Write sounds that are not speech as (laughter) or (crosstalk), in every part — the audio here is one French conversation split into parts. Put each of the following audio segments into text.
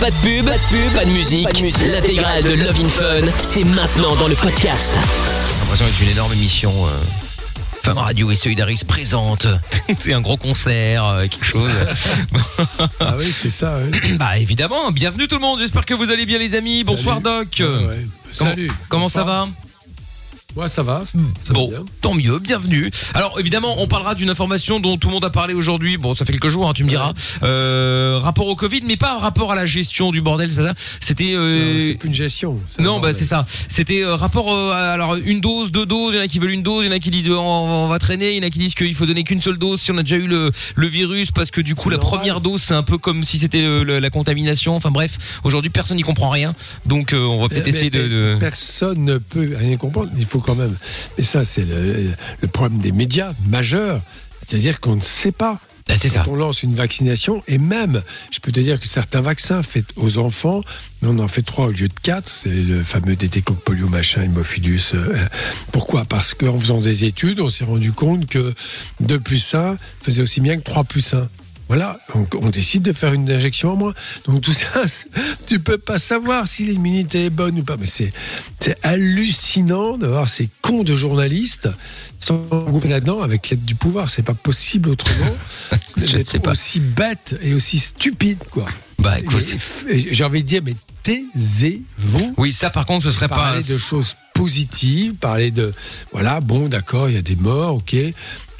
Pas de pub, pas de pub, pas de musique. L'intégrale de Love in Fun, c'est maintenant dans le podcast. J'ai l'impression d'être une énorme émission. euh, Fun Radio et Solidaris présente. (laughs) c'est un gros concert, euh, quelque chose. ah oui, c'est ça. (coughs) Bah évidemment, bienvenue tout le monde. J'espère que vous allez bien les amis. Bonsoir Doc. Comment- Salut. Comment ça va? Ouais, ça va. Bon, tant mieux, bienvenue. Alors évidemment, on parlera d'une information dont tout le monde a parlé aujourd'hui. Bon, ça fait quelques jours, hein, tu me diras. Euh, rapport au Covid, mais pas rapport à la gestion du bordel, c'est pas ça. C'était. Euh... C'est une gestion. Non, bah c'est ça. C'était euh, rapport euh, à- alors une dose, deux doses. Il y en a qui veulent une dose, il y en a qui disent euh, on, on va traîner, il y en a qui disent qu'il faut donner qu'une seule dose si on a déjà eu le, le virus parce que du coup la première dose c'est un peu comme si c'était la contamination. Enfin bref, aujourd'hui personne n'y comprend rien, donc euh, on va peut-être essayer de. de- Personne ne peut rien comprendre. Il faut quand même. Et ça, c'est le, le problème des médias majeurs. C'est-à-dire qu'on ne sait pas. Ben, c'est Quand ça. on lance une vaccination, et même, je peux te dire que certains vaccins faits aux enfants, mais on en fait trois au lieu de quatre. C'est le fameux détécoque polio machin, hémophilus. euh, pourquoi? Parce qu'en faisant des études, on s'est rendu compte que 2 plus 1 faisait aussi bien que 3 plus 1. Voilà, on décide de faire une injection en moins. Donc tout ça, (laughs) tu peux pas savoir si l'immunité est bonne ou pas. Mais c'est hallucinant de voir ces cons de journalistes s'engouffrer là-dedans avec l'aide du pouvoir. C'est pas possible autrement (laughs) d'être aussi bête et aussi stupide, quoi. Bah écoute, J'ai envie de dire, mais taisez-vous. Oui, ça par contre, ce serait pas. Parler de choses positives, parler de. Voilà, bon, d'accord, il y a des morts, ok.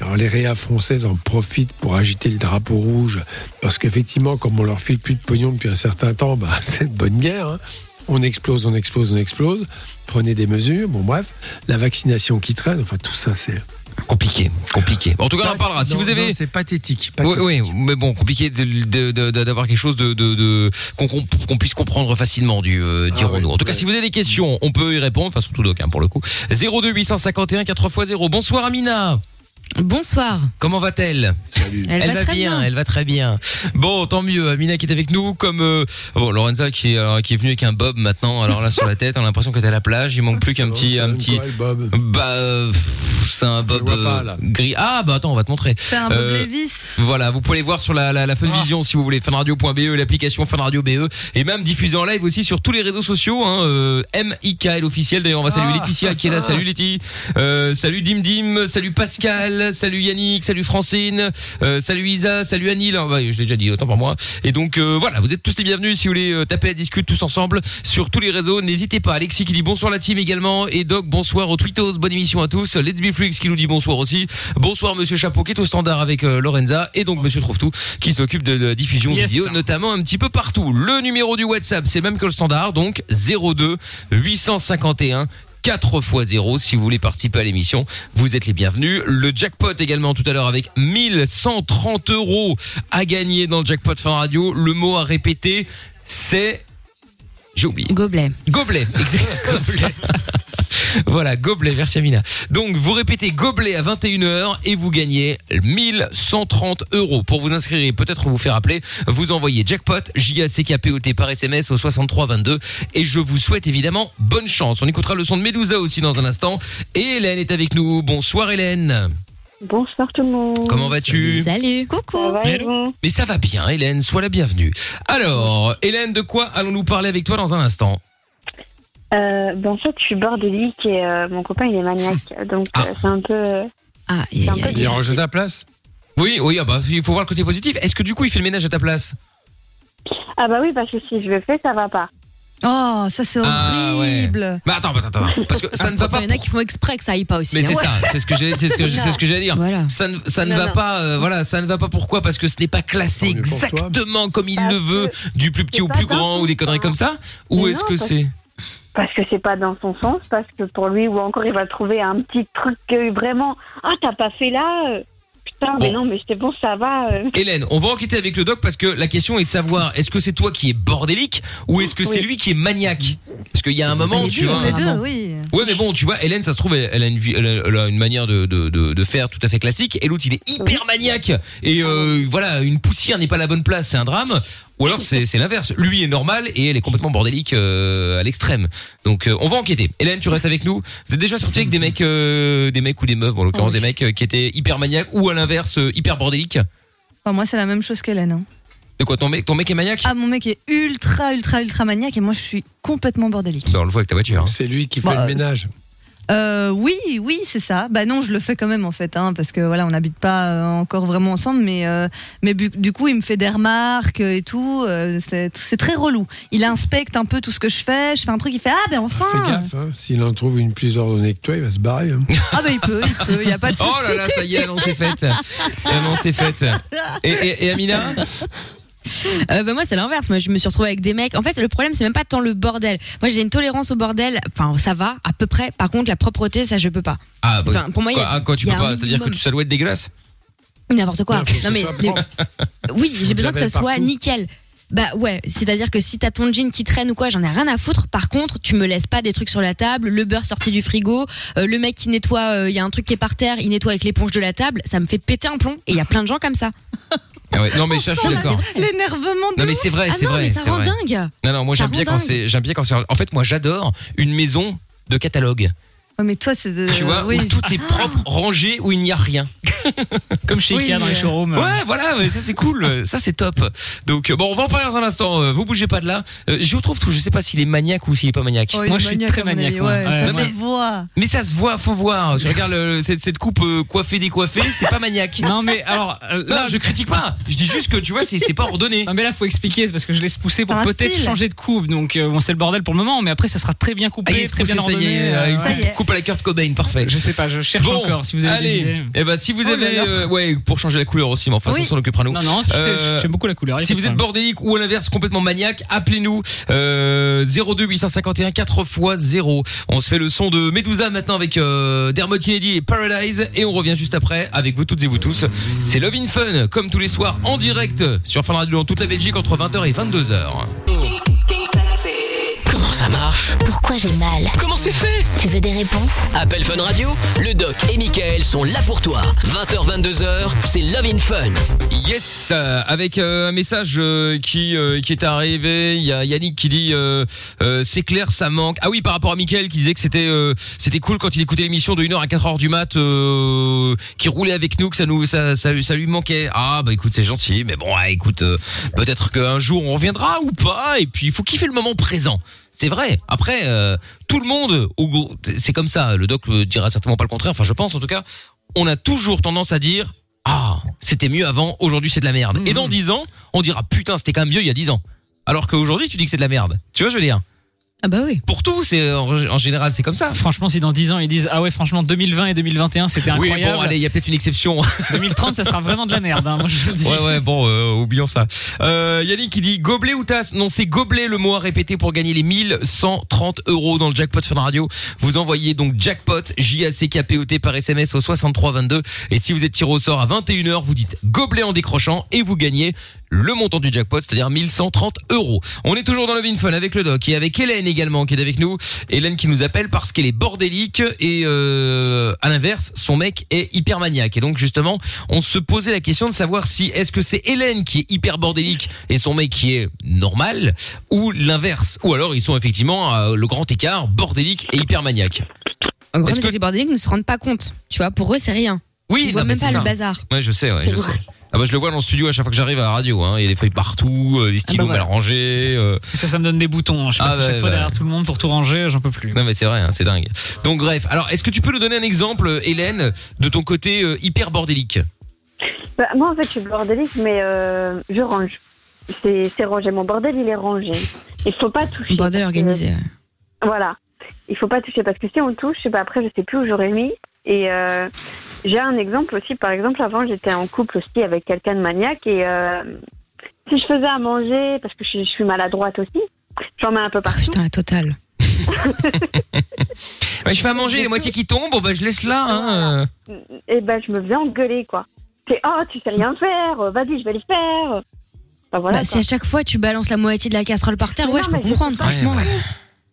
Alors les réas françaises en profitent pour agiter le drapeau rouge, parce qu'effectivement, comme on leur file plus de pognon depuis un certain temps, bah, (laughs) c'est de bonne guerre. hein. On explose, on explose, on explose. Prenez des mesures. Bon, bref, la vaccination qui traîne, enfin tout ça, c'est compliqué, compliqué. En tout cas, on en parlera. Si Non, vous avez, c'est pathétique. Oui, oui, mais bon, compliqué d'avoir quelque chose de, de, de- qu'on puisse comprendre facilement, du euh, dirons-nous. en tout cas, si vous avez des questions, on peut y répondre, enfin surtout Doc, hein, pour le coup. 02 851 4x0. Bonsoir Amina. Bonsoir. Comment va-t-elle Salut. Elle va très bien, bien. elle va très bien. Bon, tant mieux. Amina qui est avec nous, comme euh, bon Lorenza qui est euh, qui est venue avec un bob maintenant. Alors là sur la tête, on a l'impression que t'es à la plage. Il manque plus qu'un petit un petit. Bob. Bah, euh, pff, c'est un bob euh, là. gris. Ah bah attends, on va te montrer. C'est un Bob Euh, Lévis. Voilà, vous pouvez les voir sur la, la, la Funvision si vous voulez, funradio.be, l'application Funradio BE, et même diffusé en live aussi sur tous les réseaux sociaux, hein, euh, MIKL officiel. D'ailleurs, on va saluer Ah. Laetitia qui est là. Salut Letty. Euh, salut Dim Dim. Salut Pascal. Salut Yannick. Salut Francine. Euh, salut Isa. Salut Anil. Ah, bah, je l'ai déjà dit, autant pour moi. Et donc, euh, voilà, vous êtes tous les bienvenus si vous voulez euh, taper discute tous ensemble sur tous les réseaux. N'hésitez pas. Alexis qui dit bonsoir la team également. Et Doc, bonsoir aux Twittos. Bonne émission à tous. Let's Be Flux qui nous dit bonsoir aussi. Bonsoir Monsieur Chapeau qui est au standard avec euh, Lorenza. Et donc Monsieur Trouve-Tout qui s'occupe de la diffusion Yes. vidéo, notamment un petit peu partout. Le numéro du WhatsApp, c'est même que le standard. Donc 02 851 4 x 0 si vous voulez participer à l'émission vous êtes les bienvenus le jackpot également tout à l'heure avec 1130 euros à gagner dans le jackpot fin radio le mot à répéter c'est j'ai oublié Gobelet. Gobelet, exact. (laughs) Gobelet. (laughs) voilà, gobelet, merci Amina. Donc, vous répétez gobelet à 21h et vous gagnez 1130 euros. Pour vous inscrire et peut-être vous faire appeler, vous envoyez jackpot, J-A-C-K-P-O-T par SMS au 6322 et je vous souhaite évidemment bonne chance. On écoutera le son de Medusa aussi dans un instant. Et Hélène est avec nous. Bonsoir Hélène. Bonsoir tout le monde. Comment vas-tu? Salut. Coucou. Ça va Mais ça va bien Hélène, sois la bienvenue. Alors, Hélène, de quoi allons-nous parler avec toi dans un instant? Euh, ben, En fait, je suis bordélique et euh, mon copain il est maniaque. Donc euh, c'est un peu. Ah, c'est un peu Il range ta place? Oui, oui, ah bah, il faut voir le côté positif. Est-ce que du coup il fait le ménage à ta place? Ah bah oui, parce que si je le fais, ça va pas. Oh, ça c'est Ah, ouais. horrible. Mais attends, attends, attends, parce que ça ne va pas. Il y en a qui font exprès que ça aille pas aussi. Mais c'est hein. ça, c'est ce que j'ai, c'est ce que, c'est ce que j'allais dire. Voilà. Ça ne, ça ne Non, va non. pas, euh, voilà, ça ne va pas. Pourquoi? Parce que ce n'est pas classé exactement comme il le veut, du plus petit c'est au plus grand ou des conneries comme ça? Ou Mais est-ce non, que parce- c'est Parce que c'est pas dans son sens, parce que pour lui, ou encore il va trouver un petit truc que vraiment. Ah, t'as pas fait là euh. Putain, mais non, mais c'est bon, ça va. euh. Hélène, on va enquêter avec le doc parce que la question est de savoir est-ce que c'est toi qui es bordélique ou est-ce que c'est lui qui est maniaque? Parce qu'il y a un moment, Les tu deux, vois. les deux, Vraiment. oui. Ouais, mais bon, tu vois, Hélène, ça se trouve, elle, a, une, vie- elle a- elle a une manière de, de, de, de faire tout à fait classique, et l'autre, il est hyper maniaque. Et euh, voilà, une poussière n'est pas la bonne place, c'est un drame. Ou alors, c'est l'inverse. Lui est normal et elle est complètement bordélique euh, à l'extrême. Donc, euh, on va enquêter. Hélène, tu restes avec nous. Vous êtes déjà sorti avec des mecs, euh, des mecs ou des meufs, bon, en l'occurrence des mecs euh, qui étaient hyper maniaques ou à l'inverse euh, hyper bordéliques Enfin, moi, c'est la même chose qu'Hélène. hein. De quoi ton mec, ton mec est maniaque? Ah, mon mec est ultra, ultra, ultra maniaque et moi je suis complètement bordélique. Bah, On le voit avec ta voiture. hein. C'est lui qui fait Bah, le ménage. Euh, oui, oui, c'est ça. Bah non, je le fais quand même en fait, hein, parce que voilà, on n'habite pas euh, encore vraiment ensemble, mais euh, mais du coup, il me fait des remarques et tout. euh, c'est c'est très relou. Il inspecte un peu tout ce que je fais. Je fais un truc, il fait ah ben enfin. Fais gaffe, hein, s'il en trouve une plus ordonnée que toi, il va se barrer. hein. (laughs) Ah ben il peut, il peut. Il y a pas de. Oh là là, ça y est, l'annonce est faite. L'annonce est faite. Et, et, et Amina? (laughs) Euh, bah moi c'est l'inverse. Moi je me suis retrouvée avec des mecs. En fait le problème c'est même pas tant le bordel. Moi j'ai une tolérance au bordel. Enfin ça va à peu près. Par contre la propreté ça je peux pas. Ah, bah, Enfin, pour moi, il y a- quoi, ah, quoi, tu y peux a un pas? C'est-à-dire que minimum. ça doit être dégueulasse? N'importe quoi. Non, que mais les- oui j'ai besoin que ça soit nickel. Bah ouais, c'est-à-dire que si t'as ton jean qui traîne ou quoi, j'en ai rien à foutre. Par contre, tu me laisses pas des trucs sur la table, le beurre sorti du frigo, euh, le mec qui nettoie, il y a un truc qui est par terre, il nettoie avec l'éponge de la table, ça me fait péter un plomb. Et il y a plein de gens comme ça. Ah ouais, Non mais ça, je suis d'accord. L'énervement de Non mais c'est vrai, ah c'est non, vrai. mais ça c'est rend vrai. dingue. Non non, moi Ça j'aime bien quand dingue. c'est, j'aime bien quand c'est. En fait, moi j'adore une maison de catalogue. Ouais, mais toi c'est. de- Tu vois, oui. où tout est propre, rangé, où il n'y a rien. (laughs) Comme chez Oui, Ikea dans les showrooms. Ouais, voilà, mais ça c'est cool, ça c'est top. Donc euh, bon, on va en parler dans un instant. euh, Vous bougez pas de là. Euh, Je vous trouve tout. Je sais pas s'il est maniaque ou s'il est pas maniaque. Oh, Moi, je suis très maniaque. Ouais, Ouais. ça Non, se voit. Mais ça se voit, faut voir. Je regarde le- cette, cette coupe euh, coiffée décoiffée, c'est pas maniaque. Non mais alors euh, Non, là, je critique pas. Je dis juste que tu vois, c'est c'est pas ordonné. Non mais là faut expliquer c'est parce que je laisse pousser pour peut-être changer de coupe donc euh, bon c'est le bordel pour le moment mais après ça sera très bien Ah, coupé est très bien poussé, ça y ordonné est, euh, il ouais. Ça y est. coupe à la Kurt Cobain, parfait. je sais pas je cherche Bon, encore si vous avez des allez. idées Eh ben si vous Oh avez euh, ouais pour changer la couleur aussi, mais enfin ça Oui. s'en occupera nous. non non je- Euh, j'aime beaucoup la couleur Si vous êtes bordélique ou à l'inverse complètement maniaque, appelez-nous euh, 02 851 4 x 0. On se fait le son de Medusa maintenant avec euh, Dermot Kennedy et Paradise et on revient juste après avec vous toutes et vous tous. C'est Love in Fun comme tous les soirs en direct sur Fun Radio dans toute la Belgique entre 20h et 22h. Comment ça marche Pourquoi j'ai mal Comment c'est fait Tu veux des réponses Appel Fun Radio, le doc et Michael sont là pour toi. 20h, 22h, c'est Love in Fun. Yes, euh, avec euh, un message euh, qui euh, qui est arrivé, il y a Yannick qui dit euh, euh, c'est clair ça manque. Ah oui, par rapport à Mickaël qui disait que c'était euh, c'était cool quand il écoutait l'émission de 1h à 4h du mat euh, qui roulait avec nous que ça nous ça ça, lui- ça lui manquait. Ah bah écoute, c'est gentil mais bon, ah, écoute euh, peut-être qu'un jour on reviendra ou pas et puis il faut kiffer le moment présent. C'est vrai. Après euh, tout le monde au c'est comme ça, le doc euh, dira certainement pas le contraire, enfin je pense en tout cas, on a toujours tendance à dire ah, c'était mieux avant, aujourd'hui c'est de la merde. Et dans 10 ans, on dira putain, c'était quand même mieux il y a 10 ans. Alors qu'aujourd'hui, tu dis que c'est de la merde. Tu vois, je veux dire? Ah bah oui. Pour tout, c'est en, en général, c'est comme ça. franchement si dans 10 ans ils disent ah ouais franchement 2020 et 2021 c'était Oui, incroyable bon, allez, il y a peut-être une exception. (laughs) 2030 ça sera vraiment de la merde hein, moi je le dis ouais, ouais, bon, euh, oublions ça. Euh, Yannick qui dit gobelet ou tasse? Non, c'est gobelet le mot à répéter pour gagner les 1130 euros dans le jackpot Fun Radio. Vous envoyez donc jackpot, J-A-C-K-P-O-T par SMS au 6322. Et si vous êtes tiré au sort à 21h, vous dites gobelet en décrochant et vous gagnez le montant du jackpot, c'est-à-dire 1130 euros. On est toujours dans le Vin Fun avec le doc et avec Hélène également qui est avec nous. Hélène qui nous appelle parce qu'elle est bordélique et euh, à l'inverse, son mec est hyper maniaque. Et donc justement, on se posait la question de savoir si est-ce que c'est Hélène qui est hyper bordélique et son mec qui est normal ou l'inverse. Ou alors ils sont effectivement le grand écart, bordélique et hyper maniaque. C'est que- que les bordéliques ne se rendent pas compte. Tu vois, pour eux, c'est rien. Oui, non, mais même c'est pas ça. le bazar. Ouais, je sais, ouais, je sais. Ah bah je le vois dans le studio à chaque fois que j'arrive à la radio. Hein. Il y a des feuilles partout, euh, les stylos Ah bah voilà. mal rangés. euh, ça ça me donne des boutons hein. je Ah passe à chaque fois ouais. derrière tout le monde pour tout ranger j'en peux plus Non mais c'est vrai, hein, c'est dingue. Donc bref, alors est-ce que tu peux nous donner un exemple, Hélène, de ton côté euh, hyper bordélique? Bah, moi, en fait, je suis bordélique, mais euh, je range. C'est c'est rangé. Mon bordel, il est rangé. Il faut pas toucher. Bordel organisé. Voilà. Il faut pas toucher parce que si on touche, bah après, je sais plus où j'aurais mis. Et euh, j'ai un exemple aussi. Par exemple, avant, j'étais en couple aussi avec quelqu'un de maniaque. Et euh, si je faisais à manger, parce que je, je suis maladroite aussi, j'en mets un peu Ah, partout. putain, la totale. (laughs) ouais, Je fais à manger, les moitiés qui tombent, bon bah je laisse là. Hein. Et ben, je me faisais engueuler, quoi. C'est oh, tu sais rien faire. euh, Vas-y, je vais le faire. Voilà. bah, si quoi. à chaque fois tu balances la moitié de la casserole par terre, Mais ouais, non, je peux mais je comprendre, pas. franchement. Ouais,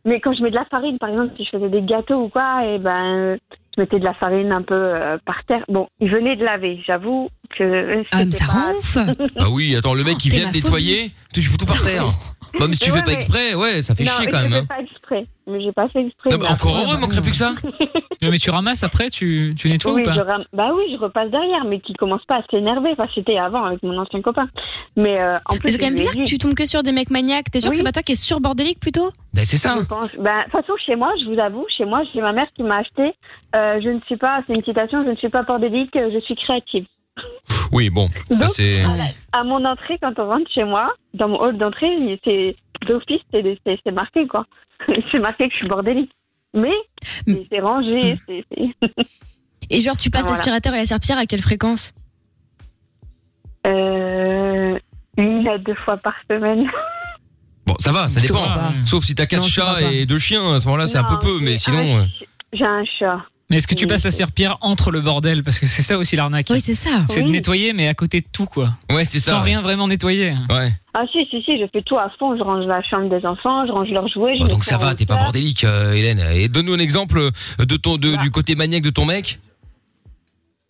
Mais quand je mets de la farine, par exemple, si je faisais des gâteaux ou quoi, et ben, je mettais de la farine un peu euh, par terre. Bon, il venait de laver, j'avoue que. Ah, mais ça pas- rend ouf. (laughs) Ah oui, attends, le mec qui vient de nettoyer, tu fous tout par terre. (laughs) Bah, mais si tu Ouais, fais pas exprès, ouais, ça fait non, chier mais quand je même. fais hein. pas exprès. Mais j'ai pas fait exprès. Ah bah, encore heureux, manquerait plus que ça. (laughs) Mais tu ramasses après, tu, tu nettoies Oui, ou pas je ram- bah oui, je repasse derrière, mais qui commence pas à s'énerver. Enfin, c'était avant avec mon ancien copain. Mais euh, en plus, Mais c'est quand même bizarre que tu tombes que sur des mecs maniaques. T'es sûr que c'est pas toi qui es sur bordélique plutôt? Bah, c'est ça. Ben, de toute façon, chez moi, je vous avoue, chez moi, j'ai ma mère qui m'a acheté. euh, je ne suis pas, c'est une citation, je ne suis pas bordélique, euh, je suis créative. Oui, bon, ça c'est. À mon entrée, quand on rentre chez moi, dans mon hall d'entrée, c'est d'office, c'est c'est- c'est marqué quoi. (laughs) c'est marqué que je suis bordélique. Mais Mm. c'est rangé, c'est. c'est- (laughs) Et genre, tu passes voilà. l'aspirateur et la serpillère à quelle fréquence? Euh, une à deux fois par semaine. (laughs) Bon, ça va, ça dépend. Sauf si t'as quatre Non, chats et deux chiens, à ce moment-là, c'est un peu peu, mais sinon. un euh, J'ai un chat. Mais est-ce que tu passes la serpillère entre le bordel Parce que c'est ça aussi l'arnaque. Oui, c'est ça. C'est de Oui. nettoyer, mais à côté de tout, quoi. Ouais, c'est ça. Sans rien vraiment nettoyer. Ouais. Ah si, si, si, je fais tout à fond. Je range la chambre des enfants, je range leurs jouets. je Bon, mets donc ça en va, t'es pas bordélique, euh, Hélène. Et donne-nous un exemple de ton, de, du côté maniaque de ton mec.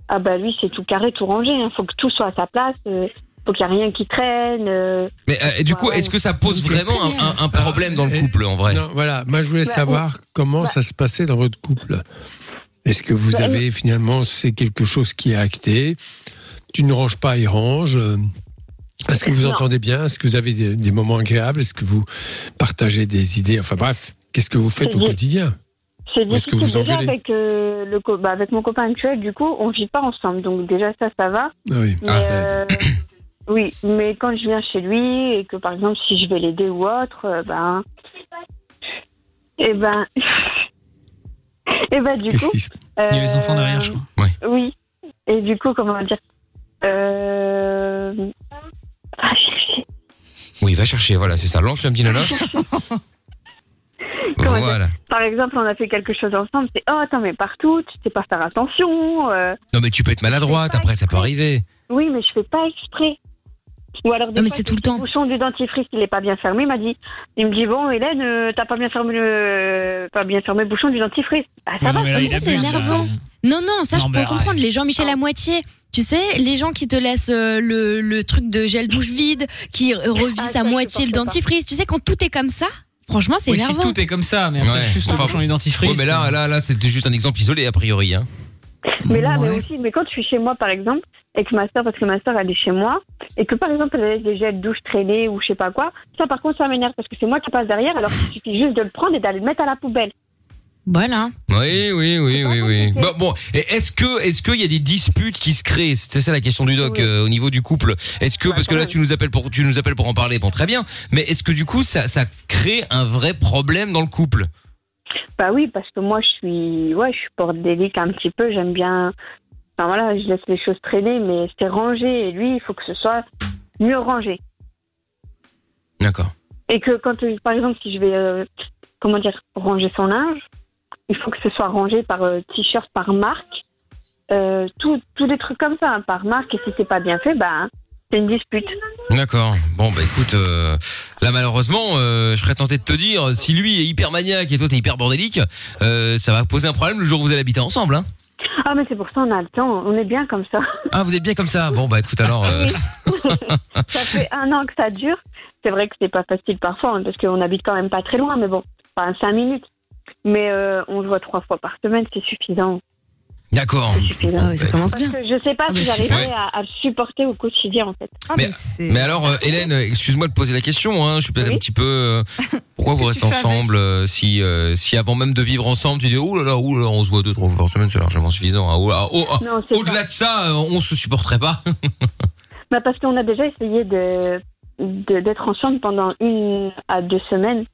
Ah bah lui, c'est tout carré, tout rangé. Il faut que tout soit à sa place. euh, faut qu'il n'y ait rien qui traîne. euh. Mais euh, du coup, est-ce que ça pose vraiment un, un- un problème dans le couple, en vrai Non, voilà. Moi, je voulais Bah, savoir comment bah- ça se passait dans votre couple. Est-ce que vous Bah, avez finalement, c'est quelque chose qui est acté? Tu ne ranges pas, il range. Est-ce que vous Non. entendez bien? Est-ce que vous avez des, des moments agréables? Est-ce que vous partagez des idées? Enfin bref, qu'est-ce que vous faites au quotidien? C'est est-ce que difficile vous déjà avec, euh, le co- bah, avec mon copain actuel. Du coup, on vit pas ensemble. Donc déjà, ça, ça va. Ah Oui. Mais, Ah, euh, oui, mais quand je viens chez lui et que par exemple si je vais l'aider ou autre, euh, ben, et ben, et ben du coup, se Il y a les enfants derrière, je crois. Oui, et du coup comment dire, euh, va chercher. Oui, va chercher, voilà, c'est ça. Lance un petit (laughs) nanos. Comment voilà. Par exemple, on a fait quelque chose ensemble, c'est oh attends mais partout, tu sais pas faire attention. euh, Non, mais tu peux être maladroite, après, ça peut arriver. oui, mais je fais pas exprès. Ou alors des Non, mais fois, c'est tout le temps. Le bouchon du dentifrice, il est pas bien fermé. Il m'a dit, il me dit bon, Hélène, euh, t'as pas bien fermé le, pas bien fermé le bouchon du dentifrice. Ah ça Ouais, va. là, ça, c'est énervant. Non, non, ça, Non, je peux comprendre. Les Jean-Michel à moitié. Tu sais, les gens qui te laissent euh, le, le truc de gel douche vide, qui revissent Ah, ça, à moitié le pas. dentifrice. Tu sais, quand tout est comme ça, franchement, c'est Oui, si énervant. tout est comme ça, mais après, Ouais. juste le Enfin, bouchon du dentifrice. Oui, mais là, là, là, c'était juste un exemple isolé, a priori. Hein. Mais là, mais aussi, mais quand je suis chez moi, par exemple, et que ma soeur, parce que ma soeur, elle est chez moi, et que par exemple, elle laisse des gels douche traîner ou je sais pas quoi, ça, par contre, ça m'énerve parce que c'est moi qui passe derrière, alors qu'il suffit juste de le prendre et d'aller le mettre à la poubelle. Voilà. Oui, oui, oui, oui, oui. Bon, bon. Et est-ce que, est-ce qu'il y a des disputes qui se créent? C'est ça la question du doc Oui. euh, au niveau du couple. Est-ce que, Ouais, parce que là, tu nous appelles pour, tu nous appelles pour en parler. Bon, très bien. Mais est-ce que du coup, ça, ça crée un vrai problème dans le couple? Bah oui, parce que moi, je suis, ouais, je suis bordélique un petit peu, j'aime bien, enfin voilà, je laisse les choses traîner, mais c'est rangé, et lui, il faut que ce soit mieux rangé. D'accord. Et que quand, euh, par exemple, si je vais, euh, comment dire, ranger son linge, il faut que ce soit rangé par euh, t-shirt, par marque, euh, tout, tous des trucs comme ça, hein, par marque. Et si c'est pas bien fait, bah, c'est une dispute. D'accord. Bon, bah écoute, euh, là malheureusement, euh, je serais tenté de te dire, si lui est hyper maniaque et toi t'es hyper bordélique, euh, ça va poser un problème le jour où vous allez habiter ensemble. Hein Ah, mais c'est pour ça on a le temps. On est bien comme ça. ah, vous êtes bien comme ça. Bon, bah écoute alors. euh, (laughs) ça fait un an que ça dure. C'est vrai que c'est pas facile parfois, hein, parce qu'on habite quand même pas très loin, mais bon, enfin cinq minutes. Mais euh, on se voit trois fois par semaine, c'est suffisant. D'accord. Ah ouais, ça commence Parce bien. que je sais pas Ah, si j'arriverai ouais. à, supporter au quotidien, en fait. Ah, Mais- alors, euh, Hélène, excuse-moi de poser la question. Hein, je suis peut-être Oui. un petit peu. euh, (laughs) pourquoi vous restez ensemble euh, si euh, si avant même de vivre ensemble, tu dis oh là là, oh là là, on se voit deux trois fois par semaine, c'est largement suffisant. hein. Oh là, oh, ah, Non, c'est Au-delà de ça, euh, on se supporterait pas. Bah, parce qu'on a déjà essayé de de- d'être ensemble pendant une à deux semaines.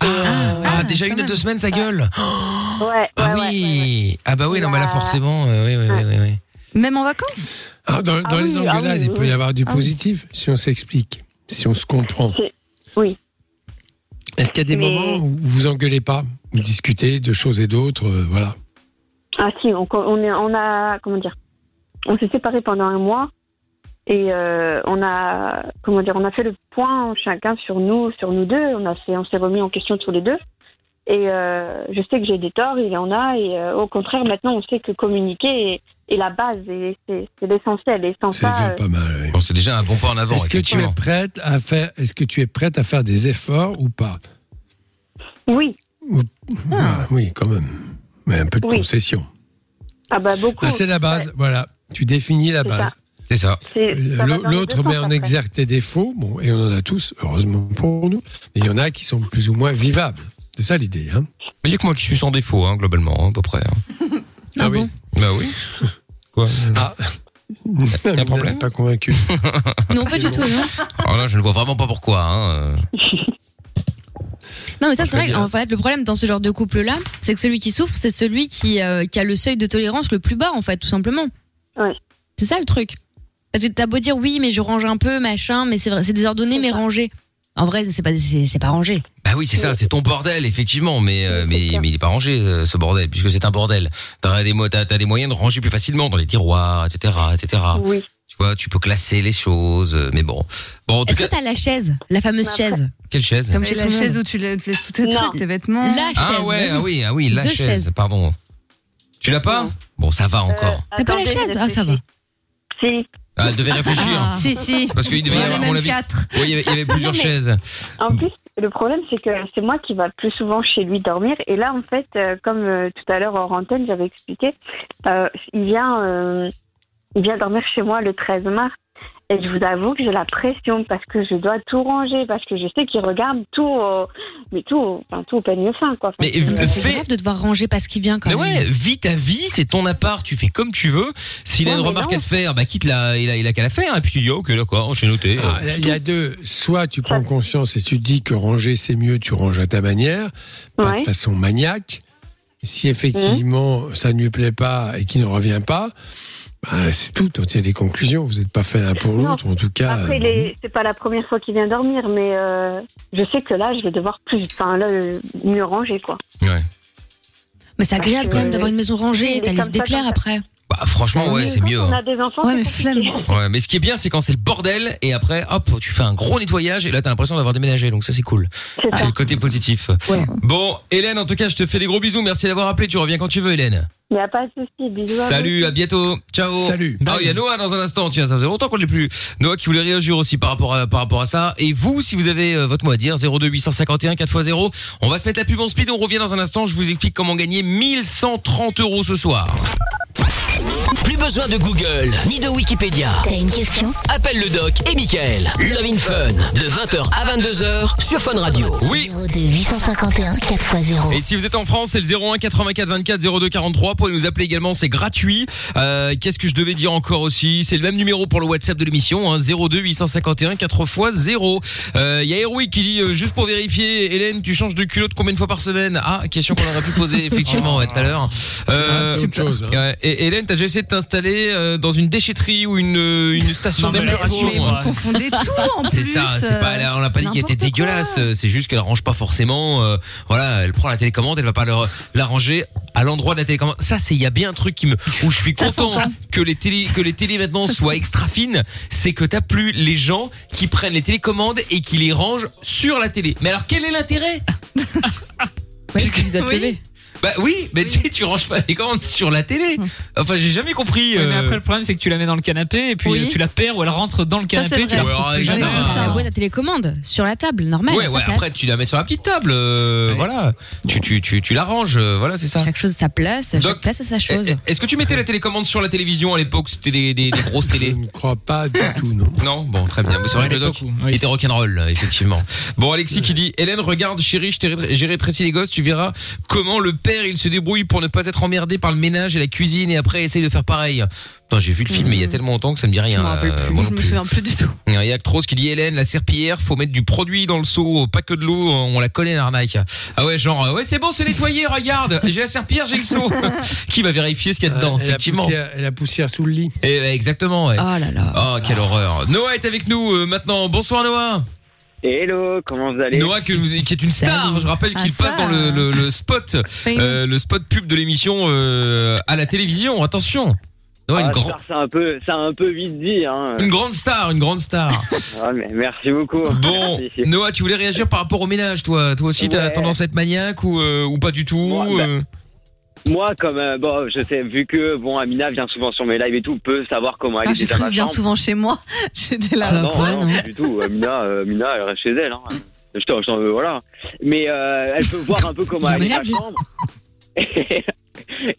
Ah, euh, ah, ah, déjà une même. deux semaines, ça gueule. ouais, ouais, ah ouais, oui. ouais, ouais. Ah bah oui, non, mais là Bah, forcément, euh, oui, oui, oui, oui, oui. Même en vacances dans, dans Ah les oui, ah engueulades, oui, il peut oui. y avoir du Ah oui. positif si on s'explique, si on se comprend. Oui. Est-ce qu'il y a des Mais- moments où vous engueulez pas, vous discutez de choses et d'autres, euh, voilà. Ah si, on, on, est, on a comment dire, on s'est séparés pendant un mois et euh, on a comment dire, on a fait le point chacun sur nous, sur nous deux. On a fait, on s'est remis en question tous les deux. Et euh, je sais que j'ai des torts, il y en a, et euh, au contraire maintenant on sait que communiquer est, est la base et c'est c'est l'essentiel. Et sans C'est ça, déjà pas mal. oui. Bon, c'est déjà un bon pas en avant, Est-ce que tu es prête à faire Est-ce que tu es prête à faire des efforts ou pas? Oui. Ah, Oui, quand même. Mais un peu de Oui. concession. Ah bah beaucoup. Ah, c'est la base. Ouais, Voilà. Tu définis la base. ça. C'est ça. L'autre met en exergue tes défauts. Bon, et on en a tous, heureusement pour nous. Mais il y en a qui sont plus ou moins vivables. C'est ça l'idée. Hein Il y a que moi qui suis sans défaut, hein, globalement, hein, à peu près. hein. (laughs) Ah, oui. bon Bah oui. Quoi? Ah. un problème? Pas convaincu. (laughs) Non, pas du tout, non. Alors là, je ne vois vraiment pas pourquoi. Hein. euh. Non, mais ça, c'est vrai. En fait, le problème dans ce genre de couple-là, c'est que celui qui souffre, c'est celui qui, euh, qui a le seuil de tolérance le plus bas, en fait, tout simplement. Ouais. C'est ça le truc. Parce que t'as beau dire oui, mais je range un peu, machin, mais c'est vrai, c'est désordonné, C'est mais rangé. En vrai, c'est pas, c'est c'est pas rangé. Bah oui, c'est ça, c'est ton bordel, effectivement, mais euh, mais mais il est pas rangé euh, ce bordel, puisque c'est un bordel. T'as des mo- t'as t'as des moyens de ranger plus facilement dans les tiroirs, etc., etc. Oui. Tu vois, tu peux classer les choses, euh, mais bon. Bon, en tout Est-ce que cas, t'as la chaise, la fameuse après- chaise, quelle chaise comme chez la tout le chaise où tu la- tu laisses tous tes Non. trucs, tes vêtements. La chaise. Ah ouais, ah oui, ah oui, la The chaise, chaise. pardon. Tu l'as pas. Bon, ça va encore. Euh, T'as pas la chaise Ah, ça va. Si. Ah, elle devait réfléchir. Ah. Si, si. Parce qu'il devait y avoir, à mon avis, quatre. il y avait, il y avait plusieurs chaises. En plus, le problème, c'est que c'est moi qui va plus souvent chez lui dormir. Et là, en fait, euh, comme euh, tout à l'heure hors antenne, j'avais expliqué, euh, il vient, euh, il vient dormir chez moi le 13 mars. Et je vous avoue que j'ai la pression parce que je dois tout ranger, parce que je sais qu'il regarde tout, au- mais tout, au- enfin, tout au peigne fin, quoi. Enfin, Mais c'est- fais- grave de devoir ranger parce qu'il vient quand Mais même. ouais, vis ta vie, c'est ton appart, tu fais comme tu veux. S'il a Ouais, une remarque non. à te faire, bah quitte la, il a, il a qu'à la faire. Et puis tu dis, ok, d'accord, j'ai noté. Ah, Il y a deux. Soit tu prends conscience et tu te dis que ranger c'est mieux, tu ranges à ta manière, pas de façon maniaque. Si effectivement ça ne lui plaît pas et qu'il ne revient pas, bah, c'est tout. On tient des conclusions. Vous n'êtes pas fait l'un pour l'autre, en tout cas. Après, c'est pas la première fois qu'il vient dormir, mais euh, je sais que là, je vais devoir plus, enfin, là, mieux ranger, quoi. Ouais. Mais c'est agréable Parce quand même d'avoir une maison rangée, mais ta comme liste ça, d'éclairs comme ça. après. Bah franchement, C'est ouais, c'est mieux. On hein. a des enfants, Ouais, c'est mais flemme. (laughs) Ouais, mais ce qui est bien, c'est quand c'est le bordel et après, hop, tu fais un gros nettoyage et là, t'as l'impression d'avoir déménagé. Donc ça, c'est cool. C'est le côté positif. Ouais. Bon, Hélène, en tout cas, je te fais des gros bisous. Merci d'avoir appelé. Tu reviens quand tu veux, Hélène. Il n'y a pas de souci. Bisous à vous. Salut, à bientôt. Ciao. Salut. Ah, il y a Noah dans un instant. Tiens, ça faisait longtemps qu'on ne l'ait plus. Noah qui voulait réagir aussi par rapport à, par rapport à ça. Et vous, si vous avez euh, votre mot à dire, 02 851 4x0. On va se mettre la pub en speed. On revient dans un instant. Je vous explique comment gagner 1130 euros ce soir. Plus besoin de Google ni de Wikipédia. T'as une question? Appelle le doc et Michael. Love in Fun de 20h à 22h sur Fun Radio. Oui. 02 851 4x0. Et si vous êtes en France, c'est le 01 84 24 02 43. Vous pouvez nous appeler également, c'est gratuit. Euh, Qu'est-ce que je devais dire encore aussi? C'est le même numéro pour le WhatsApp de l'émission, hein, 02 851 4 x 0. Euh, Il y a Héroïque qui dit, euh, juste pour vérifier, Hélène, tu changes de culotte combien de fois par semaine? Ah, question qu'on aurait pu poser (laughs) effectivement ouais, tout à l'heure. Euh, c'est autre chose. hein. ouais, et Hélène, t'as déjà essayé de t'installer euh, dans une déchetterie ou une, une station la d'épuration pauvre. hein Vous confondez tout en (laughs) plus. c'est ça, c'est pas, on n'a pas dit qu'elle était dégueulasse, euh, c'est juste qu'elle range pas forcément. euh, voilà, elle prend la télécommande, elle va pas leur- la ranger à l'endroit de la télécommande. Ça, c'est il y a bien un truc qui me, où je suis content que les télé, que les télés maintenant soient extra fines. C'est que t'as plus les gens qui prennent les télécommandes et qui les rangent sur la télé. Mais alors quel est l'intérêt? Ouais, tu dois te Oui. lever. Bah oui, mais tu sais, tu ranges pas les commandes sur la télé. Enfin, j'ai jamais compris. Ouais, mais euh, après, le problème, c'est que tu la mets dans le canapé et puis Oui. tu la perds ou elle rentre dans le Ça, c'est canapé. Tu la vrai. retrouves Ouais, plus ça la boîte à télécommande sur la table, normal. Ouais, ouais. Après, tu la mets sur la petite table. euh, Ouais. Voilà. Tu, tu, tu, tu l'arranges. euh, Voilà, c'est ça. Chaque chose a sa place, Donc, chaque place a sa chose. Est-ce que tu mettais la télécommande sur la télévision à l'époque C'était des, des, des grosses Je télés ne crois pas du (laughs) tout, non. Non? Bon, très bien. Mais C'est vrai que le doc oui. était rock'n'roll, effectivement. Bon, Alexis qui dit Hélène, regarde, chérie, je t'ai ré- j'ai rétréci les gosses, tu verras comment le père il se débrouille pour ne pas être emmerdé par le ménage et la cuisine et après essaye de faire pareil. Putain, j'ai vu le film, mais il y a tellement longtemps que ça me dit rien. Je rappelle euh, plus. moi Je non me plus. souviens plus du tout. Il y a Actros qui dit Hélène, la serpillière, faut mettre du produit dans le seau, pas que de l'eau, on la connaît l'arnaque. Ah ouais, genre, euh, ouais, c'est bon, c'est nettoyé, regarde, j'ai la serpillière, j'ai le seau. (laughs) qui va vérifier ce qu'il y a dedans, Et la effectivement. poussière- et la poussière sous le lit. Et, ouais, exactement, ouais. Oh là là. Oh, quelle horreur. Noah est avec nous euh, maintenant. Bonsoir Noah. Hello, comment vous allez Noah que vous- qui est une star. Salut. Je rappelle qu'il Ah, passe dans le, le- le spot, euh, le spot pub de l'émission euh, à la télévision. Attention. Noah, une, Ah, grand- ça, C'est un peu, c'est un peu vite dit. Hein. une grande star, une grande star. (laughs) Ah, mais merci beaucoup. Bon, Merci. Noah, tu voulais réagir par rapport au ménage, toi? Toi aussi, t'as Ouais. tendance à être maniaque ou, euh, ou pas du tout Moi, bah, euh? Moi, comme euh, bon, je sais, vu que bon, Amina vient souvent sur mes lives et tout, peut savoir comment elle Ah, est j'ai cru vient souvent chez moi. (laughs) J'étais là. Ah, non, non, pas du tout. Amina, euh, Amina, elle reste chez elle. Hein. Je t'en- je t'en- voilà. Mais euh, elle peut voir un peu comment elle est ma chambre. (laughs)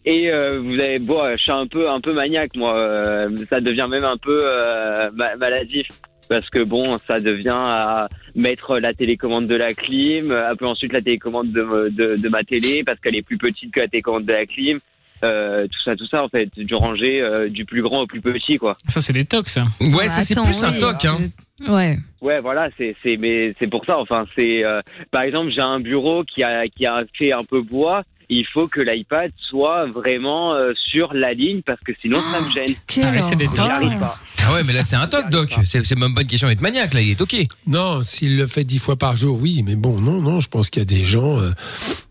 Et euh, vous avez, bon, je suis un peu, un peu maniaque, moi. Euh, ça devient même un peu euh, ma- maladif. Parce que bon, ça devient à mettre la télécommande de la clim, un peu ensuite la télécommande de, de, de ma télé, parce qu'elle est plus petite que la télécommande de la clim. Euh, tout ça, tout ça, en fait, du ranger euh, du plus grand au plus petit, quoi. Ça, c'est des tocs, ça. Ouais, ça c'est plus un toc, hein. Ouais. Ouais, voilà, c'est c'est mais c'est pour ça. Enfin, c'est euh, par exemple, j'ai un bureau qui a qui a fait un peu bois. Il faut que l'iPad soit vraiment euh, sur la ligne parce que sinon ça me gêne. Ah, c'est des. Ah ouais, mais là c'est un toc, Doc. C'est c'est même pas une question d'être maniaque, là, il est toqué. Non, s'il le fait dix fois par jour, oui, mais bon, non, non, je pense qu'il y a des gens, euh,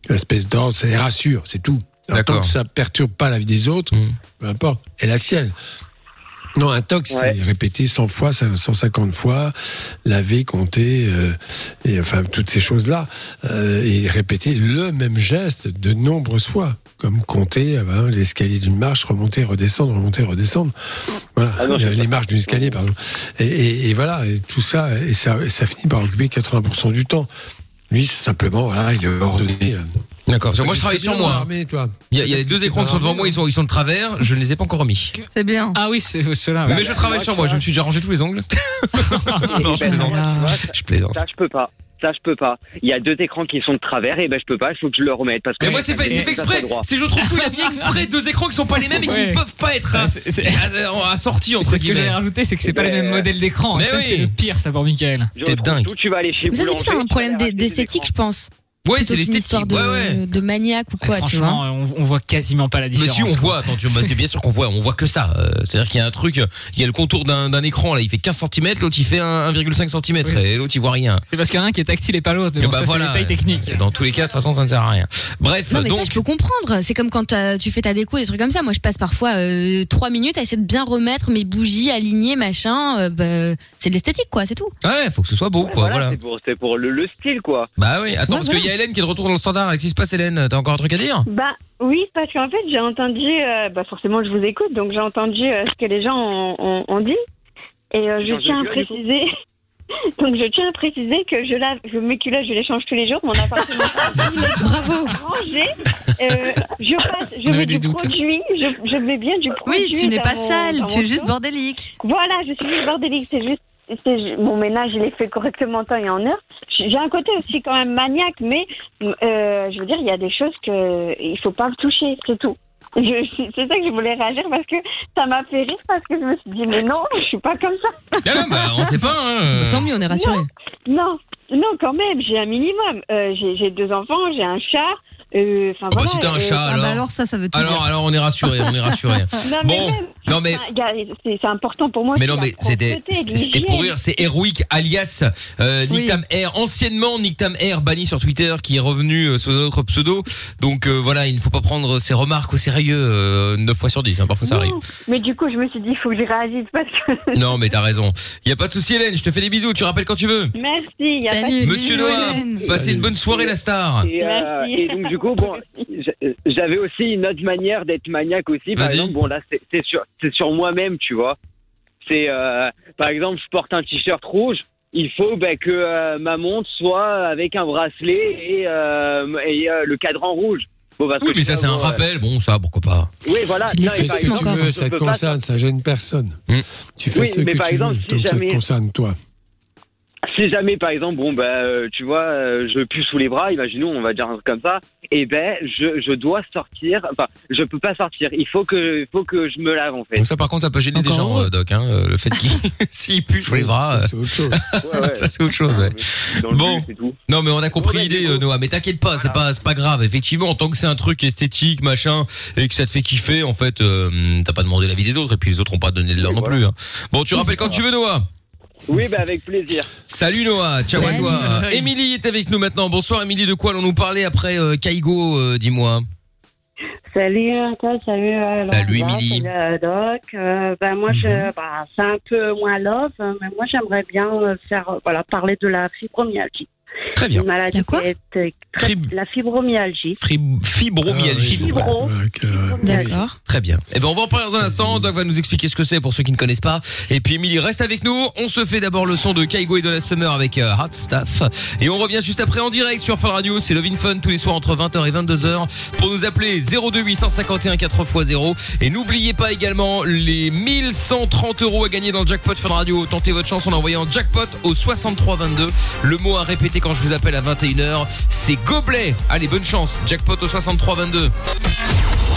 une espèce d'ordre, ça les rassure, c'est tout. Alors, D'accord. Tant que ça perturbe pas la vie des autres, peu importe, et la sienne. Non, un toc, c'est répéter 100 fois, 150 fois, laver, compter, euh, et enfin toutes ces choses-là, euh, et répéter le même geste de nombreuses fois, comme compter euh, ben, l'escalier d'une marche, remonter, redescendre, remonter, redescendre. Voilà, Ah non, les marches d'un escalier, pardon. Et, et- et voilà, et tout ça, et ça, ça finit par occuper 80% du temps. Lui, simplement, voilà, il est ordonné. D'accord, moi je travaille sur moi. armé, toi. Il y a, il y a les deux écrans qui sont devant moi, ils sont, ils sont de travers, je ne les ai pas encore remis. C'est bien. Ah oui, c'est ceux-là. ouais. Mais je travaille sur moi, je me suis déjà rangé tous les ongles. (laughs) non, je Ben, plaisante. tu vois, Je plaisante. Ça, je peux pas. Ça, je peux pas. Il y a deux écrans qui sont de travers et ben je peux pas. Il faut que je le remette parce que. Mais moi c'est fait, exprès. C'est je trouve qu'il a mis exprès deux écrans qui sont pas les mêmes et qui Ouais. ne peuvent pas être à- assortis entre C'est ce que guillemets. j'allais rajouter, c'est que c'est pas les mêmes modèles d'écran. Ça, oui. c'est le pire, ça, pour Michael. C'est dingue. Où tu vas aller chez Mais ça, c'est plus un problème d'esthétique, je pense. Ouais, c'est l'esthétique. de, Ouais, ouais. de maniaque ou quoi, tu vois. Franchement, on, on voit quasiment pas la Mais différence. si on quoi. voit, attends, tu- bah, c'est bien sûr qu'on voit, on voit que ça. Euh, C'est-à-dire qu'il y a un truc, il y a le contour d'un d'un écran là, il fait 15 cm, l'autre il fait un 1,5 cm Oui. et l'autre il voit rien. C'est parce qu'il y en a un qui est tactile et pas l'autre. Mais Et bon, bah ça, voilà. c'est des détails techniques. Dans tous les cas, de toute façon, ça ne sert à rien. Bref, Non mais donc ça je peux comprendre. C'est comme quand euh, tu fais ta déco des trucs comme ça. Moi je passe parfois euh, trois minutes à essayer de bien remettre mes bougies alignées machin. euh, bah, c'est de l'esthétique quoi, c'est tout. ouais, faut que ce soit beau, Ouais, quoi. voilà, Voilà. C'est pour, le, le style quoi. Bah oui. Attends, Ouais, parce qu'il y a Hélène qui est de retour dans le standard. Qu'est-ce qui se passe, Hélène T'as encore un truc à dire? Bah oui, parce qu'en fait, j'ai entendu, euh, bah forcément, je vous écoute, donc j'ai entendu euh, ce que les gens ont, ont- ont dit. Et euh, je Change de tiens à culotte, du coup. préciser. (laughs) Donc je tiens à préciser que je lave, je, mes culottes, je les change tous les jours. Mon appartement est (laughs) Bravo. rangé. Euh, je passe, je On avait mets des du doutes. produit, je, je mets bien du produit. Oui, tu n'es dans pas mon- sale, dans tu mon es juste bordélique. Voilà, je suis juste bordélique. C'est juste, mon ménage, il est fait correctement en temps et en heure. J'ai un côté aussi quand même maniaque, mais euh, je veux dire, il y a des choses que il faut pas toucher, c'est tout. (laughs) Je- C'est ça que je voulais réagir parce que ça m'a fait rire parce que je me suis dit mais non, je suis pas comme ça. (laughs) Ah non, bah on sait pas. Hein. Bah, tant mieux, on est rassurés. Non, non, quand même, j'ai un minimum. Euh, j'ai deux enfants, j'ai un chat. Euh, Enfin Oh, bah, voilà. si t'as un euh, chat, Ah alors. bah alors ça, ça veut tout Alors, dire. alors on est rassuré, on est rassuré. (laughs) Non, mais Bon, même, non mais c'est c'est important pour moi. Mais non, mais c'était pour rire. C'est Heroic alias euh, Nick Oui. Tam Air, anciennement Nick Tam Air, banni sur Twitter, qui est revenu euh, sous un autre pseudo. Donc euh, voilà, il ne faut pas prendre ses remarques au sérieux euh, 9 fois sur 10. Hein, parfois ça arrive. Mais du coup, je me suis dit, il faut que je réagisse parce que. (laughs) Non, mais t'as raison. Il y a pas de souci, Hélène. Je te fais des bisous. Tu rappelles quand tu veux. Merci. y a pas de- Salut. Monsieur Noah, passez Salut. une bonne soirée, la star. Et, euh, Merci. et donc du coup, bon, (laughs) j'avais aussi une autre manière d'être maniaque aussi. Par exemple, bon là, c'est sur, moi-même, tu vois. C'est, euh, par exemple, je porte un t-shirt rouge. Il faut ben, que euh, ma montre soit avec un bracelet et, euh, et euh, le cadran rouge. Bon, parce Oui, que mais ça c'est un euh, rappel. Bon, ça, pourquoi pas. Oui, voilà. Non, Fais ce que tu veux, ça te concerne, ça gêne personne. Mm. Tu fais Oui, ce mais que par tu exemple, veux, si donc ça te concerne toi. Si jamais par exemple bon bah euh, tu vois euh, je pue sous les bras imaginons on va dire un truc comme ça et ben je, je dois sortir enfin je peux pas sortir il faut que il faut que je me lave en fait Donc ça, par contre, ça peut gêner des gens, euh, Doc. Hein, le fait qu'il (laughs) s'il pue sur les bras. Ça, c'est autre chose. (laughs) Ouais, ouais. Ça c'est autre chose. ouais. Bon. Non mais on a compris l'idée euh, Noah, mais t'inquiète pas, c'est pas c'est pas grave. Effectivement, en tant que c'est un truc esthétique, machin, et que ça te fait kiffer, en fait, euh, t'as pas demandé l'avis des autres, et puis les autres ont pas donné le leur non voilà. plus. hein. Bon, tu Oui, rappelles quand ça. tu veux Noah. Oui bah avec plaisir Salut Noah, ciao à Salut. toi. Salut. Émilie est avec nous maintenant. Bonsoir Émilie, de quoi allons-nous parler après euh, Kaigo, euh, dis-moi? Salut Antoine, salut euh, Salut, Laura, Émilie. salut, euh, Doc. Euh, ben moi je, bah, c'est un peu moins love, hein, mais moi j'aimerais bien euh, faire, euh, voilà, parler de la fibromyalgie. Très bien. Une maladie La quoi est, euh, très- la fibromyalgie. Fib- Fibromyalgie. Fibro. D'accord. Très bien. Eh ben on va en parler dans un instant. Doc va nous expliquer ce que c'est pour ceux qui ne connaissent pas. Et puis Emily reste avec nous. On se fait d'abord le son de Kaigo et Donna Summer avec euh, Hot Stuff. Et on revient juste après en direct sur Fun Radio. C'est Love in Fun tous les soirs entre 20h et 22h. Pour nous appeler 02 851 4x0. Et n'oubliez pas également les 1130 euros à gagner dans le jackpot Fun Radio. Tentez votre chance en envoyant jackpot au 6322. Le mot à répéter quand je vous appelle à 21h, c'est gobelet. Allez, bonne chance. Jackpot au 6322.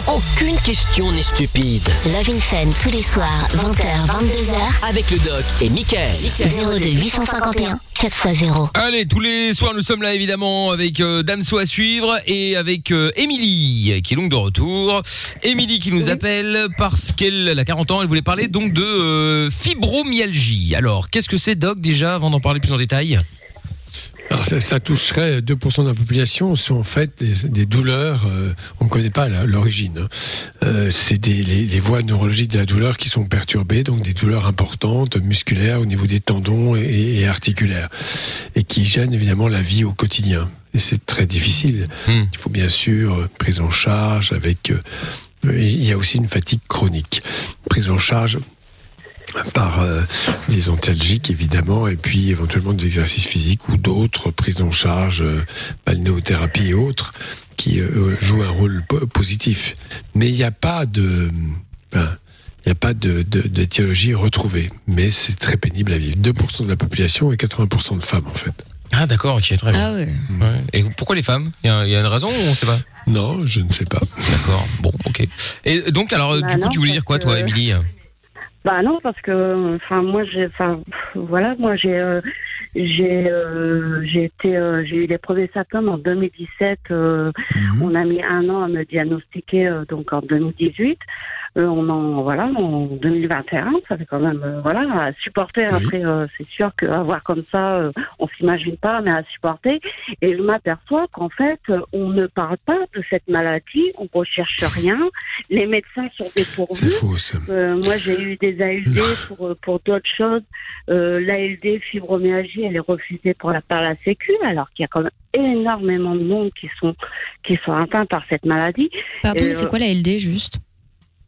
Aucune question n'est stupide. Love in Fun tous les soirs, 20h, 22h. Avec le doc et Michael. 02 851 4x0. Allez, tous les soirs, nous sommes là évidemment avec euh, Damso à suivre et avec euh, Émilie qui est donc de retour. Émilie qui nous appelle parce qu'elle a 40 ans, elle voulait parler donc de euh, fibromyalgie. Alors, qu'est-ce que c'est Doc déjà avant d'en parler plus en détail? Alors ça, ça toucherait 2% de la population, sont en fait des, des douleurs, euh, on ne connaît pas l'origine. hein. Euh, c'est des, les, les voies neurologiques de la douleur qui sont perturbées, donc des douleurs importantes, musculaires au niveau des tendons et, et articulaires, et qui gênent évidemment la vie au quotidien. Et c'est très difficile. Il faut bien sûr euh, prise en charge avec... euh, il y a aussi une fatigue chronique. Prise en charge par euh, des antalgiques évidemment et puis éventuellement de l'exercice physique ou d'autres prises en charge, euh, balnéothérapie et autres qui euh, jouent un rôle po- positif. Mais il n'y a pas de, ben, il n'y a pas de, de, d'étiologie retrouvée, mais c'est très pénible à vivre. 2% de la population et 80% de femmes en fait. Ah d'accord, ok, très bien. Ah ouais. Ouais. Et pourquoi les femmes? Il y, a il y a une raison ou on sait pas? Non, je ne sais pas. D'accord, bon, ok. Et donc alors, Bah du coup, non, tu voulais dire quoi toi, que- Émilie? Bah non, parce que, enfin, moi, j'ai, enfin, voilà, moi, j'ai, euh, j'ai, euh, j'ai été, euh, j'ai eu les premiers symptômes en 2017. euh, On a mis un an à me diagnostiquer, euh, donc en 2018. Euh, on en, voilà, en 2021, ça fait quand même, euh, voilà, à supporter. Après, euh, c'est sûr qu'avoir comme ça, euh, on s'imagine pas, mais à supporter. Et je m'aperçois qu'en fait, on ne parle pas de cette maladie, on recherche rien. Les médecins sont dépourvus. C'est faux ça. Euh, moi, j'ai eu des ALD pour, pour d'autres choses. Euh, L'ALD fibromyalgie, elle est refusée pour la, par la Sécu, alors qu'il y a quand même énormément de monde qui sont, qui sont atteints par cette maladie. Pardon, c'est quoi la LD juste?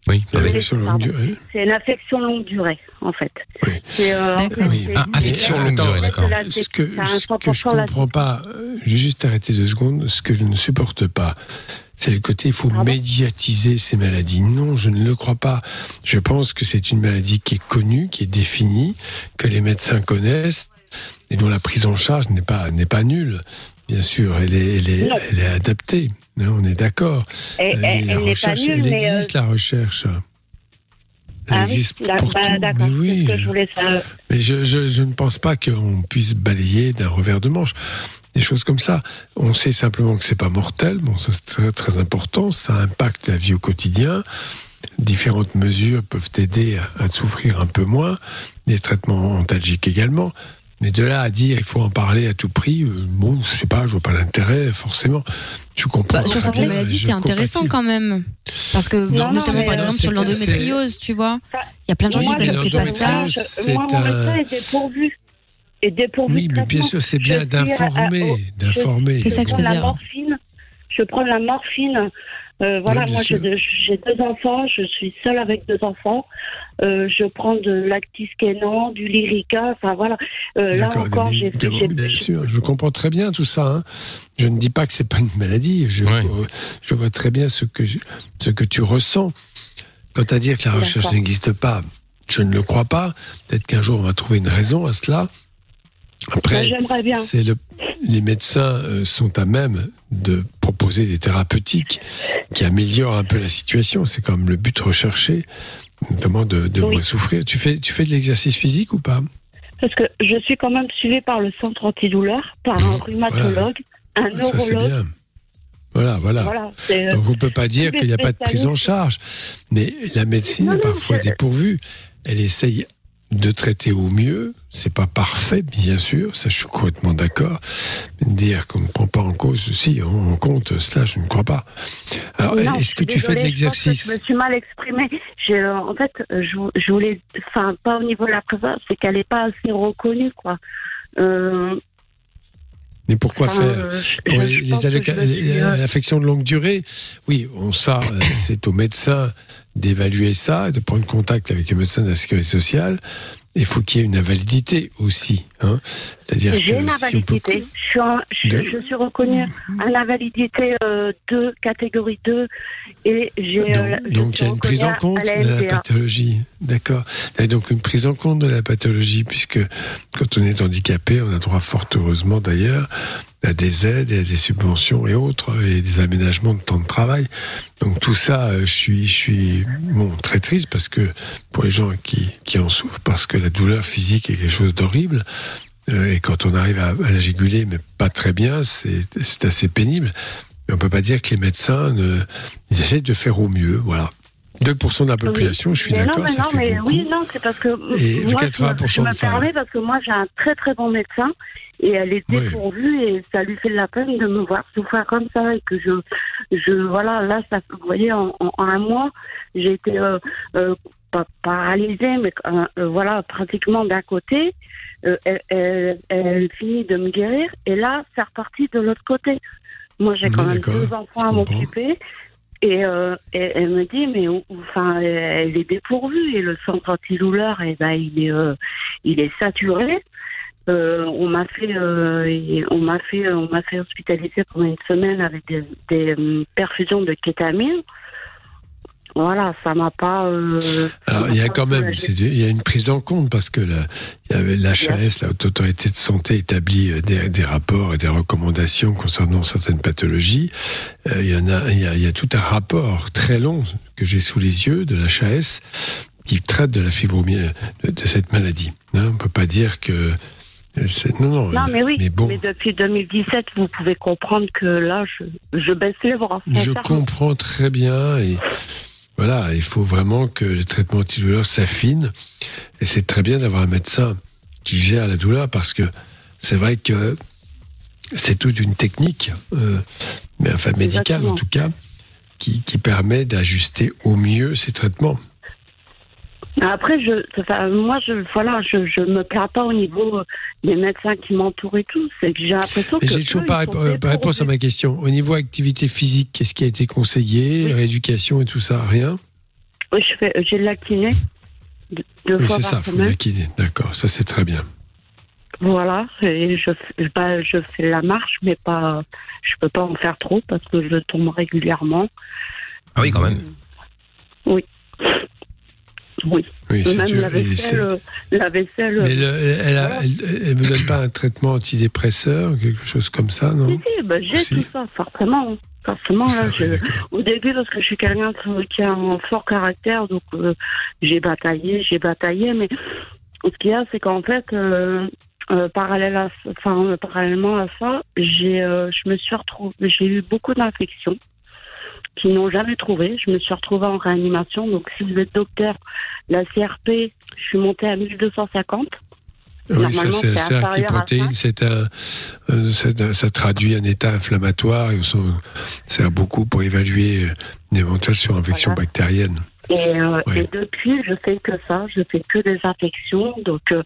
Oui. Euh, longue durée. C'est une affection longue durée, en fait. C'est, euh, en fait, Oui. c'est- Ah, affection Mais, longue attends, durée, d'accord. Ce que, ce je 100% la comprends pas, euh, je vais juste arrêter deux secondes. Ce que je ne supporte pas, c'est le côté il faut médiatiser ces maladies. Non, je ne le crois pas. Je pense que c'est une maladie qui est connue, qui est définie, que les médecins connaissent et dont la prise en charge n'est pas n'est pas nulle. Bien sûr, elle est elle est, Non. elle est adaptée. On est d'accord. Elle- Euh, elle- la elle pas recherche, nulle, elle mais, euh, existe la recherche. Elle Ah oui, existe d'ac- pour bah, tout. Mais oui. que je voulais. Mais je, je, je ne pense pas qu'on puisse balayer d'un revers de manche des choses comme ça. On sait simplement que c'est pas mortel. Bon, ça c'est très, très important. Ça impacte la vie au quotidien. Différentes mesures peuvent aider à, à souffrir un peu moins. Des traitements antalgiques également. Mais de là à dire il faut en parler à tout prix, euh, bon, je sais pas, je vois pas l'intérêt forcément. Je comprends. Bah, Sur certaines maladies, je c'est intéressant quand même. Parce que, Non, notamment non, par exemple euh, sur l'endométriose, tu vois. Il y a plein de gens qui ne connaissaient pas ça. c'est Moi, mon un- est dépourvu. Est dépourvu Oui, mais bien sûr, c'est Je bien d'informer, d'informer. C'est ça que je prends veux la dire. morphine. Je prends la morphine. Euh, voilà, Oui, moi j'ai deux, enfants, je suis seule avec deux enfants. Euh, je prends de l'actiskénan, du lyrica, enfin voilà. Euh, là encore, des j'ai bien sûr, je comprends très bien tout ça. hein. Je ne dis pas que c'est pas une maladie. Je, je vois très bien ce que je- ce que tu ressens. Quant à dire que la recherche n'existe pas, je ne le crois pas. Peut-être qu'un jour on va trouver une raison à cela. Après, j'aimerais bien. c'est le, les médecins euh, sont à même de proposer des thérapeutiques qui améliorent un peu la situation. C'est comme le but recherché, notamment de, de moins souffrir. Tu fais, tu fais de l'exercice physique ou pas? Parce que je suis quand même suivie par le centre antidouleur, par un rhumatologue, un Mmh. Ça, c'est neurologue. bien. Voilà, voilà. Voilà, euh, Donc on ne peut pas dire qu'il n'y a pas de prise en charge. Mais la médecine est parfois dépourvue. Elle essaye de traiter au mieux. C'est pas parfait, bien sûr. Ça, je suis complètement d'accord. Mais dire qu'on ne prend pas en cause, on, on compte cela, je ne crois pas. Alors, est-ce que je tu fais de je l'exercice Je me suis mal exprimée. Euh, en fait, je, je voulais, enfin, pas au niveau de la présence, c'est qu'elle n'est pas assez reconnue, quoi. Euh, Mais pourquoi Enfin, faire je- Pour je les, les je euh, l'affection de longue durée, oui, on ça, euh, (coughs) c'est au médecin d'évaluer ça, de prendre contact avec le médecin de la sécurité sociale. Il faut qu'il y ait une invalidité aussi. Hein C'est-à-dire que J'ai une si on peut- invalidité. Je suis, en- je, De- je suis reconnue en invalidité euh, 2, catégorie 2, et j'ai. euh, Donc, donc il y a une prise en compte à la de la pathologie. D'accord. Il y a donc une prise en compte de la pathologie, puisque quand on est handicapé, on a droit, fort heureusement d'ailleurs, à des aides à des subventions et autres, et des aménagements de temps de travail. Donc tout ça, euh, je suis, je suis bon, très triste parce que pour les gens qui, qui en souffrent, parce que la douleur physique est quelque chose d'horrible. Euh, et quand on arrive à, à la juguler, mais pas très bien, c'est assez pénible. Mais on peut pas dire que les médecins, ne, ils essaient de faire au mieux. Voilà. 2% de la population, je suis d'accord, ça non, fait mais beaucoup. oui, non, c'est parce que Et moi, 80% je me, je de me femmes. permets parce que moi, j'ai un très très bon médecin et elle est dépourvue et ça lui fait de la peine de me voir souffrir comme ça et que je, je voilà, là, ça, vous voyez, en, en- en un mois, j'ai été euh, euh, pas paralysée, mais euh, voilà, pratiquement d'un côté. Elle, elle- elle finit de me guérir et là, c'est reparti de l'autre côté. Moi, j'ai quand même deux enfants à m'occuper. Et, euh, et elle me dit, mais enfin, elle est dépourvue et le centre antidouleur, eh ben, il est, euh, il est saturé. Euh, on m'a fait, euh, on m'a fait, on m'a fait hospitaliser pendant une semaine avec des, des, euh, perfusions de kétamine. Voilà, ça m'a pas. euh, Alors, il y a quand même, il y a une prise en compte parce que la, il y avait l'HAS, la Haute Autorité de Santé, établit euh, des, des rapports et des recommandations concernant certaines pathologies. Euh, il y en a, il y a, il y a tout un rapport très long que j'ai sous les yeux de l'HAS qui traite de la fibromyalgie, de, de cette maladie. Hein, on peut pas dire que euh, non, non. Non, mais oui, mais bon. mais depuis 2017, vous pouvez comprendre que là, je, je baisse les bras. Je comprends très bien et voilà, il faut vraiment que le traitement antidouleur s'affine et c'est très bien d'avoir un médecin qui gère la douleur parce que c'est vrai que c'est toute une technique, euh, mais enfin médicale Exactement. en tout cas, qui, qui permet d'ajuster au mieux ces traitements. Après, je, enfin, moi, je, voilà, je, je me plains pas au niveau euh, des médecins qui m'entourent et tout. C'est que j'ai l'impression que. J'ai toujours eux, pas pas réponse à ma question. Au niveau activité physique, qu'est-ce qui a été conseillé, rééducation et tout ça? Rien? Oui, je fais, j'ai de la kiné deux Oui, c'est ça, faut de la kiné. D'accord, ça c'est très bien. Voilà, et je, fais- bah, je fais la marche, mais pas, je peux pas en faire trop parce que je tombe régulièrement. Ah oui, quand même. Oui. Oui. Oui, c'est Même dur, la et vaisselle, c'est- euh, la vaisselle. Mais le- elle, a- elle, elle vous donne pas un traitement antidépresseur, quelque chose comme ça, non? Si, bah, j'ai tout ça, forcément. Forcément, là, je- au début, parce que je suis quelqu'un qui a un fort caractère, donc euh, j'ai bataillé, j'ai bataillé, mais ce qu'il y a, c'est qu'en fait, euh, parallèle à, enfin, parallèlement à ça, j'ai, je me suis retrouvée, j'ai eu beaucoup d'infections qui n'ont jamais trouvé. Je me suis retrouvée en réanimation, donc si vous êtes docteur, la CRP, je suis montée à 1250. Oui, ça, Normalement, c'est c'est c'est ça. un, euh, un- ça traduit un état inflammatoire et on s'en sert beaucoup pour évaluer une éventuelle surinfection Voilà. bactérienne. Et, euh, et depuis, je fais que ça, je fais que des infections. Donc, euh,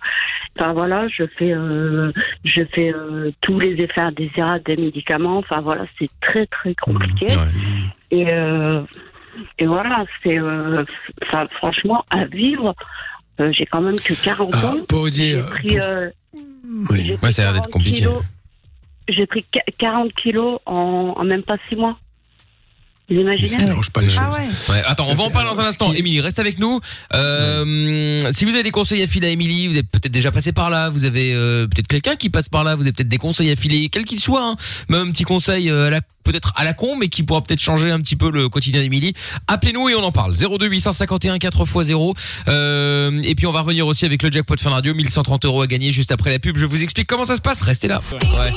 enfin voilà, je fais, euh, je fais euh, tous les effets indésirables des médicaments. Enfin voilà, c'est très très compliqué. Et euh, et voilà, c'est, euh, franchement, à vivre. euh, j'ai quand même que 40 Ah, ans. pour dire, J'ai pris, euh, Oui. j'ai Ouais, pris ça a l'air d'être 40 compliqué. kilos. J'ai pris qu- 40 kilos en, en même pas 6 mois. Vous imaginez Ça n'arrange pas les choses. Ouais, attends, on va en parler dans un instant. Émilie, reste avec nous. Euh, Si vous avez des conseils à filer à Émilie, vous êtes peut-être déjà passé par là, vous avez euh, peut-être quelqu'un qui passe par là, vous avez peut-être des conseils à filer, quel qu'il soit, hein. même un petit conseil euh, à la peut-être à la con, mais qui pourra peut-être changer un petit peu le quotidien d'Émilie. Appelez-nous et on en parle. 02 851 4x0. Euh, et puis on va revenir aussi avec le jackpot fin radio, 1130 euros à gagner juste après la pub. Je vous explique comment ça se passe. Restez là. Ouais.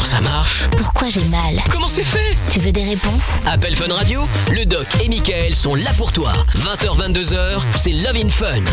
Comment ça marche Pourquoi j'ai mal Comment c'est fait Tu veux des réponses Appel Fun Radio, le doc et Michael sont là pour toi. 20h, 22h, c'est Love in Fun.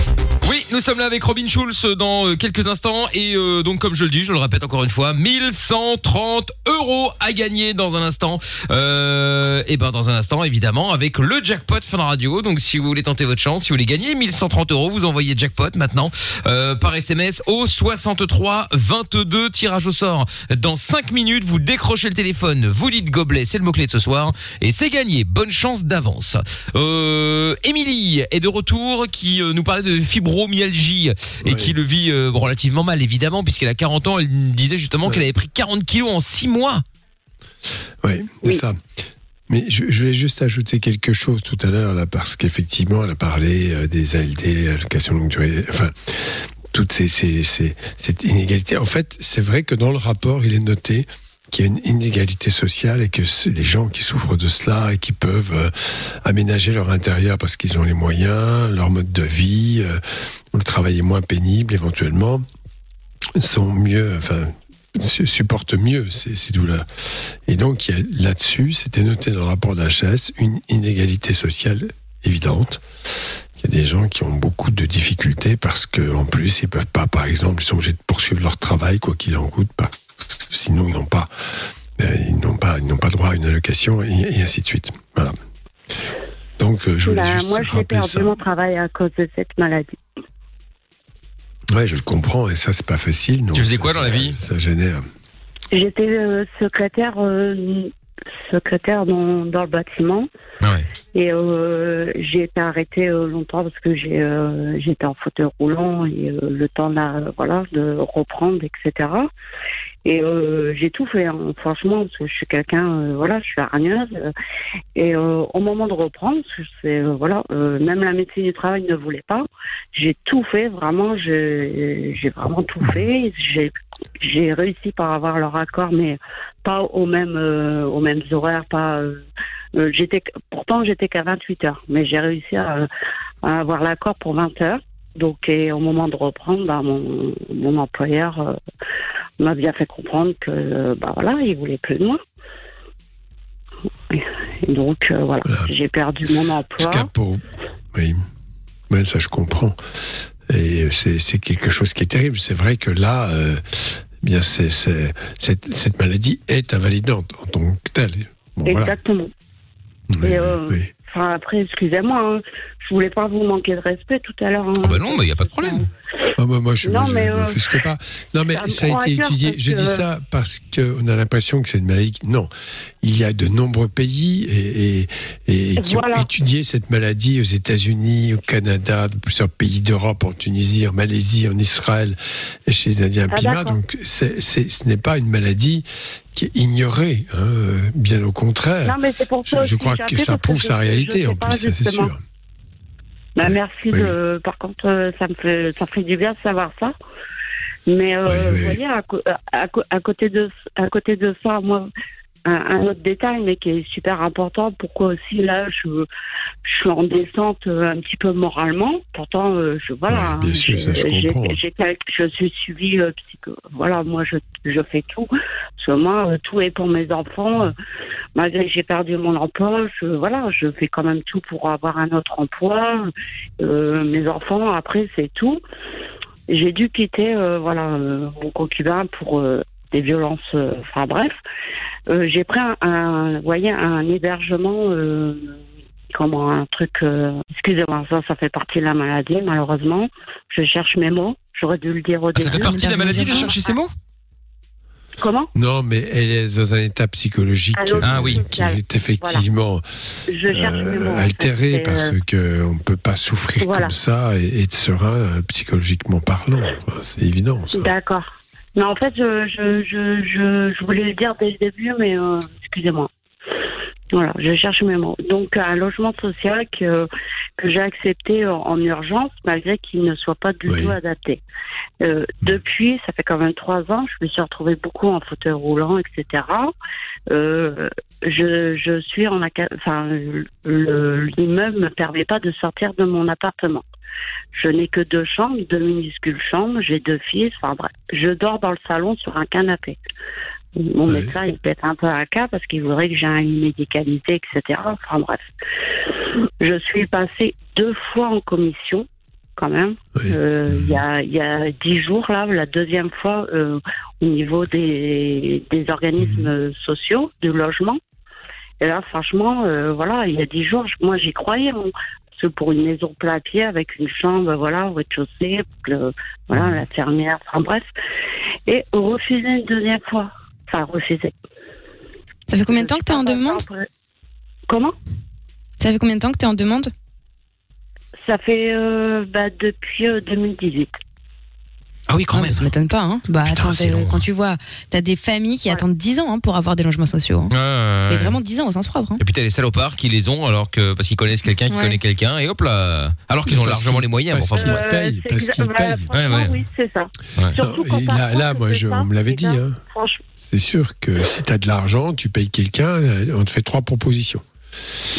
Oui, nous sommes là avec Robin Schulz dans euh, quelques instants et euh, donc comme je le dis, je le répète encore une fois, 1130 euros à gagner dans un instant. Euh, et ben dans un instant évidemment avec le jackpot Fun Radio. Donc si vous voulez tenter votre chance, si vous voulez gagner 1130 euros, vous envoyez jackpot maintenant euh, par SMS au 63 22 tirage au sort. Dans 5 minutes, vous décrochez le téléphone, vous dites gobelet, c'est le mot clé de ce soir et c'est gagné. Bonne chance d'avance. Euh, Émilie est de retour qui euh, nous parlait de fibromyalgie et qui le vit euh, relativement mal évidemment puisqu'elle a 40 ans. Elle disait justement qu'elle avait pris 40 kilos en 6 mois. Oui, c'est ça. Mais je, je vais juste ajouter quelque chose tout à l'heure, là, parce qu'effectivement, elle a parlé euh, des ALD, allocations longue durée, enfin, toutes ces, ces, ces- cette inégalité. En fait, c'est vrai que dans le rapport, il est noté qu'il y a une inégalité sociale et que les gens qui souffrent de cela et qui peuvent euh, aménager leur intérieur parce qu'ils ont les moyens, leur mode de vie, euh, le travail est moins pénible éventuellement, sont mieux, enfin, su- supportent mieux ces, ces douleurs. Et donc, là-dessus, c'était noté dans le rapport d'HS, une inégalité sociale évidente. Il y a des gens qui ont beaucoup de difficultés parce que, en plus, ils peuvent pas, par exemple, ils sont obligés de poursuivre leur travail, quoi qu'il en coûte, que sinon ils n'ont pas, euh, ils n'ont pas, ils n'ont pas droit à une allocation et, et ainsi de suite. Voilà. Donc, euh, je voulais Bah, juste moi, j'ai perdu ça. mon travail à cause de cette maladie. Ouais, je le comprends et ça, c'est pas facile. Tu faisais quoi dans la vie? Ça génère. J'étais euh, secrétaire, euh, secrétaire dans, dans le bâtiment. Et euh, j'ai été arrêtée euh, longtemps parce que j'ai euh, j'étais en fauteuil roulant et euh, le temps là, voilà, de reprendre, etc. Et euh, j'ai tout fait, hein, franchement, je suis quelqu'un, euh, voilà, je suis hargneuse. et euh, au moment de reprendre, c'est voilà, même la médecine du travail ne voulait pas. J'ai tout fait, vraiment, j'ai vraiment tout fait. J'ai réussi par avoir leur accord, mais pas au même euh, aux mêmes horaires, pas. j'étais pourtant j'étais qu'à 28 heures, mais j'ai réussi à avoir l'accord pour 20 heures. Donc et au moment de reprendre, bah, mon, mon employeur euh, m'a bien fait comprendre que bah voilà, il voulait plus de moi. Et donc euh, voilà, j'ai perdu mon emploi. Pour... Oui, mais ça je comprends. Et c'est c'est quelque chose qui est terrible. C'est vrai que là, euh, bien c'est c'est- cette, cette maladie est invalidante en tant que telle. Bon, voilà. Exactement. Oui, Et, oui. Enfin, après, excusez-moi, hein, je voulais pas vous manquer de respect tout à l'heure. Ah bah non, il n'y a pas de problème. Ah, moi, moi, je mais, ne euh, m'offusque pas. Non, mais ça a été étudié. Je dis ça parce qu'on a l'impression que c'est une maladie. Non, il y a de nombreux pays et, et- et qui Voilà. ont étudié cette maladie aux États-Unis, au Canada, dans plusieurs pays d'Europe, en Tunisie, en Malaisie, en Israël, et chez les Indiens Ah, Pima. Donc, c'est, c'est- ce n'est pas une maladie qui est ignorée, hein, bien au contraire. Non, mais c'est pour ça je, je crois que ça prouve sa réalité, en plus, ça c'est sûr. Bah, merci Oui, de. Par contre, euh, ça me fait, ça fait du bien de savoir ça. Mais euh, vous voyez, à côté de, à côté de ça, moi, un, un autre détail, mais qui est super important. Pourquoi aussi là, je, je suis en descente euh, un petit peu moralement. Pourtant, euh, je voilà, sûr, ça, je suis suivie euh, psycho. Voilà, moi, je, je fais tout. Parce que moi, euh, tout est pour mes enfants. malgré que j'ai perdu mon emploi, je, voilà, je fais quand même tout pour avoir un autre emploi. Mes enfants, après, c'est tout. J'ai dû quitter, voilà, mon concubin pour des violences. Enfin bref, Euh, j'ai pris un, voyez, un hébergement. euh, Comment un truc euh, Excusez-moi, ça, ça fait partie de la maladie, malheureusement. Je cherche mes mots. J'aurais dû le dire au Ah, début. ça fait partie de la maladie de chercher ses mots Comment Non, mais elle est dans un état psychologique Ah oui. qui est effectivement Je cherche mes euh, mots. en fait. altéré parce euh, que on ne peut pas souffrir Voilà. comme ça et être serein psychologiquement parlant. C'est évident. D'accord. Mais en fait, je, je, je, je, je voulais le dire dès le début, mais euh, excusez-moi. Voilà, je cherche mes mots. Donc, un logement social que, que j'ai accepté en, en urgence, malgré qu'il ne soit pas du tout adapté. Euh, depuis, ça fait quand même trois ans, je me suis retrouvée beaucoup en fauteuil roulant, etc. Euh, je, je suis en... Enfin, le- l'immeuble me permet pas de sortir de mon appartement. Je n'ai que deux chambres, deux minuscules chambres, j'ai deux fils, enfin bref. Je dors dans le salon sur un canapé. Mon médecin, il pète un peu à cas parce qu'il voudrait que j'ai une médicalité, etc. Enfin bref. Je suis passée deux fois en commission quand même. Euh, Il y, a, il y a dix jours, là, la deuxième fois, euh, au niveau des, des organismes sociaux, du logement. Et là, franchement, euh, voilà, il y a dix jours, moi, j'y croyais. hein. Que pour une maison plein à pied avec une chambre, voilà, au rez-de-chaussée, le- voilà, la fermière, enfin bref. Et on refusait une deuxième fois. Enfin, refusé. Ça fait combien de temps que tu es en demande Comment? Ça fait combien de temps que tu es en demande? Ça fait euh, bah, depuis euh, 2018. Ah oui, quand même. Ça m'étonne pas. Hein. Bah attends, t'as- long, quand tu vois, t'as des familles qui attendent 10 ans hein, pour avoir des logements sociaux. hein. Ouais, ouais, Mais vraiment 10 ans au sens propre. hein. Et puis t'as les salopards qui les ont alors que parce qu'ils connaissent quelqu'un qui Ouais. connaît quelqu'un et hop là alors qu'ils ont largement les moyens. parce qu'ils payent, c'est parce qu'ils payent. Oui, c'est ça. Ouais. Surtout Non, quand là, là, moi, je, ça, on me l'avait dit. Hein. C'est sûr que si tu as de l'argent, tu payes quelqu'un, euh, on te fait trois propositions.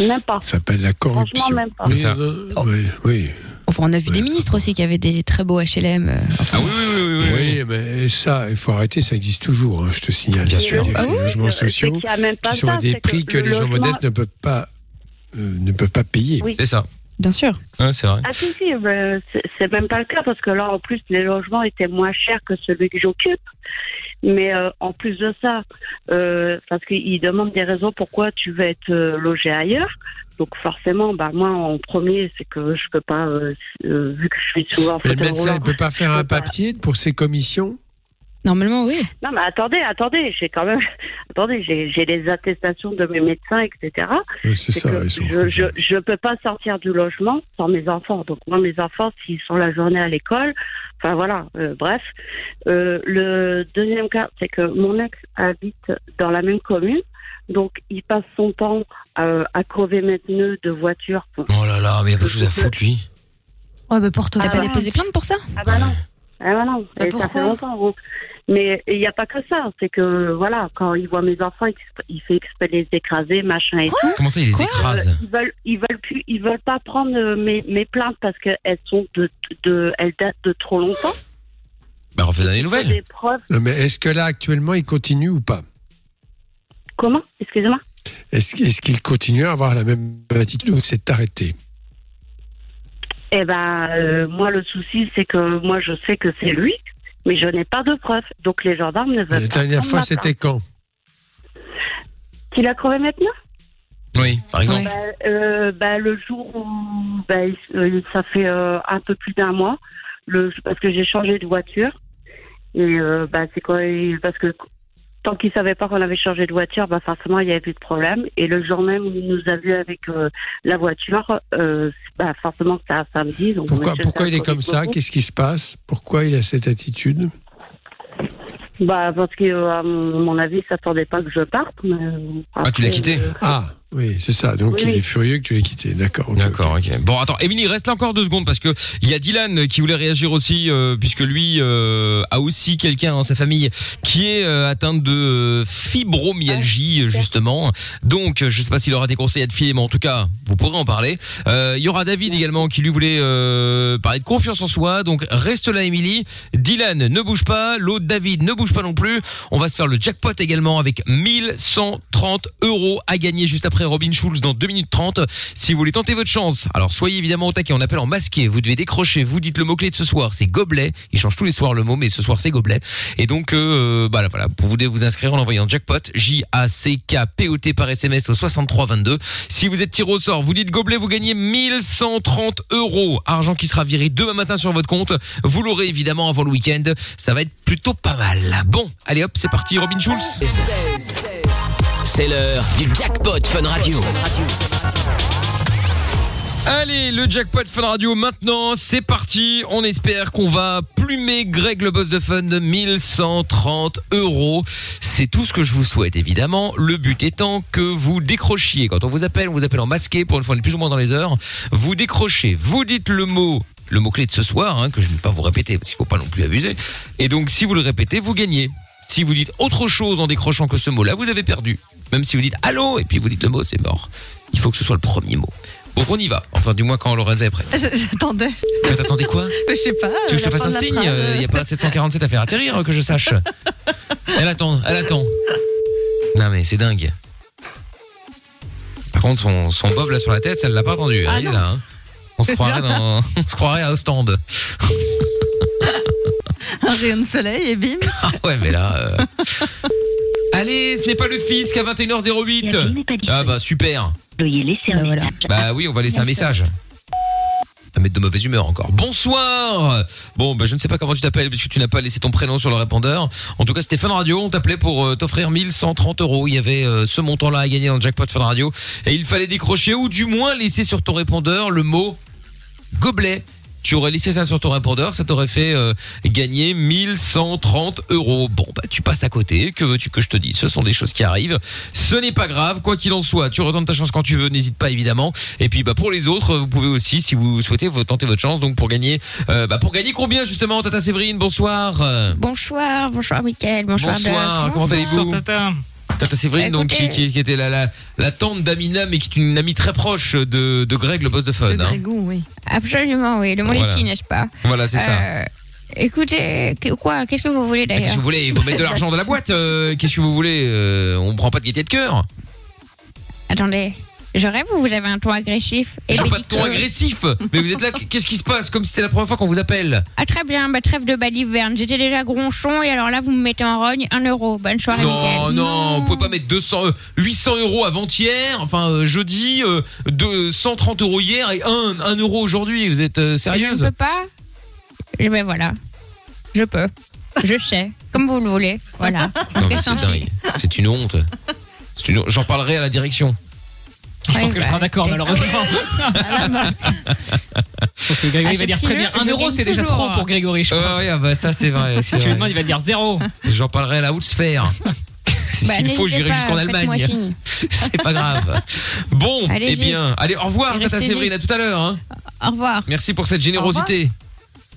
même pas. Ça s'appelle la corruption. Franchement, même pas. Ça. oui, oui. Enfin, on a vu des ministres aussi qui avaient des très beaux HLM. euh, enfin, Ah oui oui oui oui. mais ça, il faut arrêter, ça existe toujours, hein, je te signale. Bien sûr. C'est-à-dire Ah que oui, les logements sociaux y a même pas qui sont ça, à des que prix que, le les gens modestes ne peuvent pas, euh, ne peuvent pas payer. Oui. C'est ça. Bien sûr. Ouais, c'est vrai. Ah si, si, c'est- c'est même pas le cas parce que là, en plus, les logements étaient moins chers que celui que j'occupe. Mais euh, en plus de ça, euh, parce qu'ils demandent des raisons pourquoi tu veux être euh, logé ailleurs. Donc forcément, bah moi en premier, c'est que je peux pas, euh, euh, vu que je suis souvent en Mais le médecin roulant, ne peut pas faire un pas- papier pour ses commissions? Normalement, oui. Non, mais attendez, attendez, j'ai quand même, (laughs) attendez, j'ai j'ai les attestations de mes médecins, etc. Oui, C'est C'est ça, que ils sont. je, je, je peux pas sortir du logement sans mes enfants. Donc moi, mes enfants, s'ils sont la journée à l'école, enfin voilà, euh, bref. Euh, le deuxième cas, c'est que mon ex habite dans la même commune, donc il passe son temps euh, à crever mes pneus de voiture. pour- Oh là là mais il a pas de choses à foutre lui. Ouais, bah porte T'as pas bah, déposé plainte pour ça? Ah bah non. Ah bah non, Mais Et ça fait pourquoi? longtemps. bon. Mais il n'y a pas que ça, c'est que voilà, quand il voit mes enfants, il, il fait exprès de les écraser, machin et tout. Comment ça il les écrase? Ils veulent, ils veulent plus, ils veulent pas prendre euh, mes, mes plaintes parce qu'elles sont de, de, elles datent de trop longtemps. Bah refais des Des nouvelles. preuves. Non, mais est-ce que là, actuellement, il continue ou pas? Comment? Excusez-moi? Est-ce qu'il continue à avoir la même attitude ou c'est arrêté? Eh ben, euh, moi le souci c'est que moi je sais que c'est lui, mais je n'ai pas de preuves. Donc les gendarmes ne veulent La pas. dernière prendre fois, c'était quand? Qu'il a crevé maintenant? Oui par exemple. Bah, euh, bah, le jour où bah, euh, ça fait euh, un peu plus d'un mois, le, parce que j'ai changé de voiture. Et euh, bah, c'est quoi Parce que tant qu'il savait pas qu'on avait changé de voiture, bah, forcément il y avait plus de problème. Et le jour même où il nous a vus avec euh, la voiture, euh, bah, forcément c'était un samedi. Donc Pourquoi, il est comme ça? Qu'est-ce qui se passe? Pourquoi il a cette attitude? Bah parce que euh, à mon avis, il s'attendait pas que je parte. Mais, Ah tu l'as quitté. euh, Ah, oui, c'est ça. Donc Oui, il est furieux que tu l'aies quitté. D'accord. D'accord, ok. ok. Bon, attends, Émilie, reste là encore deux secondes parce que il y a Dylan qui voulait réagir aussi euh, puisque lui euh, a aussi quelqu'un dans sa famille qui est euh, atteinte de euh, fibromyalgie euh, justement. Donc, je sais pas s'il aura des conseils à te filer, mais en tout cas, vous pourrez en parler. Euh, Il y aura David également qui lui voulait euh, parler de confiance en soi. Donc, reste là, Émilie. Dylan, ne bouge pas. L'autre David, ne bouge pas non plus. On va se faire le jackpot également avec 1130 euros à gagner juste après Robin Schulz dans 2 minutes 30. Si vous voulez tenter votre chance, alors soyez évidemment au taquet. On appelle en masqué. Vous devez décrocher. Vous dites le mot-clé de ce soir. C'est gobelet. Il change tous les soirs le mot, mais ce soir c'est gobelet. Et donc, euh, bah là, voilà. Vous devez vous inscrire en envoyant jackpot. J-A-C-K-P-O-T par SMS au 6322. Si vous êtes tiré au sort, vous dites gobelet, vous gagnez 1130 euros. Argent qui sera viré demain matin sur votre compte. Vous l'aurez évidemment avant le week-end. Ça va être plutôt pas mal. Bon, allez hop, c'est parti. Robin Schulz. C'est l'heure du jackpot Fun Radio. Allez, le jackpot Fun Radio maintenant, c'est parti. On espère qu'on va plumer Greg le boss de Fun de 1130 euros. C'est tout ce que je vous souhaite évidemment. Le but étant que vous décrochiez. Quand on vous appelle, on vous appelle en masqué pour une fois on plus ou moins dans les heures. Vous décrochez, vous dites le mot le mot-clé de ce soir, hein, que je ne vais pas vous répéter parce qu'il faut pas non plus abuser. Et donc, si vous le répétez, vous gagnez. Si vous dites autre chose en décrochant que ce mot-là, vous avez perdu. Même si vous dites allô et puis vous dites le mot, c'est mort. Il faut que ce soit le premier mot. Donc on y va. Enfin, du moins quand Lorenza est prête. J'attendais. Mais t'attendais quoi (laughs) je sais pas. Tu veux que je te fasse un signe. Il n'y a pas un 747 à faire atterrir, hein, que je sache. (laughs) Elle attend, elle attend. Non mais c'est dingue. Par contre, son, son bob là sur la tête, ça ne l'a pas attendu. Ah il est là. hein. On se croirait (laughs) dans, on se croirait à Ostende. Un rayon de soleil et bim. (laughs) Ah ouais, mais là. euh, Allez, ce n'est pas le fisc à 21h08. Ah bah super. Veuillez laisser un message. Bah oui, on va laisser un message. À mettre de mauvaise humeur encore. Bonsoir. Bon, bah je ne sais pas comment tu t'appelles puisque tu n'as pas laissé ton prénom sur le répondeur. En tout cas, c'était Fun Radio. On t'appelait pour euh, t'offrir 1130 euros. Il y avait euh, ce montant-là à gagner dans le jackpot Fun Radio et il fallait décrocher ou du moins laisser sur ton répondeur le mot gobelet. Tu aurais laissé ça sur ton répondeur, ça t'aurait fait euh, gagner 1130 euros. Bon, bah tu passes à côté. Que veux-tu que je te dise? Ce sont des choses qui arrivent. Ce n'est pas grave, quoi qu'il en soit. Tu retentes ta chance quand tu veux, n'hésite pas évidemment. Et puis bah pour les autres, vous pouvez aussi, si vous souhaitez, vous tenter votre chance. Donc pour gagner, euh, bah pour gagner combien justement, Tata Séverine? Bonsoir. Bonsoir, bonsoir Mickaël, bonsoir Bonsoir, Doc. comment allez-vous? Bonsoir, Tata. Tata Séverine, donc qui, Écoutez- qui, qui était la, la, la tante d'Amina, mais qui est une amie très proche de, de Greg, le boss de Fun. Le hein. Grégou, oui. Absolument, oui, le Voilà. Moletti, n'est-ce pas? Voilà, c'est ça. Euh, Écoutez, quoi Qu'est-ce que vous voulez Qu'est-ce d'ailleurs que vous voulez? Faut mettre de l'argent dans la boîte. euh, Qu'est-ce que vous voulez Euh, On prend pas de gaieté de cœur. Attendez, je rêve ou vous avez un ton agressif J'ai pas de ton agressif. Mais vous êtes là. Qu'est-ce qui se passe Comme si c'était la première fois qu'on vous appelle. Ah très bien, bah, trêve de baliverne. J'étais déjà gronchon et alors là vous me mettez en rogne un euro. Bonne soirée Non, Mickaël. non, vous pouvez pas mettre 200, euh, 800 euros avant-hier, enfin euh, jeudi, euh, 230 euros hier et 1, 1 euro aujourd'hui. Vous êtes euh, Je ne peux pas Eh Ben voilà, je peux. Je sais, comme vous le voulez. Voilà. Non, mais Qu'est-ce c'est qu'on dingue. C'est une honte. C'est une honte. J'en parlerai à la direction. Je Ouais, pense qu'elle bah, sera d'accord, malheureusement. (laughs) Je pense que Grégory Ah, va dire très bien. jeu, Un je euro, gagne c'est déjà trop pour Grégory, je Euh, pense. ouais, ah bah ça c'est vrai. c'est Tu lui vrai. demandes, il va dire zéro. J'en parlerai à la haute sphère. (laughs) Bah, S'il faut, n'hésitez j'irai jusqu'en Allemagne. (laughs) C'est pas grave. Bon, eh Allez-y. bien, allez, au revoir, Et Tata Séverine, à tout à l'heure. hein. Au revoir. Merci pour cette générosité.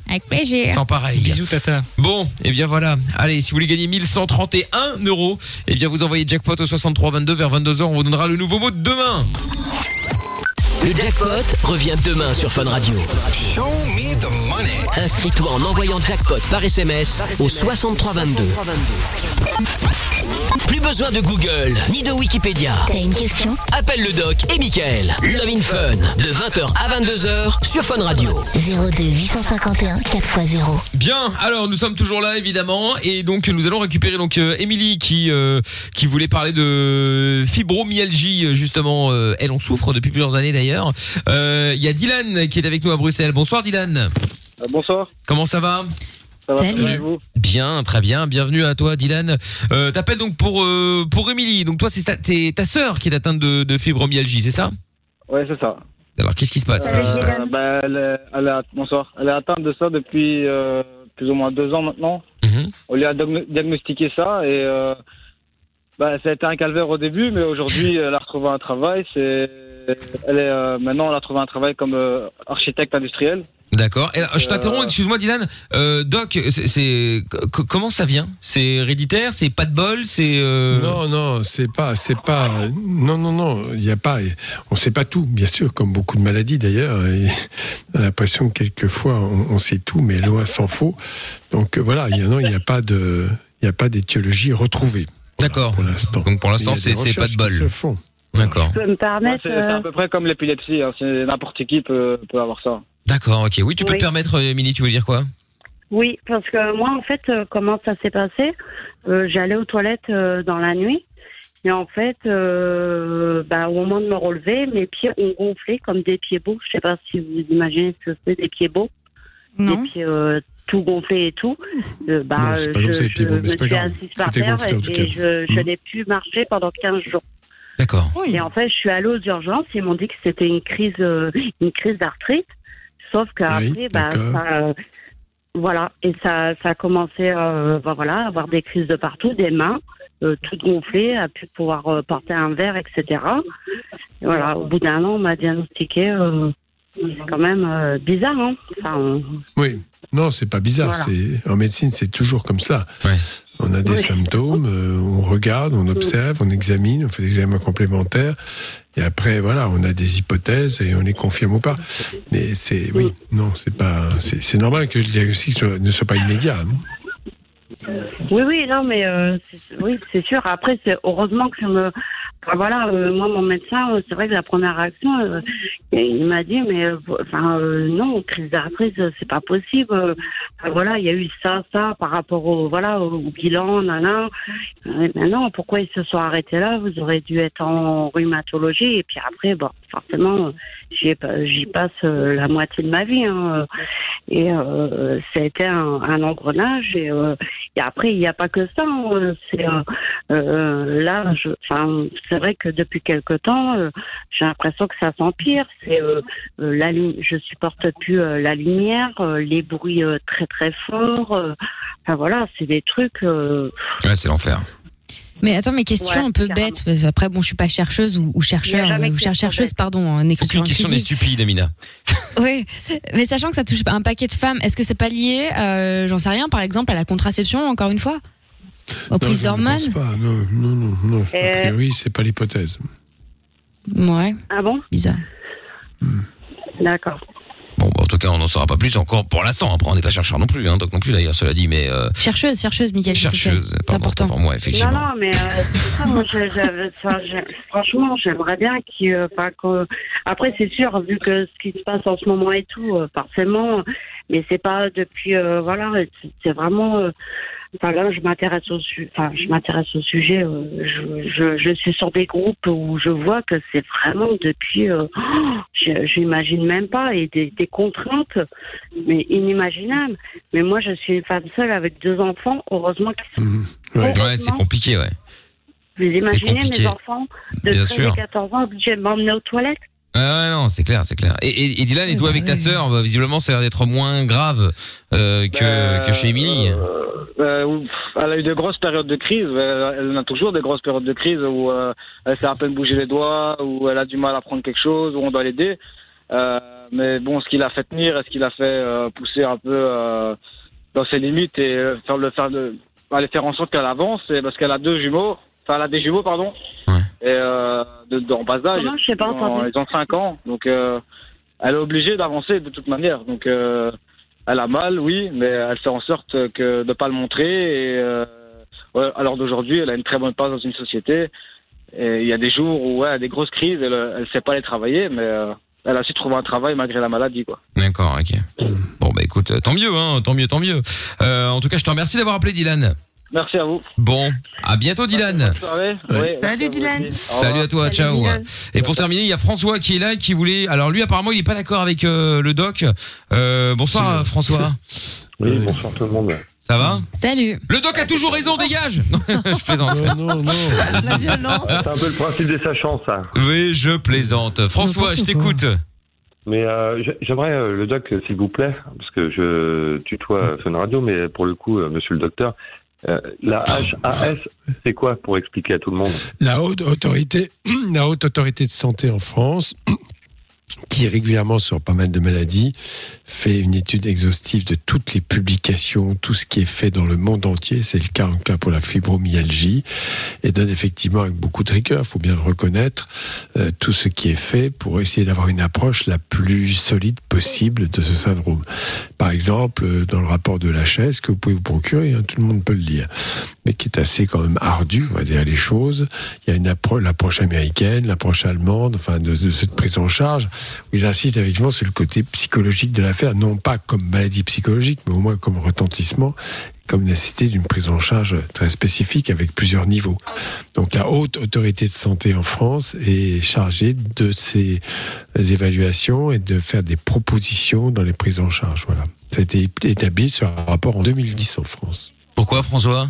Avec plaisir. Sans pareil. Bisous, Tata. Bon, et bien voilà. Allez, si vous voulez gagner 1131 euros, eh bien vous envoyez jackpot au 6322 vers 22h. On vous donnera le nouveau mot de demain. Le jackpot revient demain sur Fun Radio. Inscris-toi en envoyant jackpot par SMS au 6322. Plus besoin de Google ni de Wikipédia. T'as une question? Appelle le doc et Michael. Love in Fun de 20h à 22h sur Fun Radio. 02 851 4x0. Bien, alors nous sommes toujours là évidemment et donc nous allons récupérer donc euh, Émilie qui euh, qui voulait parler de fibromyalgie euh, justement euh, elle en souffre depuis plusieurs années d'ailleurs. Euh, Il y a Dylan qui est avec nous à Bruxelles. Bonsoir Dylan. Euh, bonsoir. Comment ça va? Ça va Salut. vous Bien, très bien. Bienvenue à toi Dylan. Euh, T'appelles donc pour euh, pour Émilie. Donc toi c'est ta, c'est ta sœur qui est atteinte de, de fibromyalgie, c'est ça? Ouais, c'est ça. Alors qu'est-ce qui se passe? Euh, Qu'est-ce qui se passe? bah, elle, est, elle est- bonsoir. Elle est atteinte de ça depuis euh, plus ou moins deux ans maintenant. Mhm. On lui a diagno- diagnostiqué ça et euh, bah, ça a été un calvaire au début, mais aujourd'hui (laughs) elle a retrouvé un travail. C'est, elle est euh, maintenant elle a trouvé un travail comme euh, architecte industriel. D'accord. Alors, je t'interromps, Euh, excuse-moi Dylan. Euh, Doc, c'est, c'est- co- comment ça vient? C'est héréditaire? C'est pas de bol? C'est euh... Non, non, c'est pas, c'est pas. Non, non, non, il n'y a pas. On sait pas tout, bien sûr, comme beaucoup de maladies d'ailleurs. On a l'impression que quelquefois on, on sait tout, mais loin s'en faut. Donc euh, voilà, il y a, non, il n'y a pas de, il y a pas d'étiologie retrouvée. Voilà, D'accord. Pour l'instant. Donc pour l'instant y c'est, pas de bol. D'accord. Je peux me permettre. c'est, c'est à euh, peu près comme l'épilepsie. Hein. C'est, n'importe qui peut, peut avoir ça. D'accord. Ok. Oui, tu peux Oui. te permettre, euh, Émilie. Tu veux dire quoi? Oui, parce que moi, en fait, euh, comment ça s'est passé? Euh, J'allais aux toilettes euh, dans la nuit. Et en fait, euh, bah, au moment de me relever, mes pieds ont gonflé comme des pieds beaux. Je sais pas si vous imaginez ce que c'est des pieds beaux. Non. Des pieds euh, tout gonflés et tout. Euh, bah, Non, c'est pas je, comme ça, les pieds je beaux, mais me c'est pas suis grave. assise par C'était terre gonflé, en tout et je, je Mhm. n'ai plus marché pendant 15 jours. D'accord. Oui. Et en fait, je suis allée aux urgences. Ils m'ont dit que c'était une crise, euh, une crise d'arthrite. Sauf qu'après, Oui, bah, ça, euh, voilà, et ça, ça a commencé, euh, bah, voilà, à avoir des crises de partout, des mains, euh, toutes gonflées, à plus pouvoir euh, porter un verre, etc. Et voilà, au bout d'un an, on m'a diagnostiqué. euh, c'est quand même euh, bizarre, hein. Enfin, on- Oui. Non, c'est pas bizarre. Voilà. C'est en médecine, c'est toujours comme ça. Ouais. On a des Oui. symptômes, euh, on regarde, on observe, on examine, on fait des examens complémentaires, et après, voilà, on a des hypothèses et on les confirme ou pas. Mais c'est, oui, non, c'est pas, c'est c'est normal que le diagnostic ne soit pas immédiat. hein. Oui, oui, non, mais euh, c'est- oui, c'est sûr. Après, c'est heureusement que je me Enfin, voilà, euh, moi, mon médecin, euh, c'est vrai que la première réaction, euh, il m'a dit, mais euh, enfin, non, crise d'arthrite, c'est pas possible. Voilà, il y a eu ça, ça, par rapport au, voilà, au, bilan, nana. Non, pourquoi ils se sont arrêtés là? Vous aurez dû être en rhumatologie. Et puis après, bon, forcément, j'y passe la moitié de ma vie. Hein, et ça a été un, un engrenage. Et, et après, il n'y a pas que ça. hein, C'est là, je, c'est vrai que depuis quelque temps, euh, j'ai l'impression que ça s'empire. C'est euh, euh, la je supporte plus euh, la lumière, euh, les bruits euh, très très forts. euh, enfin voilà, c'est des trucs. euh, Ouais, c'est l'enfer. Mais attends, mes questions Ouais, un peu bêtes, parce que après, bon, je suis pas chercheuse ou, ou chercheur, ou cher- chercheuse, pardon, en écriture Aucune question n'est stupide, Amina. (laughs) Oui, mais sachant que ça touche un paquet de femmes, est-ce que c'est pas lié, euh, j'en sais rien, par exemple, à la contraception, encore une fois? Aux prises je ne d'hormones pense pas. Non, non, non, non. A Euh, priori, c'est pas l'hypothèse. Ouais. Ah bon? Bizarre. D'accord. Bon, bah, en tout cas, on n'en saura pas plus encore pour l'instant. Après, on n'est pas chercheur non plus, hein, donc non plus d'ailleurs, cela dit, mais euh, Chercheuse, chercheuse, plaît. chercheuse. C'est important. pour moi, effectivement. Non, non, mais euh, c'est ça, moi, franchement, j'aimerais bien qu'il. euh, que- Après, c'est sûr, vu que ce qui se passe en ce moment et tout, euh, forcément, mais c'est pas depuis. euh, voilà, c'est- c'est vraiment. Enfin là, je m'intéresse au, su- enfin, je m'intéresse au sujet. euh, je, je, je suis sur des groupes où je vois que c'est vraiment depuis. euh, oh, je- J'imagine même pas et des, des contraintes, mais inimaginables. Mais moi, je suis une femme seule avec deux enfants. Heureusement qu'ils sont Ouais, c'est compliqué, ouais. vous imaginez compliqué. mes enfants de Bien 13 sûr. et 14 ans obligés de m'emmener aux toilettes Ah ouais, non, c'est clair, c'est clair. Et, et, et Dylan, et toi avec ta sœur, bah, visiblement, ça a l'air d'être moins grave euh, que, que chez Emily. Euh, pff, elle a eu de grosses périodes de crise. Elle, elle en a toujours des grosses périodes de crise où euh, elle sait à peine bouger les doigts, où elle a du mal à prendre quelque chose, où on doit l'aider. Euh, mais bon, ce qu'il a fait tenir et ce qu'il a fait euh, pousser un peu euh, dans ses limites et euh, faire le faire de, aller faire en sorte qu'elle avance, c'est parce qu'elle a deux jumeaux. Enfin, elle a des jumeaux, pardon. Et euh, de, de- en bas d'âge. Comment Je sais pas Ils ont-. Ils ont 5 ans, donc euh, elle est obligée d'avancer de toute manière. Donc euh, elle a mal, oui, mais elle fait en sorte que de pas le montrer. Et euh, ouais, à l'heure d'aujourd'hui, elle a une très bonne place dans une société. Et il y a des jours où ouais, elle a des grosses crises, elle, elle sait pas les travailler, mais euh, elle a su trouver un travail malgré la maladie, quoi. D'accord, ok. Bon, bah écoute, tant mieux, hein, tant mieux, tant mieux. Euh, en tout cas, je te remercie d'avoir appelé Dylan. Merci à vous. Bon, à bientôt Dylan. Salut Dylan. Salut à toi, ciao. Et pour terminer, il y a François qui est là, qui voulait. Alors lui, apparemment, il est pas d'accord avec euh, le doc. Euh, bonsoir, François. Oui, bonsoir tout le monde. Ça va? Salut. Le doc a toujours raison, dégage. Non, (laughs) je plaisante. non, non. Violence. C'est un peu le principe des sachants, ça. Oui, je plaisante. François, je t'écoute. Mais euh, j'ai- j'aimerais euh, le doc, s'il vous plaît, parce que je tutoie Fun Radio, mais pour le coup, euh, monsieur le docteur, euh, la HAS, c'est quoi pour expliquer à tout le monde? La haute autorité, (clears throat) la haute autorité de santé en France, régulièrement sur pas mal de maladies fait une étude exhaustive de toutes les publications, tout ce qui est fait dans le monde entier. C'est le cas en cas pour la fibromyalgie et donne effectivement avec beaucoup de rigueur, faut bien le reconnaître, euh, tout ce qui est fait pour essayer d'avoir une approche la plus solide possible de ce syndrome. Par exemple, euh, dans le rapport de la chaise que vous pouvez vous procurer, hein, tout le monde peut le lire, mais qui est assez quand même ardu, on va dire les choses. Il y a une approche, l'approche américaine, l'approche allemande, enfin de, de cette prise en charge, ils insistent effectivement sur le côté psychologique de l'affaire, non pas comme maladie psychologique, mais au moins comme retentissement, comme nécessité d'une prise en charge très spécifique avec plusieurs niveaux. Donc la haute autorité de santé en France est chargée de ces évaluations et de faire des propositions dans les prises en charge. Voilà. Ça a été établi sur un rapport en 2010 en France. Pourquoi, François?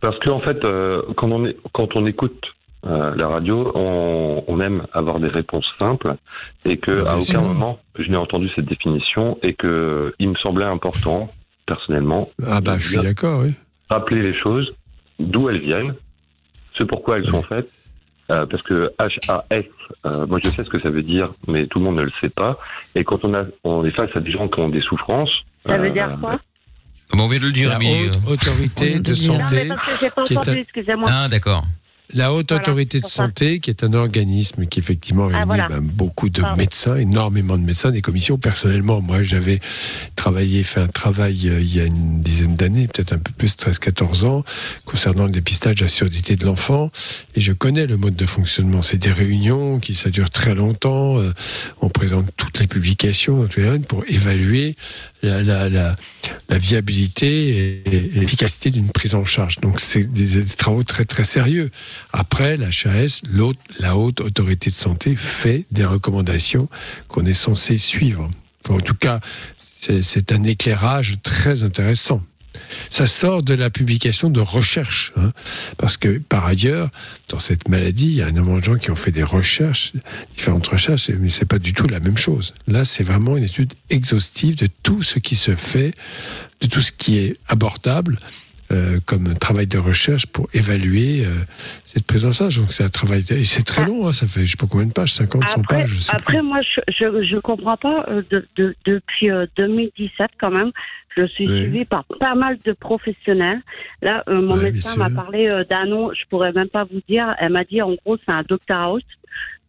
Parce qu'en fait, euh, quand, on est, quand on écoute euh, la radio, on, on aime avoir des réponses simples et que à aucun moment je n'ai entendu cette définition et que il me semblait important, personnellement, Ah bah je suis d'accord, oui. rappeler les choses, d'où elles viennent, ce pourquoi elles sont faites. Euh, parce que HAS, euh, moi je sais ce que ça veut dire, mais tout le monde ne le sait pas. Et quand on, a, on est face à des gens qui ont des souffrances, Ça veut euh, dire quoi Comment on vient de le dire, La haute autorité de Non, mais santé parce que j'ai pas entendu, excusez-moi. Ah, d'accord. La haute Voilà, autorité de ça. santé, qui est un organisme qui effectivement réunit Ah, voilà. ben, beaucoup de Pardon. médecins, énormément de médecins, des commissions. Personnellement, moi, j'avais travaillé, fait un travail euh, il y a une dizaine d'années, peut-être un peu plus, 13-14 ans, concernant le dépistage de la surdité de l'enfant. Et je connais le mode de fonctionnement. C'est des réunions qui ça dure très longtemps. euh, on présente toutes les publications pour évaluer la, viabilité et, l'efficacité d'une prise en charge. Donc c'est des, des travaux très très sérieux. Après, la HAS, la haute autorité de santé, fait des recommandations qu'on est censé suivre. En tout cas, c'est un éclairage très intéressant. Ça sort de la publication de recherche, hein, parce que par ailleurs, dans cette maladie, il y a énormément de gens qui ont fait des recherches, différentes recherches, mais c'est pas du tout la même chose. Là, c'est vraiment une étude exhaustive de tout ce qui se fait, de tout ce qui est abordable euh, comme travail de recherche pour évaluer euh, cette charge. Donc c'est un travail, c'est très long, hein, ça fait je sais pas combien de pages, 50, 100 Après, pages. je sais après moi, je, je, je comprends pas. euh, de, de- depuis euh, 2017, quand même, je suis Oui. suivie par pas mal de professionnels. Là, euh, mon Ouais, médecin m'a parlé d'un nom, je pourrais même pas vous dire. Elle m'a dit, en gros, c'est un House.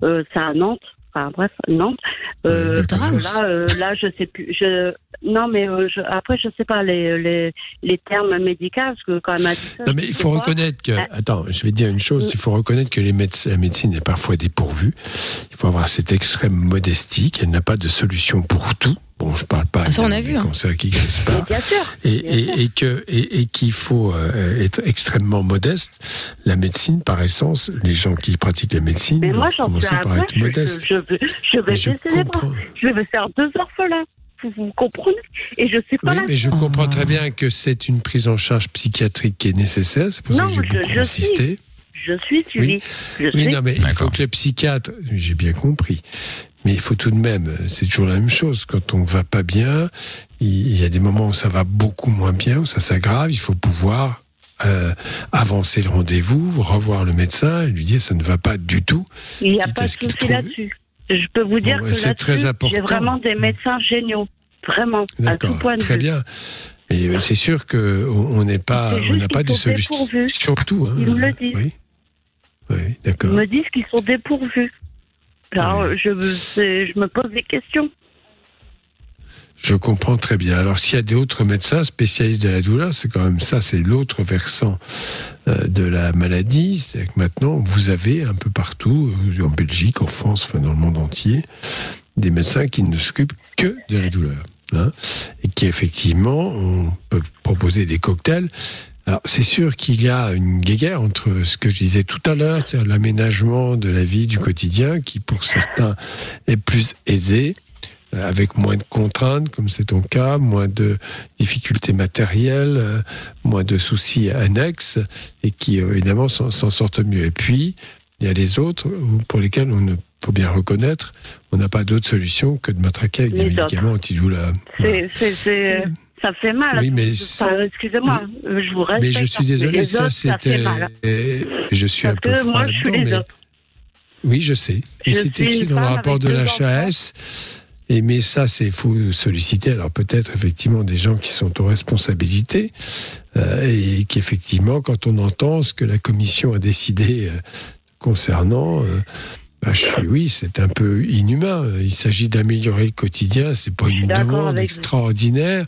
Euh, c'est à Nantes. Enfin, bref, Nantes. Euh, House. Là, euh, là, je sais plus. Je, non, mais euh, je, après, je sais pas les, les, les termes médicaux, parce que quand ça. Non, mais il faut reconnaître que. Euh, Attends, je vais dire une chose. Il faut reconnaître que les médecins, la médecine est parfois dépourvue. Il faut avoir cette extrême modestie, qu'elle n'a pas de solution pour tout. Bon, je parle pas Ah, ça, on a vu, hein. cancers qui pas. bien sûr. Et, bien et, sûr. et que et, et qu'il faut euh, être extrêmement modeste. La médecine, par essence, les gens qui pratiquent la médecine Mais moi, commencer suis par être point, je, modestes. je, je, vais- je je baisser les bras. comprends. Je vais faire deux orphelins. Vous, comprenez? Et je suis pas Oui, là. mais je comprends très bien que c'est une prise en charge psychiatrique qui est nécessaire. C'est pour ça Non, que j'ai je- beaucoup je insisté. Je suis suivie. Je Oui, suis. non, mais il faut que le psychiatre, j'ai bien compris, mais il faut tout de même, c'est toujours la même chose. Quand on va pas bien, il y a des moments où ça va beaucoup moins bien, où ça s'aggrave, il faut pouvoir euh, avancer le rendez-vous, revoir le médecin et lui dire ça ne va pas du tout. Il n'y a pas de ce qu'il souci trouve- là-dessus. Je peux vous dire ouais, que c'est très là-dessus, important. j'ai vraiment des médecins géniaux. Vraiment, à tout point de très vue. bien. Mais euh, c'est sûr que on on n'est pas, on n'a pas de solution. Surtout, hein. Ils me le disent. Oui, oui, Ils me disent qu'ils sont dépourvus. Alors, je, me- c'est- je me pose des questions. Je comprends très bien. Alors, s'il y a d'autres médecins spécialistes de la douleur, c'est quand même ça, c'est l'autre versant euh, de la maladie. C'est-à-dire que maintenant, vous avez un peu partout, euh, en Belgique, en France, enfin dans le monde entier, des médecins qui ne s'occupent que de la douleur. hein, et qui, effectivement, on peut proposer des cocktails. Alors, c'est sûr qu'il y a une guéguerre entre ce que je disais tout à l'heure, c'est-à-dire l'aménagement de la vie du quotidien, qui pour certains est plus aisé, euh, avec moins de contraintes, comme c'est ton cas, moins de difficultés matérielles, euh, moins de soucis annexes, et qui euh, évidemment s'en sortent mieux. Et puis, il y a les autres pour lesquels on ne faut bien reconnaître, on n'a pas d'autre solution que de matraquer avec des Les médicaments antidouleurs. C'est- ça fait mal. Oui, mais Enfin, excusez-moi, je vous respecte. Mais je suis hein, désolé, ça autres, ça fait c'était. Je suis un peu que moi, je suis les mais- autres. Oui, je sais. Et c'est écrit dans le rapport de la. HAS. Et mais ça, c'est faut solliciter. Alors peut-être effectivement des gens qui sont aux responsabilités euh, et qui effectivement, quand on entend ce que la commission a décidé euh, concernant, euh, bah, je suis, oui, c'est un peu inhumain. Il s'agit d'améliorer le quotidien. C'est pas une demande vous. extraordinaire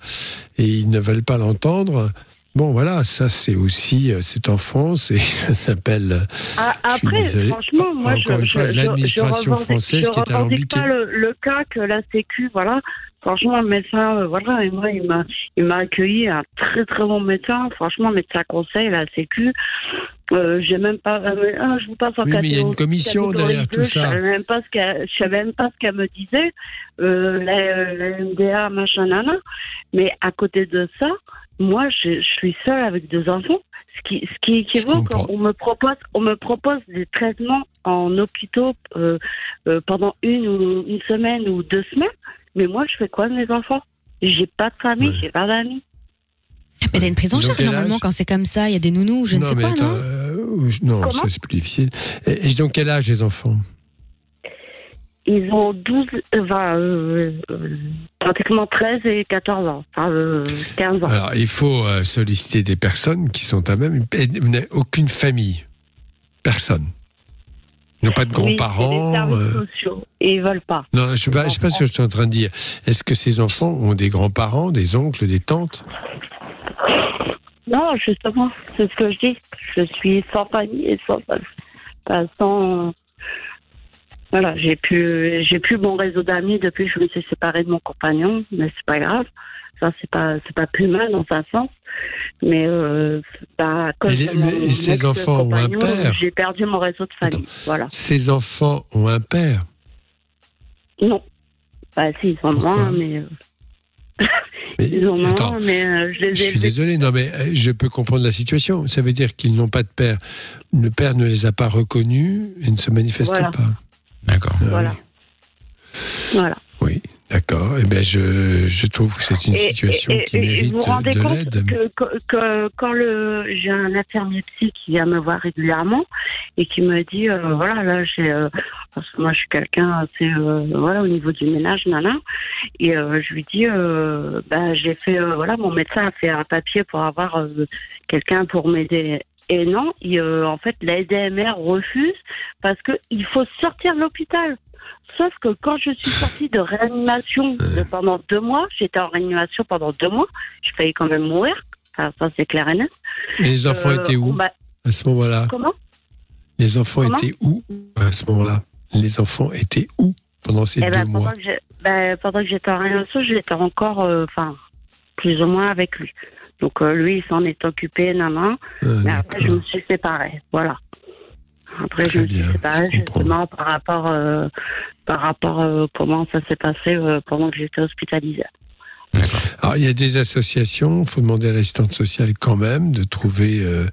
et ils ne veulent pas l'entendre. Bon, voilà, ça c'est aussi, euh, c'est en France et (laughs) ça s'appelle. Ah, Après, franchement, moi, Encore je, une fois, l'administration française je qui est alambiquée. pas le, le cas que la Sécu, voilà. Franchement, le médecin, euh, voilà, et moi, il m'a, il m'a accueilli un très très bon médecin. Franchement, médecin conseil, la Sécu. Euh, j'ai même pas, euh, ah, je vous passe en Oui, mais il y a une commission derrière tout ça. Je savais même pas ce qu'elle, je savais même pas ce qu'elle me disait. Euh, la, la MDA, machin, nana. Mais à côté de ça, moi, je, je suis seule avec deux enfants. Ce qui, ce qui équivaut qu'on me propose, on me propose des traitements en hôpitaux euh, euh, pendant une ou une semaine ou deux semaines. Mais moi, je fais quoi de mes enfants? J'ai pas de famille, j'ai pas d'amis. Mais t'as une prise en Ils ont charge normalement quand c'est comme ça. Il y a des nounous ou je ne sais mais quoi, attends, non euh, je- non, Comment ça c'est plus difficile. Et, et ont quel âge les enfants? Ils ont 12, euh, enfin, euh, euh, pratiquement 13 et 14 ans, enfin euh, 15 ans. Alors il faut euh, solliciter des personnes qui sont à même. et Vous n'avez aucune famille. Personne. Ils n'ont pas de grands-parents. euh. Et ils veulent pas. Non, je ne sais pas, je sais pas ce que je suis en train de dire. Est-ce que ces enfants ont des grands-parents, des oncles, des tantes? Non, justement, c'est ce que je dis. Je suis sans famille et sans, enfin, sans voilà, j'ai plus, j'ai plus mon réseau d'amis depuis que je me suis séparée de mon compagnon, mais c'est pas grave. Ça, c'est pas, c'est pas plus mal dans un sens. Mais, euh, bah, les- mais- et ces enfants ont un père J'ai perdu mon réseau de famille. Voilà. Ces enfants ont un père. Non. Bah, si, ils ont un, mais, euh, (laughs) ils en ont attends, un, mais euh, je les ai Je suis désolé, non, mais euh, je peux comprendre la situation. Ça veut dire qu'ils n'ont pas de père. Le père ne les a pas reconnus et ne se manifeste Voilà. pas. D'accord. Voilà. Voilà. Oui, d'accord. Eh bien, je, je trouve que c'est une Et- situation et- qui et- mérite vous vous rendez de compte que, que- que quand le j'ai un infirmier psy qui vient me voir régulièrement et qui me dit euh, voilà là j'ai euh, parce que moi je suis quelqu'un assez euh, voilà au niveau du ménage nana. Et euh, je lui dis euh, bah j'ai fait voilà mon médecin a fait un papier pour avoir quelqu'un pour m'aider. Et non il, en fait la SDMR refuse parce que il faut sortir de l'hôpital Sauf que quand je suis sortie de réanimation de pendant deux mois, j'étais en réanimation pendant deux mois, je failli quand même mourir. Enfin, ça, c'est clair et net. Et les enfants Euh, étaient où à ce moment-là Comment? Les enfants Comment? étaient où à ce moment-là? Les enfants étaient où pendant ces Eh deux ben, mois? pendant que j'ai- ben, pendant que j'étais en réanimation, j'étais encore, euh, plus ou moins avec lui. Donc euh, lui, il s'en est occupé, nanan. Ah, mais après, je me suis séparée. Voilà. Après, je me suis séparée justement par rapport, euh, par rapport euh, comment ça s'est passé euh, pendant que j'étais hospitalisée. Alors, il y a des associations, il faut demander à l'assistante sociale quand même de trouver euh,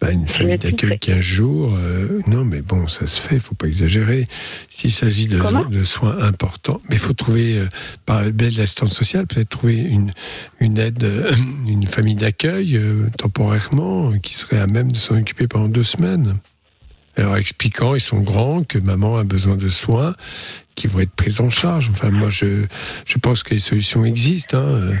bah, une famille d'accueil fait. 15 jours. euh, non, mais bon, ça se fait, il faut pas exagérer. S'il s'agit de, soins importants, mais il faut trouver, euh, par le biais de l'assistante sociale, peut-être trouver une, une aide, euh, (clears throat) une famille d'accueil euh, temporairement, qui serait à même de s'en occuper pendant deux semaines. Expliquant, ils sont grands, que maman a besoin de soins, qui vont être prises en charge. Enfin, moi, je, je pense que les solutions existent, hein,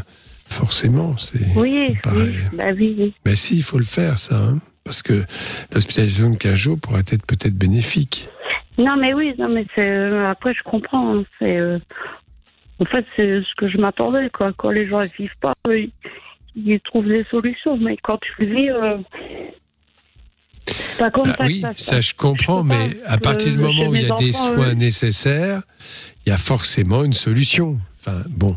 forcément. C'est, Oui, oui, bah oui, oui. Mais si, il faut le faire, ça. hein, parce que l'hospitalisation de 15 jours pourrait être peut-être bénéfique. Non, mais oui, non, mais c'est euh, après je comprends. hein, c'est euh, en fait c'est ce que je m'attendais quoi. Quand les gens ne vivent pas, ils, ils trouvent des solutions. Mais quand tu vis, euh, pas comme Ah ça. que oui, ça je comprends, Je mais à partir du moment où il y a des soins eux, nécessaires, il y a forcément une solution. Enfin, bon,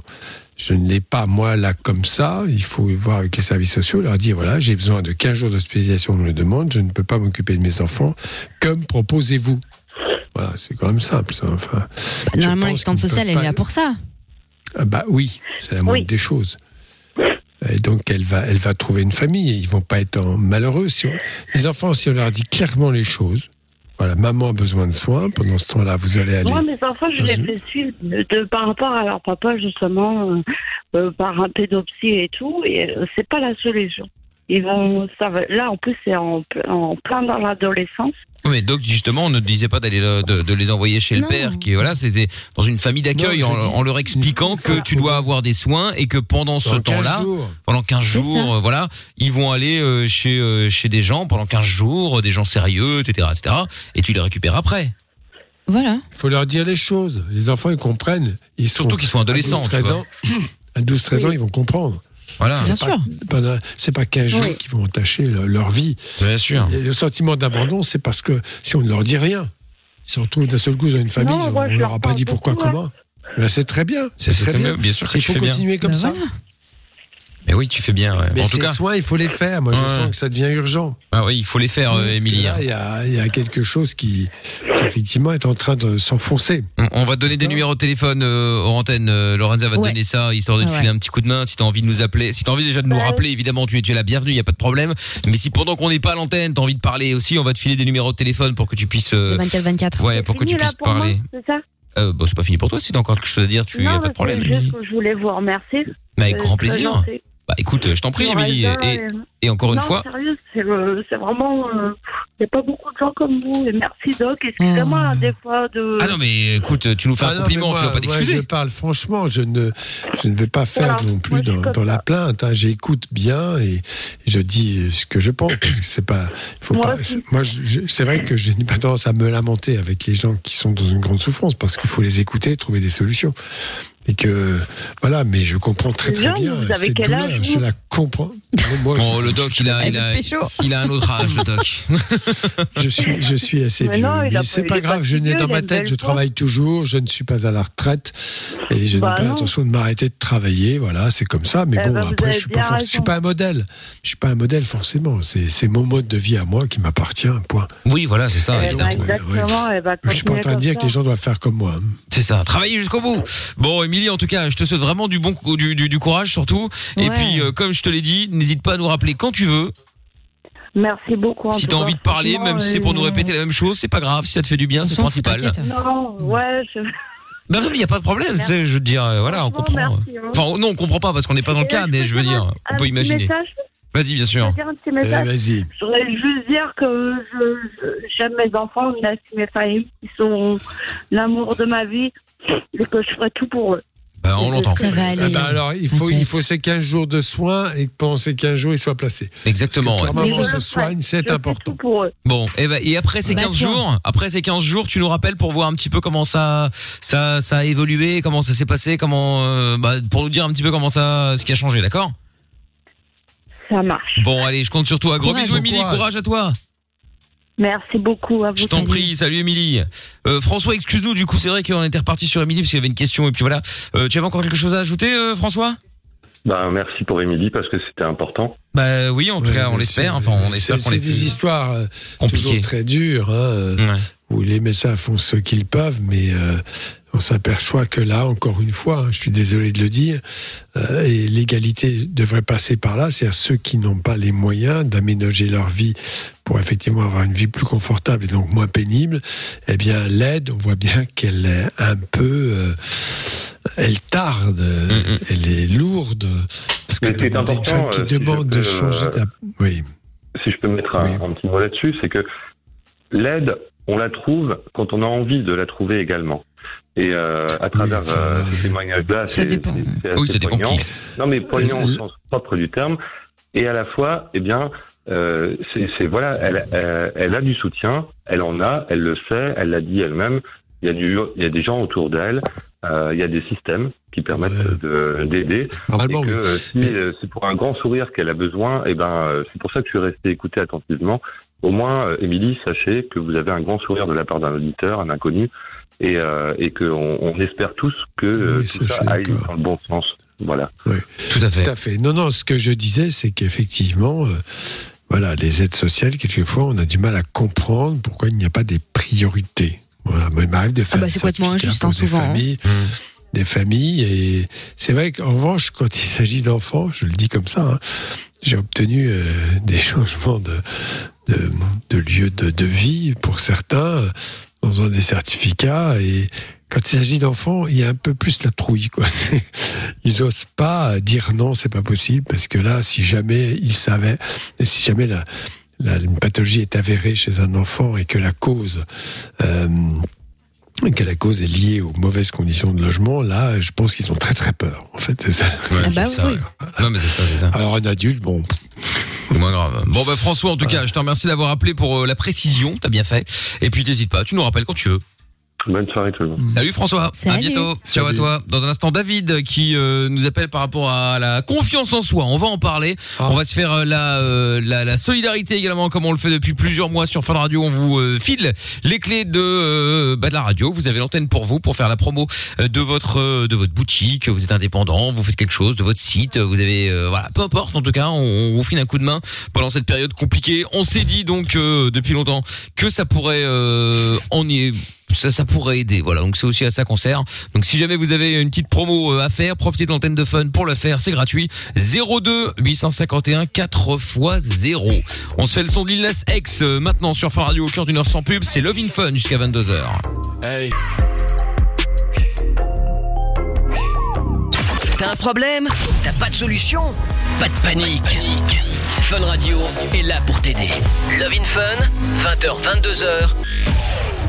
je ne l'ai pas, moi, là, comme ça. Il faut voir avec les services sociaux, leur dire voilà, j'ai besoin de 15 jours d'hospitalisation, on me le demande, je ne peux pas m'occuper de mes enfants. Comme proposez-vous Voilà, c'est quand même simple, ça. Enfin, Normalement, l'assistante sociale, elle est là pour ça. Ah bah oui, c'est la moindre des choses. Et donc elle va, elle va trouver une famille et ils vont pas être malheureux. Si on- les enfants, si on leur dit clairement les choses, voilà, maman a besoin de soins. Pendant ce temps-là, vous allez aller. Moi, mes enfants, je les fais suivre de, de- par rapport à leur papa, justement, euh, euh, par un pédopsie et tout, et euh, c'est pas la solution. Ils vont, ça va, là, en plus, c'est en, ple- en plein dans l'adolescence. Oui, mais donc justement, on ne disait pas d'aller le- de, de les envoyer chez le père, qui voilà, c'était dans une famille d'accueil, en, leur expliquant que tu dois avoir des soins et que pendant ce Pendant 15 temps-là, jours. pendant 15 C'est jours, euh, voilà, ils vont aller euh, chez euh, chez des gens pendant 15 jours, des gens sérieux, etc., etc. Et tu les récupères après. Voilà. Il faut leur dire les choses. Les enfants, ils comprennent. Ils Surtout qu'ils sont adolescents, À tu 12-13 vois. ans, à 12-13 ans, ils vont comprendre. Voilà. C'est pas, pendant- C'est pas 15 jours Oui. qui vont entacher leur, leur vie. Bien sûr. Et le sentiment d'abandon, c'est parce que si on ne leur dit rien, ils se retrouvent d'un seul coup dans une famille, Non, on ne leur a pas dit pourquoi, hein. comment. Ben, c'est très bien. C'est très bien. bien sûr que Il tu faut fais bien. continuer comme Ben ça. voilà. Mais oui, tu fais bien. ouais. Mais en tout ces cas, soins, il faut les faire. Moi, je Ouais. sens que ça devient urgent. ah oui, il faut les faire, euh, Émilie. là, Il y a, il y a quelque chose qui, qui, effectivement, est en train de s'enfoncer. On- On va te donner des numéros de téléphone euh, hors antenne. Euh, Lorenza va te Ouais. donner ça, histoire de te filer un petit coup de main si t'as envie de nous appeler. Si t'as envie déjà de nous rappeler, évidemment, tu es, tu es la bienvenue, il y a pas de problème. Mais si pendant qu'on n'est pas à l'antenne, t'as envie de parler aussi, on va te filer des numéros de téléphone pour que tu puisses. euh, 24-24. Ouais, pour que tu puisses parler. c'est ça? Euh, bon, c'est pas fini pour toi. Si t'as encore quelque chose à dire, tu a pas de problème. juste je voulais vous remercier. Mais avec C'est grand plaisir. Bah écoute, je t'en prie, Émilie. Elsa Et, et- et encore une fois, sérieux, c'est euh, c'est vraiment. euh, n'y a pas beaucoup de gens comme vous. Et merci, Doc. Excusez-moi, Oh. des fois, de. Ah non mais écoute, tu nous fais Ah un non, compliment, mais tu vas pas moi, moi, je t'excuser. parle franchement, je ne, je ne vais pas faire Voilà, non plus dans, dans la plainte. hein. J'écoute bien et, et je dis ce que je pense parce que c'est pas, il faut Moi pas. Moi, c'est vrai que je n'ai pas tendance à me lamenter avec les gens qui sont dans une grande souffrance parce qu'il faut les écouter, trouver des solutions. Et que voilà, mais je comprends très très bien vous avez quel âge, Je la comprends. Moi, je- le doc, il a, il a, il a un autre âge, le doc. (laughs) je suis, je suis assez Mais vieux. non, mais c'est pas- grave, pas je n'ai dans ma tête, je travaille toujours, je ne suis pas à la retraite et je Bah n'ai pas l'intention de m'arrêter de travailler. Voilà, c'est comme ça. Mais Eh bon, ben, après, je suis pas, je suis pas un modèle. Je suis pas un modèle forcément. C'est, c'est mon mode de vie à moi qui m'appartient. Point. Oui, voilà, c'est ça. Eh ben, Je suis pas en train de dire que les gens doivent faire comme moi. hein. C'est ça, travailler jusqu'au bout. Bon, Émilie, en tout cas, je te souhaite vraiment du bon, cou- du, du, du courage surtout. Et Ouais. puis, euh, comme je te l'ai dit, n'hésite pas à nous rappeler quand tu veux. Merci beaucoup. en Si tout t'as cas. envie de parler, Franchement, même si c'est pour nous euh, répéter la même chose, c'est pas grave. Si ça te fait du bien, c'est le principal. Non, ouais. Je... Non, non, mais il y a pas de problème. tu sais, Je veux te dire, euh, voilà, on comprend. merci, hein. Enfin, non, on comprend pas parce qu'on n'est pas dans le cas, je mais je veux dire, un- on peut imaginer. message Vas-y, bien Je sûr. veux dire un petit Eh, message. Je voudrais juste dire que je- je- j'aime mes enfants, Nassim et Fahim, ils sont l'amour de ma vie et que je ferai tout pour eux. Bah, on l'entend. Ça va Ah aller. bah alors, il faut, T'inquiète. il faut ces 15 jours de soins et que pendant ces 15 jours, ils soient placés. Exactement. Parce que ouais. se soigne, c'est important. pour eux. Bon, et, ben et après ces Bah, 15 tiens. jours, après ces 15 jours, tu nous rappelles pour voir un petit peu comment ça, ça, ça a évolué, comment ça s'est passé, comment, euh, bah, pour nous dire un petit peu comment ça, ce qui a changé, d'accord? Ça marche. Bon, allez, je compte sur toi. Gros Courage, bisous, Émilie. courage. Courage à toi. Merci beaucoup à vous. Je t'en prie. Salut, Émilie. Euh, François, excuse-nous. Du coup, c'est vrai qu'on était reparti sur Émilie parce qu'il y avait une question et puis voilà. Euh, tu avais encore quelque chose à ajouter, euh, François? Ben, merci pour Émilie parce que c'était important. Bah oui, en tout Ouais, cas, on l'espère. c'est- Enfin, on espère c'est- qu'on C'est est des histoires compliquées. toujours très dures. Hein, Ouais. où les médecins font ce qu'ils peuvent, mais euh, on s'aperçoit que là, encore une fois, hein, je suis désolé de le dire, euh, et l'égalité devrait passer par là, c'est-à-dire ceux qui n'ont pas les moyens d'aménager leur vie pour effectivement avoir une vie plus confortable et donc moins pénible, eh bien l'aide, on voit bien qu'elle est un peu, euh, elle tarde, elle est lourde, parce que Mais ce qui est demander une important, femme qui euh, si je demande de peux, changer, oui. Si je peux mettre un, un petit mot là-dessus, c'est que l'aide, on la trouve quand on a envie de la trouver également. Et euh, à travers enfin, euh, ce témoignage-là, Ça c'est dépend. c'est Oui, assez ça dépend poignant. qui. Non, mais poignant au Euh, sens propre du terme. Et à la fois, eh bien, euh, c'est c'est- voilà, elle, elle, elle a du soutien, elle en a, elle le sait, elle l'a dit elle-même. Il y a du, il y a des gens autour d'elle, euh, il y a des systèmes qui permettent de d'aider. Normalement, Et que, oui. euh, si euh, c'est pour un grand sourire qu'elle a besoin, et ben euh, c'est pour ça que je suis resté écouter attentivement. Au moins, euh, Émilie, sachez que vous avez un grand sourire de la part d'un auditeur, un inconnu, et, euh, et qu'on on espère tous que euh, Oui, tout ça, ça aille d'accord. dans le bon sens. Voilà. Oui. Tout à fait. Tout à fait. Non, non, ce que je disais, c'est qu'effectivement, euh, voilà, les aides sociales, quelquefois, on a du mal à comprendre pourquoi il n'y a pas des priorités. Voilà, moi, il m'arrive de faire bah, des c'est complètement injuste, hein, des souvent, hein. familles, des familles, et c'est vrai qu'en revanche, quand il s'agit d'enfants, je le dis comme ça, hein, j'ai obtenu euh, des (laughs) changements de, de, de lieu de, de vie pour certains, en faisant des certificats, et quand il s'agit d'enfants, il y a un peu plus la trouille, quoi. (laughs) Ils osent pas dire non, c'est pas possible, parce que là, si jamais ils savaient, si jamais la, la- une pathologie est avérée chez un enfant et que la cause, euh, que la cause est liée aux mauvaises conditions de logement, là, je pense qu'ils ont très très peur. En fait, c'est ça. Ouais, Ah bah ça, oui. Non, mais c'est ça, c'est ça. Alors un adulte, bon, C'est moins grave. Bon, bah, François, en tout cas, je te remercie d'avoir appelé pour euh, la précision. T'as bien fait. Et puis, t'hésites pas. Tu nous rappelles quand tu veux. Bonne soirée tout le monde. Salut François. À Salut. bientôt. Ciao à toi. Dans un instant, David qui euh, nous appelle par rapport à la confiance en soi. On va en parler. Ah. On va se faire euh, la, euh, la la solidarité également, comme on le fait depuis plusieurs mois sur Fun Radio. On vous euh, file les clés de euh, bah, de la radio. Vous avez l'antenne pour vous pour faire la promo de votre euh, de votre boutique. Vous êtes indépendant, vous faites quelque chose de votre site. Vous avez euh, voilà, peu importe. En tout cas, on, on vous file un coup de main pendant cette période compliquée. On s'est dit donc euh, depuis longtemps que ça pourrait euh, en y ça, ça pourrait aider. Voilà, donc c'est aussi à ça qu'on sert. Donc si jamais vous avez une petite promo euh, à faire, profitez de l'antenne de Fun pour le faire, c'est gratuit. 02 851 4 x 0. On se fait le son de Lil Nas X euh, maintenant sur Fun Radio au cœur d'une heure sans pub, c'est Love in Fun jusqu'à 22h. hey. T'as un problème? T'as pas de solution? Pas de panique. Fun Radio est là pour t'aider. Love in Fun, 20h, 22h,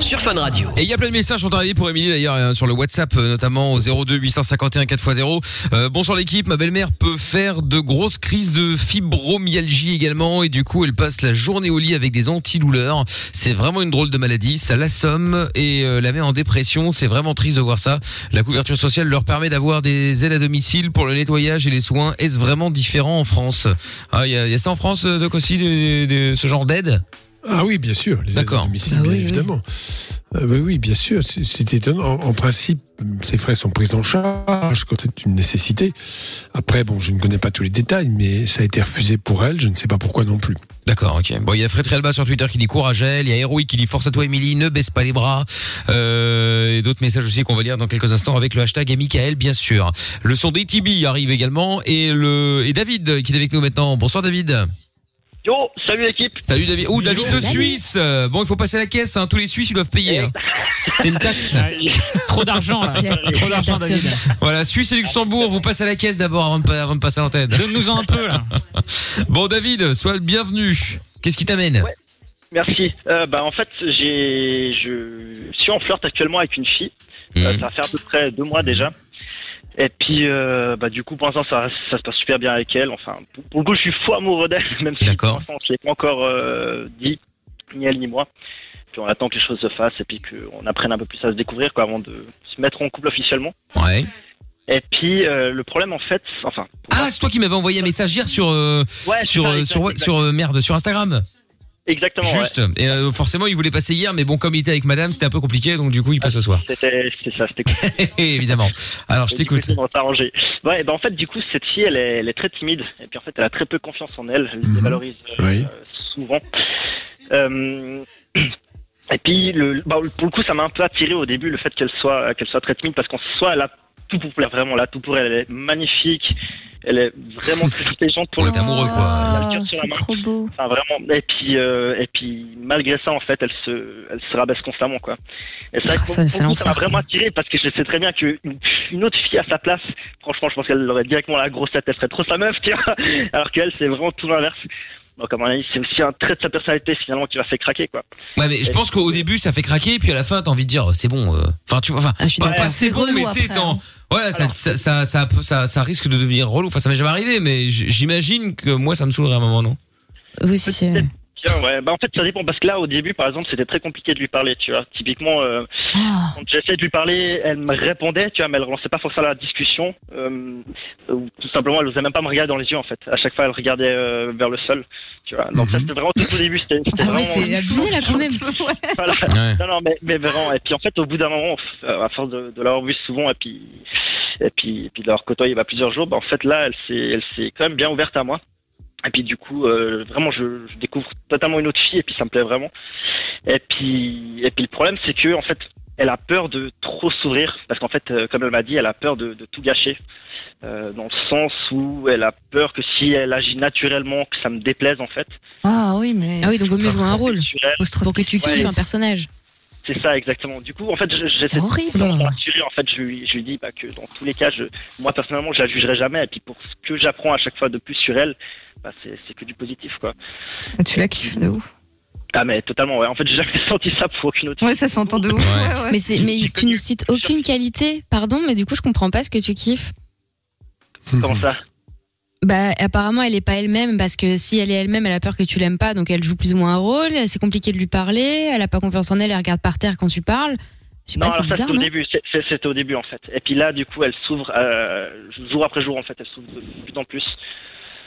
sur Fun Radio. Et il y a plein de messages qui sont arrivés pour Émilie d'ailleurs hein, sur le WhatsApp euh, notamment au 02 851 4x0. Euh, bonsoir l'équipe, ma belle-mère peut faire de grosses crises de fibromyalgie également et du coup elle passe la journée au lit avec des antidouleurs. C'est vraiment une drôle de maladie, ça l'assomme et euh, la met en dépression. C'est vraiment triste de voir ça. La couverture sociale leur permet d'avoir des aides à domicile pour le nettoyage et les soins. Est-ce vraiment différent en France? Ah, il y a, il y a ça en France, euh, Doc aussi, des- des- ce genre d'aide? Ah oui, bien sûr, les aides à D'accord. domicile, Ah bien oui, oui. évidemment. Euh, oui, oui, bien sûr, c'est étonnant. En, en principe, ces frais sont pris en charge quand c'est une nécessité. Après, bon, je ne connais pas tous les détails, mais ça a été refusé pour elle, je ne sais pas pourquoi non plus. D'accord, ok. Bon, il y a Fred Realba sur Twitter qui dit courage à elle. Il y a Héroïque qui dit force à toi, Émilie, ne baisse pas les bras. Euh, et d'autres messages aussi qu'on va lire dans quelques instants avec le hashtag et Michael, bien sûr. Le son d'ATB arrive également et le et David qui est avec nous maintenant. Bonsoir David. Yo, salut l'équipe. Salut David. Ouh, David de. Suisse. Euh, Bon, il faut passer à la caisse. Hein. Tous les Suisses ils doivent payer. hein. C'est une taxe. (laughs) Trop d'argent là. Trop d'argent David. Voilà, Suisse et Luxembourg, vous passez à la caisse d'abord avant de, pa- avant de passer à l'antenne. Donne-nous-en un peu là. (laughs) Bon David, sois le bienvenu. Qu'est-ce qui t'amène Merci. Euh, bah en fait, j'ai, je suis en flirt actuellement avec une fille. Euh, ça va faire à peu près deux mois déjà. Et puis, euh, bah du coup, pour l'instant, ça, ça se passe super bien avec elle. Enfin, pour, pour le coup, je suis fou amoureux d'elle, (laughs) même si pour l'instant, se l'est pas encore euh, dit, ni elle ni moi. Puis on attend que les choses se fassent et puis qu'on apprenne un peu plus à se découvrir, quoi, avant de se mettre en couple officiellement. Ouais. Et puis, euh, le problème, en fait, enfin, Ah, c'est toi qui m'avais envoyé un message hier sur euh, Ouais, sur ça, euh, exact, sur exact. sur euh, merde sur Instagram. Exactement. ouais. Juste. Et euh, forcément, il voulait passer hier, mais bon, comme il était avec Madame, c'était un peu compliqué, donc du coup, il passe ce soir. C'était, ça, c'était (laughs) Évidemment. Alors, je t'écoute. On s'arranger. Ouais, ben en fait, du coup, cette fille, elle est, elle est très timide. Et puis en fait, elle a très peu confiance en elle. Elle se dévalorise euh, Oui. souvent. Euh, et puis, le, bah, pour le coup, ça m'a un peu attiré au début le fait qu'elle soit, qu'elle soit très timide parce qu'en soi, elle a tout pour plaire, vraiment, elle a tout pour elle. Elle est magnifique. Elle est vraiment très intelligente pour Ouais, le amoureux, quoi. Elle a le cœur sur la C'est main. trop beau. Enfin, vraiment. Et puis, euh, et puis, malgré ça, en fait, elle se, elle se rabaisse constamment, quoi. Et c'est vrai que Ah, pour- ça, pour m'a vraiment attiré parce que je sais très bien qu'une une autre fille à sa place, franchement, je pense qu'elle aurait directement la grosse tête, elle serait trop sa meuf, tu vois. Alors qu'elle, c'est vraiment tout l'inverse. Donc, à mon avis, c'est aussi un trait de sa personnalité, finalement, qui va fait craquer, quoi. Ouais, mais je pense qu'au début, ça fait craquer, puis à la fin, t'as envie de dire, c'est bon. euh, Enfin, tu vois, enfin, Ah, je suis pas, d'accord. pas c'est C'est bon, relou mais tu sais, après, dans- hein. voilà, ça, ça, ça, ça, ça, ça risque de devenir relou. Enfin, ça m'est jamais arrivé, mais j- j'imagine que moi, ça me saoulerait à un moment, non? Oui, si, si. Bien, ouais. Bah, en fait, ça dépend parce que là, au début, par exemple, c'était très compliqué de lui parler, tu vois. Typiquement, euh, quand j'essayais de lui parler, elle me répondait, tu vois, mais elle relançait pas forcément la discussion. Euh, ou tout simplement, elle osait même pas me regarder dans les yeux, en fait. À chaque fois, elle regardait euh, vers le sol, tu vois. Donc ça, c'était vraiment tout au début. C'était c'était Ah ouais, vraiment. c'est abusé là quand même. (laughs) (laughs) Voilà. Ouais. Non, non, mais, mais vraiment. Et puis en fait, au bout d'un moment, euh, à force de, de l'avoir vu souvent et puis et puis et puis de l'avoir côtoyé bah, plusieurs jours, bah, en fait là, elle s'est elle s'est quand même bien ouverte à moi. Et puis du coup, euh, vraiment, je, je découvre totalement une autre fille et puis ça me plaît vraiment. Et puis et puis le problème, c'est que en fait, elle a peur de trop s'ouvrir parce qu'en fait, euh, comme elle m'a dit, elle a peur de, de tout gâcher. Euh, dans le sens où elle a peur que si elle agit naturellement, que ça me déplaise en fait. Ah oui, mais. Ah oui, donc vaut mieux jouer un rôle pour que tu kiffes Ouais. un personnage. C'est ça exactement. Du coup, en fait, je- j'essaie horrible. de rassurer. En fait, je lui, je lui dis bah, que dans tous les cas, je, moi personnellement, je la jugerai jamais. Et puis pour ce que j'apprends à chaque fois de plus sur elle, bah, c'est que du positif, quoi. Ah, Tu la kiffes de ouf. Ah mais totalement. Ouais. En fait, j'ai jamais (laughs) senti ça pour aucune autre. Ouais, ça s'entend de ouf. Ouais. ouais, ouais. Mais c'est, mais tu ne cites aucune qualité, pardon, mais du coup je comprends pas ce que tu kiffes. Comment ça? Bah apparemment elle est pas elle-même parce que si elle est elle-même, elle a peur que tu l'aimes pas, donc elle joue plus ou moins un rôle. C'est compliqué de lui parler. Elle a pas confiance en elle, elle regarde par terre quand tu parles. Je Non, pas, c'est alors ça bizarre, c'était au non début. C'était au début en fait. Et puis là, du coup, elle s'ouvre euh, jour après jour en fait. Elle s'ouvre de plus en plus.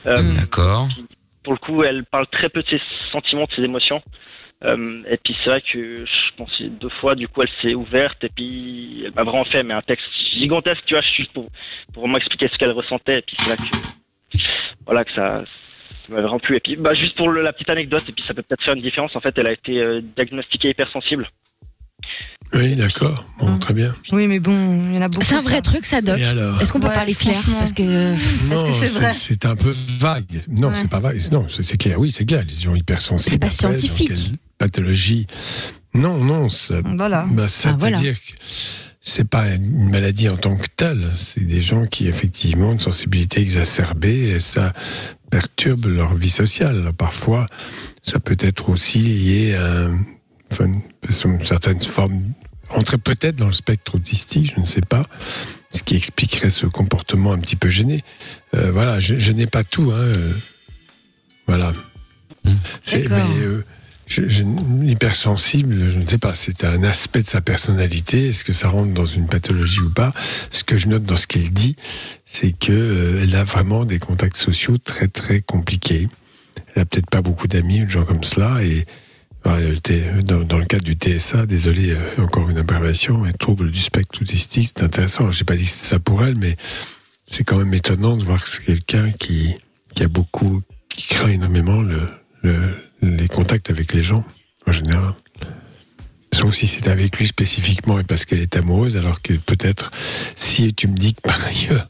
Euh, Mm. D'accord. pour le coup, elle parle très peu de ses sentiments, de ses émotions. Euh, et puis c'est vrai que je pense que deux fois, du coup, elle s'est ouverte et puis elle m'a vraiment fait mais un texte gigantesque, tu vois, juste pour, pour vraiment expliquer ce qu'elle ressentait. Et puis c'est là que voilà que ça, ça m'avait vraiment plu. Et puis bah juste pour le- la petite anecdote, et puis ça peut peut-être faire une différence. En fait, elle a été euh, diagnostiquée hypersensible. Oui, d'accord. Bon, très bien. Oui, mais bon, il y en a beaucoup. C'est un vrai truc, ça, Doc. Est-ce qu'on peut Ouais, parler clair. Parce que c'est vrai c'est un peu vague. Non, Ouais. c'est pas vague. Non, c'est clair. Oui, c'est clair. Les gens hypersensibles. C'est pas après, scientifique. Pathologie. Non, non. ça- Voilà. bah, ça Ah, veut voilà. dire que c'est pas une maladie en tant que telle. C'est des gens qui effectivement ont une sensibilité exacerbée et ça perturbe leur vie sociale. Parfois, ça peut être aussi lié à enfin, une, certaine forme, rentrer peut-être dans le spectre autistique, je ne sais pas, ce qui expliquerait ce comportement un petit peu gêné. Euh, voilà, je, je n'ai pas tout. Hein, euh, voilà. C'est, mais, euh, je, je- hypersensible, je ne sais pas, c'est un aspect de sa personnalité. Est-ce que ça rentre dans une pathologie ou pas? Ce que je note dans ce qu'il dit, c'est que euh, a vraiment des contacts sociaux très très compliqués. Elle a peut-être pas beaucoup d'amis ou de gens comme cela et dans, dans le cadre du TSA, désolé, euh, encore une abbréviation, un trouble du spectre autistique, c'est intéressant. J'ai pas dit que c'était ça pour elle, mais c'est quand même étonnant de voir que c'est quelqu'un qui, a beaucoup, qui craint énormément le, le- les contacts avec les gens, en général. Sauf si c'est avec lui spécifiquement et parce qu'elle est amoureuse, alors que peut-être, si tu me dis que par ailleurs,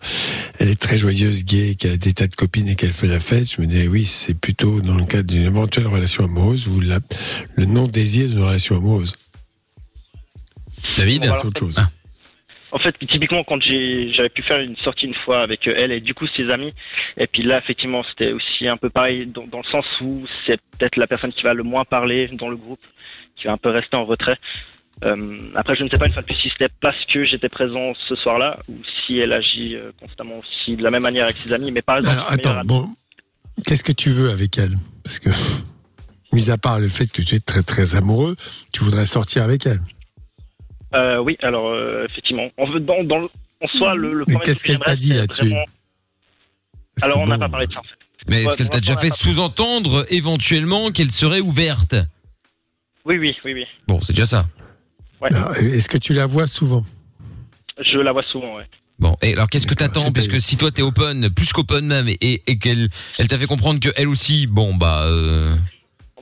elle est très joyeuse, gaie, qu'elle a des tas de copines et qu'elle fait la fête, je me dis oui, c'est plutôt dans le cadre d'une éventuelle relation amoureuse ou la- le non-désir d'une relation amoureuse. David, Bon, c'est autre chose. En fait, typiquement, quand j'ai, j'avais pu faire une sortie une fois avec euh, elle et du coup ses amis, et puis là, effectivement, c'était aussi un peu pareil dans, dans le sens où c'est peut-être la personne qui va le moins parler dans le groupe, qui va un peu rester en retrait. Euh, après, je ne sais pas une fois de plus si c'était parce que j'étais présent ce soir-là ou si elle agit euh, constamment aussi de la même manière avec ses amis. Mais par exemple, Alors, attends, bon, qu'est-ce que tu veux avec elle? Parce que, mis à part le fait que tu es très très amoureux, tu voudrais sortir avec elle. Euh, oui, alors euh, effectivement, en, dans, dans le- en soi, le, le Mais qu'est-ce qu'elle t'a dit là-dessus? vraiment- Alors, on n'a pas parlé de ça en fait. Mais est-ce qu'elle t'a déjà fait on sous-entendre éventuellement qu'elle serait ouverte? Oui, oui, oui, oui. Bon, c'est déjà ça. Ouais. Alors, Est-ce que tu la vois souvent? Je la vois souvent, ouais. Bon, et alors qu'est-ce que t'attends? Parce que si toi t'es open, plus qu'open même, et, et, et qu'elle elle t'a fait comprendre que elle aussi, bon bah, euh,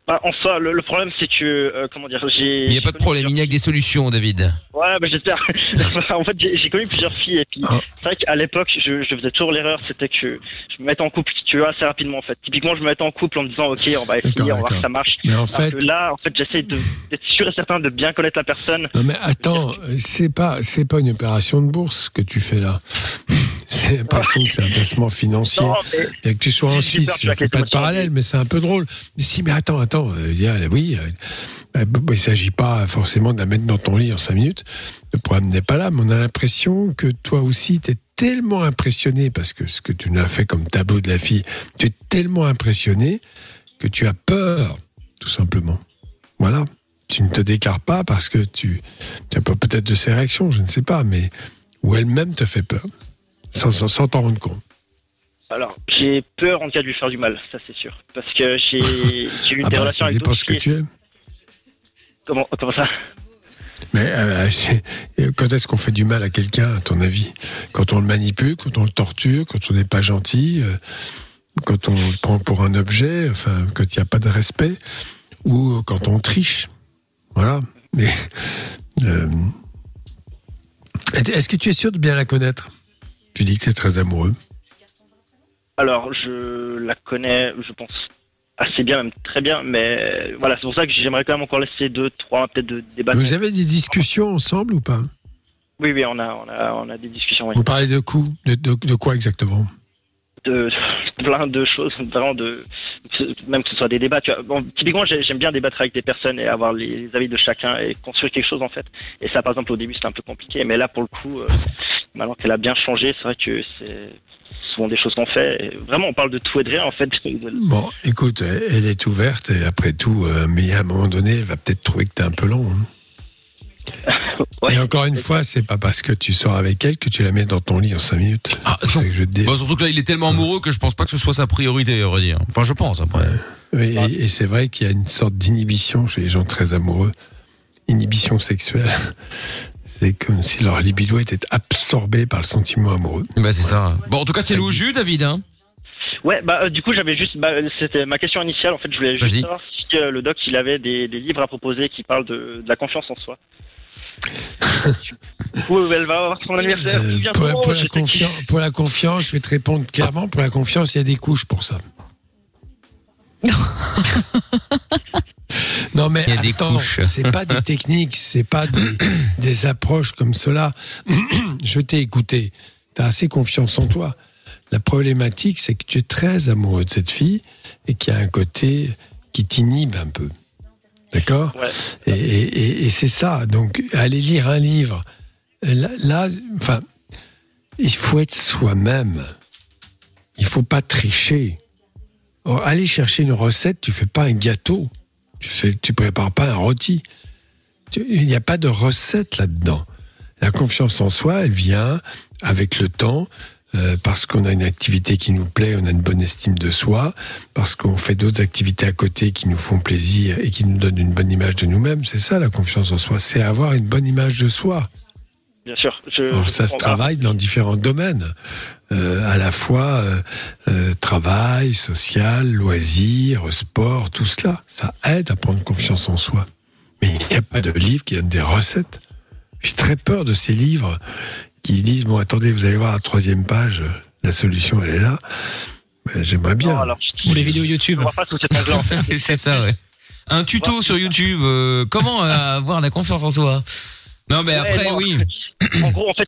Bah, en soi, le, le problème, c'est que, euh, comment dire, j'ai. il n'y a pas de problème, il y a que des solutions, David. Ouais, bah, j'espère. (laughs) en fait, j'ai j'ai connu plusieurs filles et puis Ah. c'est vrai qu'à l'époque, je, je faisais toujours l'erreur, c'était que je me mettais en couple, tu vois, assez rapidement en fait. Typiquement, je me mettais en couple en me disant, ok, on va essayer, on va voir si ça marche. Mais en Alors fait- que là, en fait, j'essaie de- d'être sûr et certain de bien connaître la personne. Non mais attends, c'est pas c'est pas une opération de bourse que tu fais là. C'est l'impression que c'est un placement financier. Non, mais- que tu sois en Suisse, je fais pas de parallèle, mais c'est un peu drôle. Mais si, mais attends, attends, euh, oui, euh, euh, il s'agit pas forcément de la mettre dans ton lit en cinq minutes. Le problème n'est pas là, mais on a l'impression que toi aussi, tu es tellement impressionné parce que ce que tu nous as fait comme tableau de la fille, tu es tellement impressionné que tu as peur, tout simplement. Voilà. Tu ne te déclares pas parce que tu, tu as peur peut-être de ses réactions, je ne sais pas, mais ou elle-même te fait peur, sans t'en rendre compte. Alors, j'ai peur en cas de lui faire du mal, ça c'est sûr. Parce que j'ai (laughs) eu Ah des bah, relations ça avec dépend d'autres ce que tu aimes. Comment, comment ça? Mais euh, c'est- euh, quand est-ce qu'on fait du mal à quelqu'un, à ton avis? Quand on le manipule, quand on le torture, quand on n'est pas gentil, euh, quand on le prend pour un objet, enfin, quand il n'y a pas de respect, ou quand on triche. Voilà. Mais euh, est-ce que tu es sûr de bien la connaître? Tu dis que tu es très amoureux. Alors, je la connais, je pense, assez bien, même très bien, mais voilà, c'est pour ça que j'aimerais quand même encore laisser deux, trois, peut-être de débattre. Vous avez des discussions ensemble ou pas? Oui, oui, on a, on a, on a des discussions, oui. Vous parlez de coups de, de, de quoi exactement? De (laughs) plein de choses, vraiment de même que ce soit des débats. Tu vois. Bon, typiquement, j'ai- j'aime bien débattre avec des personnes et avoir les, les avis de chacun et construire quelque chose en fait. Et ça, par exemple, au début, c'était un peu compliqué, mais là, pour le coup, euh, maintenant qu'elle a bien changé, c'est vrai que c'est souvent des choses qu'on fait. Et vraiment, on parle de tout et de rien en fait. (laughs) Bon, écoute, elle est ouverte et après tout, euh, mais à un moment donné, elle va peut-être trouver que t'es un peu long. hein. et encore une fois, c'est pas parce que tu sors avec elle que tu la mets dans ton lit en 5 minutes. Ah, C'est que je te dis. Bon, surtout que là, il est tellement amoureux que je pense pas que ce soit sa priorité, on va dire. Enfin, je pense après. Oui, et, et c'est vrai qu'il y a une sorte d'inhibition chez les gens très amoureux. Inhibition sexuelle. C'est comme si leur libido était absorbé par le sentiment amoureux. Bah, c'est ça. Bon, en tout cas, c'est au jus, David, hein. Ouais, bah euh, du coup, j'avais juste, bah, c'était ma question initiale. En fait, je voulais juste savoir si euh, le doc il avait des, des livres à proposer qui parlent de, de la confiance en soi. (laughs) elle va avoir son anniversaire Euh, pour, la confiance, pour la confiance, je vais te répondre clairement. Pour la confiance, il y a des couches pour ça. (laughs) Non mais Il y a des attends, c'est pas des techniques, c'est pas des, (coughs) des approches comme cela. (coughs) Je t'ai écouté, tu as assez confiance en toi. La problématique, c'est que tu es très amoureux de cette fille et qu'il y a un côté qui t'inhibe un peu. D'accord? Et, et- et- et c'est ça. Donc, aller lire un livre, là, là, enfin, il faut être soi-même. Il faut pas tricher. Or, aller chercher une recette, tu fais pas un gâteau. Tu tu prépares pas un rôti. Il n'y a pas de recette là-dedans. La confiance en soi, elle vient avec le temps, euh, parce qu'on a une activité qui nous plaît, on a une bonne estime de soi, parce qu'on fait d'autres activités à côté qui nous font plaisir et qui nous donnent une bonne image de nous-mêmes. C'est ça la confiance en soi, c'est avoir une bonne image de soi. Bien sûr. Je, Alors, je ça se travaille dans différents domaines, Euh, à la fois euh, euh, travail, social, loisirs, sport, tout cela. Ça aide à prendre confiance en soi. Mais il n'y a pas de livre qui donne des recettes. J'ai très peur de ces livres qui disent bon attendez, vous allez voir à la troisième page, la solution elle est là. Ben, J'aimerais bien. Ou les vidéos YouTube. On pas sous cet angle-là, en fait. (laughs) c'est ça, ouais. Un tuto sur YouTube, euh, comment avoir la confiance en soi? Non, mais Ouais, après, non, oui. En gros, en fait,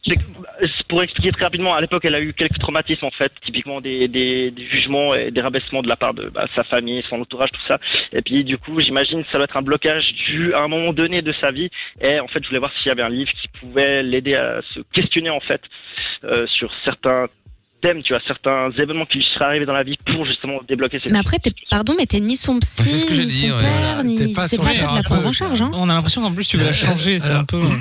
pour expliquer très rapidement, à l'époque, elle a eu quelques traumatismes, en fait, typiquement des, des, des jugements et des rabaissements de la part de bah, sa famille, son entourage, tout ça. Et puis, du coup, j'imagine que ça doit être un blocage dû à un moment donné de sa vie. Et en fait, je voulais voir s'il y avait un livre qui pouvait l'aider à se questionner, en fait, euh, sur certains thèmes, tu vois, certains événements qui lui seraient arrivés dans la vie pour justement débloquer ces Mais après, t'es- pardon, mais t'es ni son psy, c'est ce que j'ai ni dit, son ouais. père, ni t'es pas c'est son pas toi de la prendre en charge. Hein. On a l'impression qu'en plus tu veux la changer, c'est un peu. (clears throat)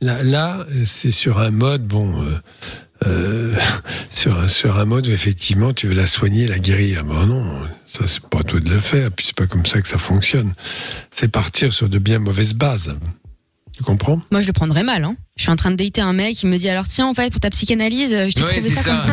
Là, là, c'est sur un mode, bon, euh, euh, (laughs) sur, un, sur un mode où effectivement tu veux la soigner, la guérir. Ben non, ça c'est pas à toi de le faire, puis c'est pas comme ça que ça fonctionne. C'est partir sur de bien mauvaises bases. Tu comprends? Moi, je le prendrais mal. Hein. Je suis en train de dater un mec, il me dit alors tiens, en fait, pour ta psychanalyse, je t'ai Ouais, trouvé ça, ça.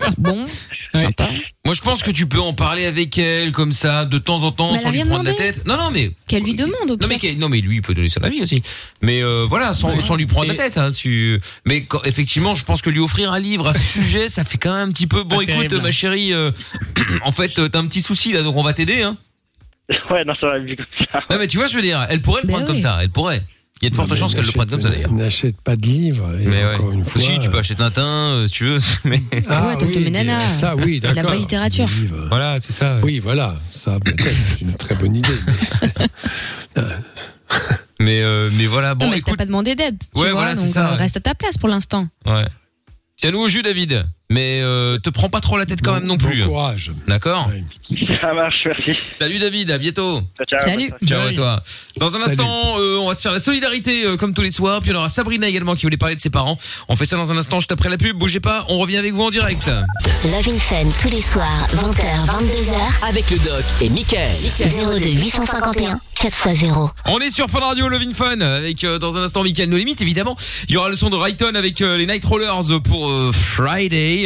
comme (laughs) bouquin. Sympa. Moi, je pense que tu peux en parler avec elle, comme ça, de temps en temps, Mais elle sans a lui rien prendre la demandé. tête. Non, non, mais. Qu'elle lui demande au Non pire. mais, qu'elle- non mais lui il peut donner son avis aussi. Mais euh, voilà sans, sans lui prendre la tête. Hein, tu... Mais quand- effectivement je pense que lui offrir un livre à ce sujet ça fait quand même un petit peu. Bon Pas écoute terrible. ma chérie, euh, (clears throat) en fait euh, t'as un petit souci là donc on va t'aider. Hein. (laughs) Ouais, non, ça va vu comme ça. Non mais tu vois je veux dire elle pourrait le prendre comme ça. Elle pourrait. Il y a de fortes chances qu'elle le prenne comme ça d'ailleurs. N'achète pas de livres. Et Mais encore ouais. une fois. Aussi tu peux acheter Tintin euh, si tu veux. (laughs) Mais... Ah, ouais, oui, Ménana. Ça, oui, De la d'accord. vraie littérature. Voilà c'est ça. Oui, voilà. Ça, peut-être, c'est une très bonne idée. mais- (laughs) Mais euh, mais voilà bon non, mais écoute. t'as pas demandé d'aide. Ouais, vois, voilà, c'est donc ça, euh, reste à ta place pour l'instant. Ouais. Tiens-nous au jus, David. Mais euh, te prends pas trop la tête quand même non plus. Bon courage. D'accord Ça marche, merci. Salut David, à bientôt. Ciao. Salut. Ciao à toi. Dans un Salut. instant, euh, on va se faire la solidarité euh, comme tous les soirs. Puis on aura Sabrina également qui voulait parler de ses parents. On fait ça dans un instant, juste après la pub. Bougez pas, on revient avec vous en direct. Love in Fun tous les soirs, 20h, 22h. Avec le doc et Michael. 02 851 4x0. On est sur Fun Radio Love in Fun avec euh, dans un instant Michael No Limit évidemment. Il y aura le son de Rayton avec euh, les Night Rollers pour euh,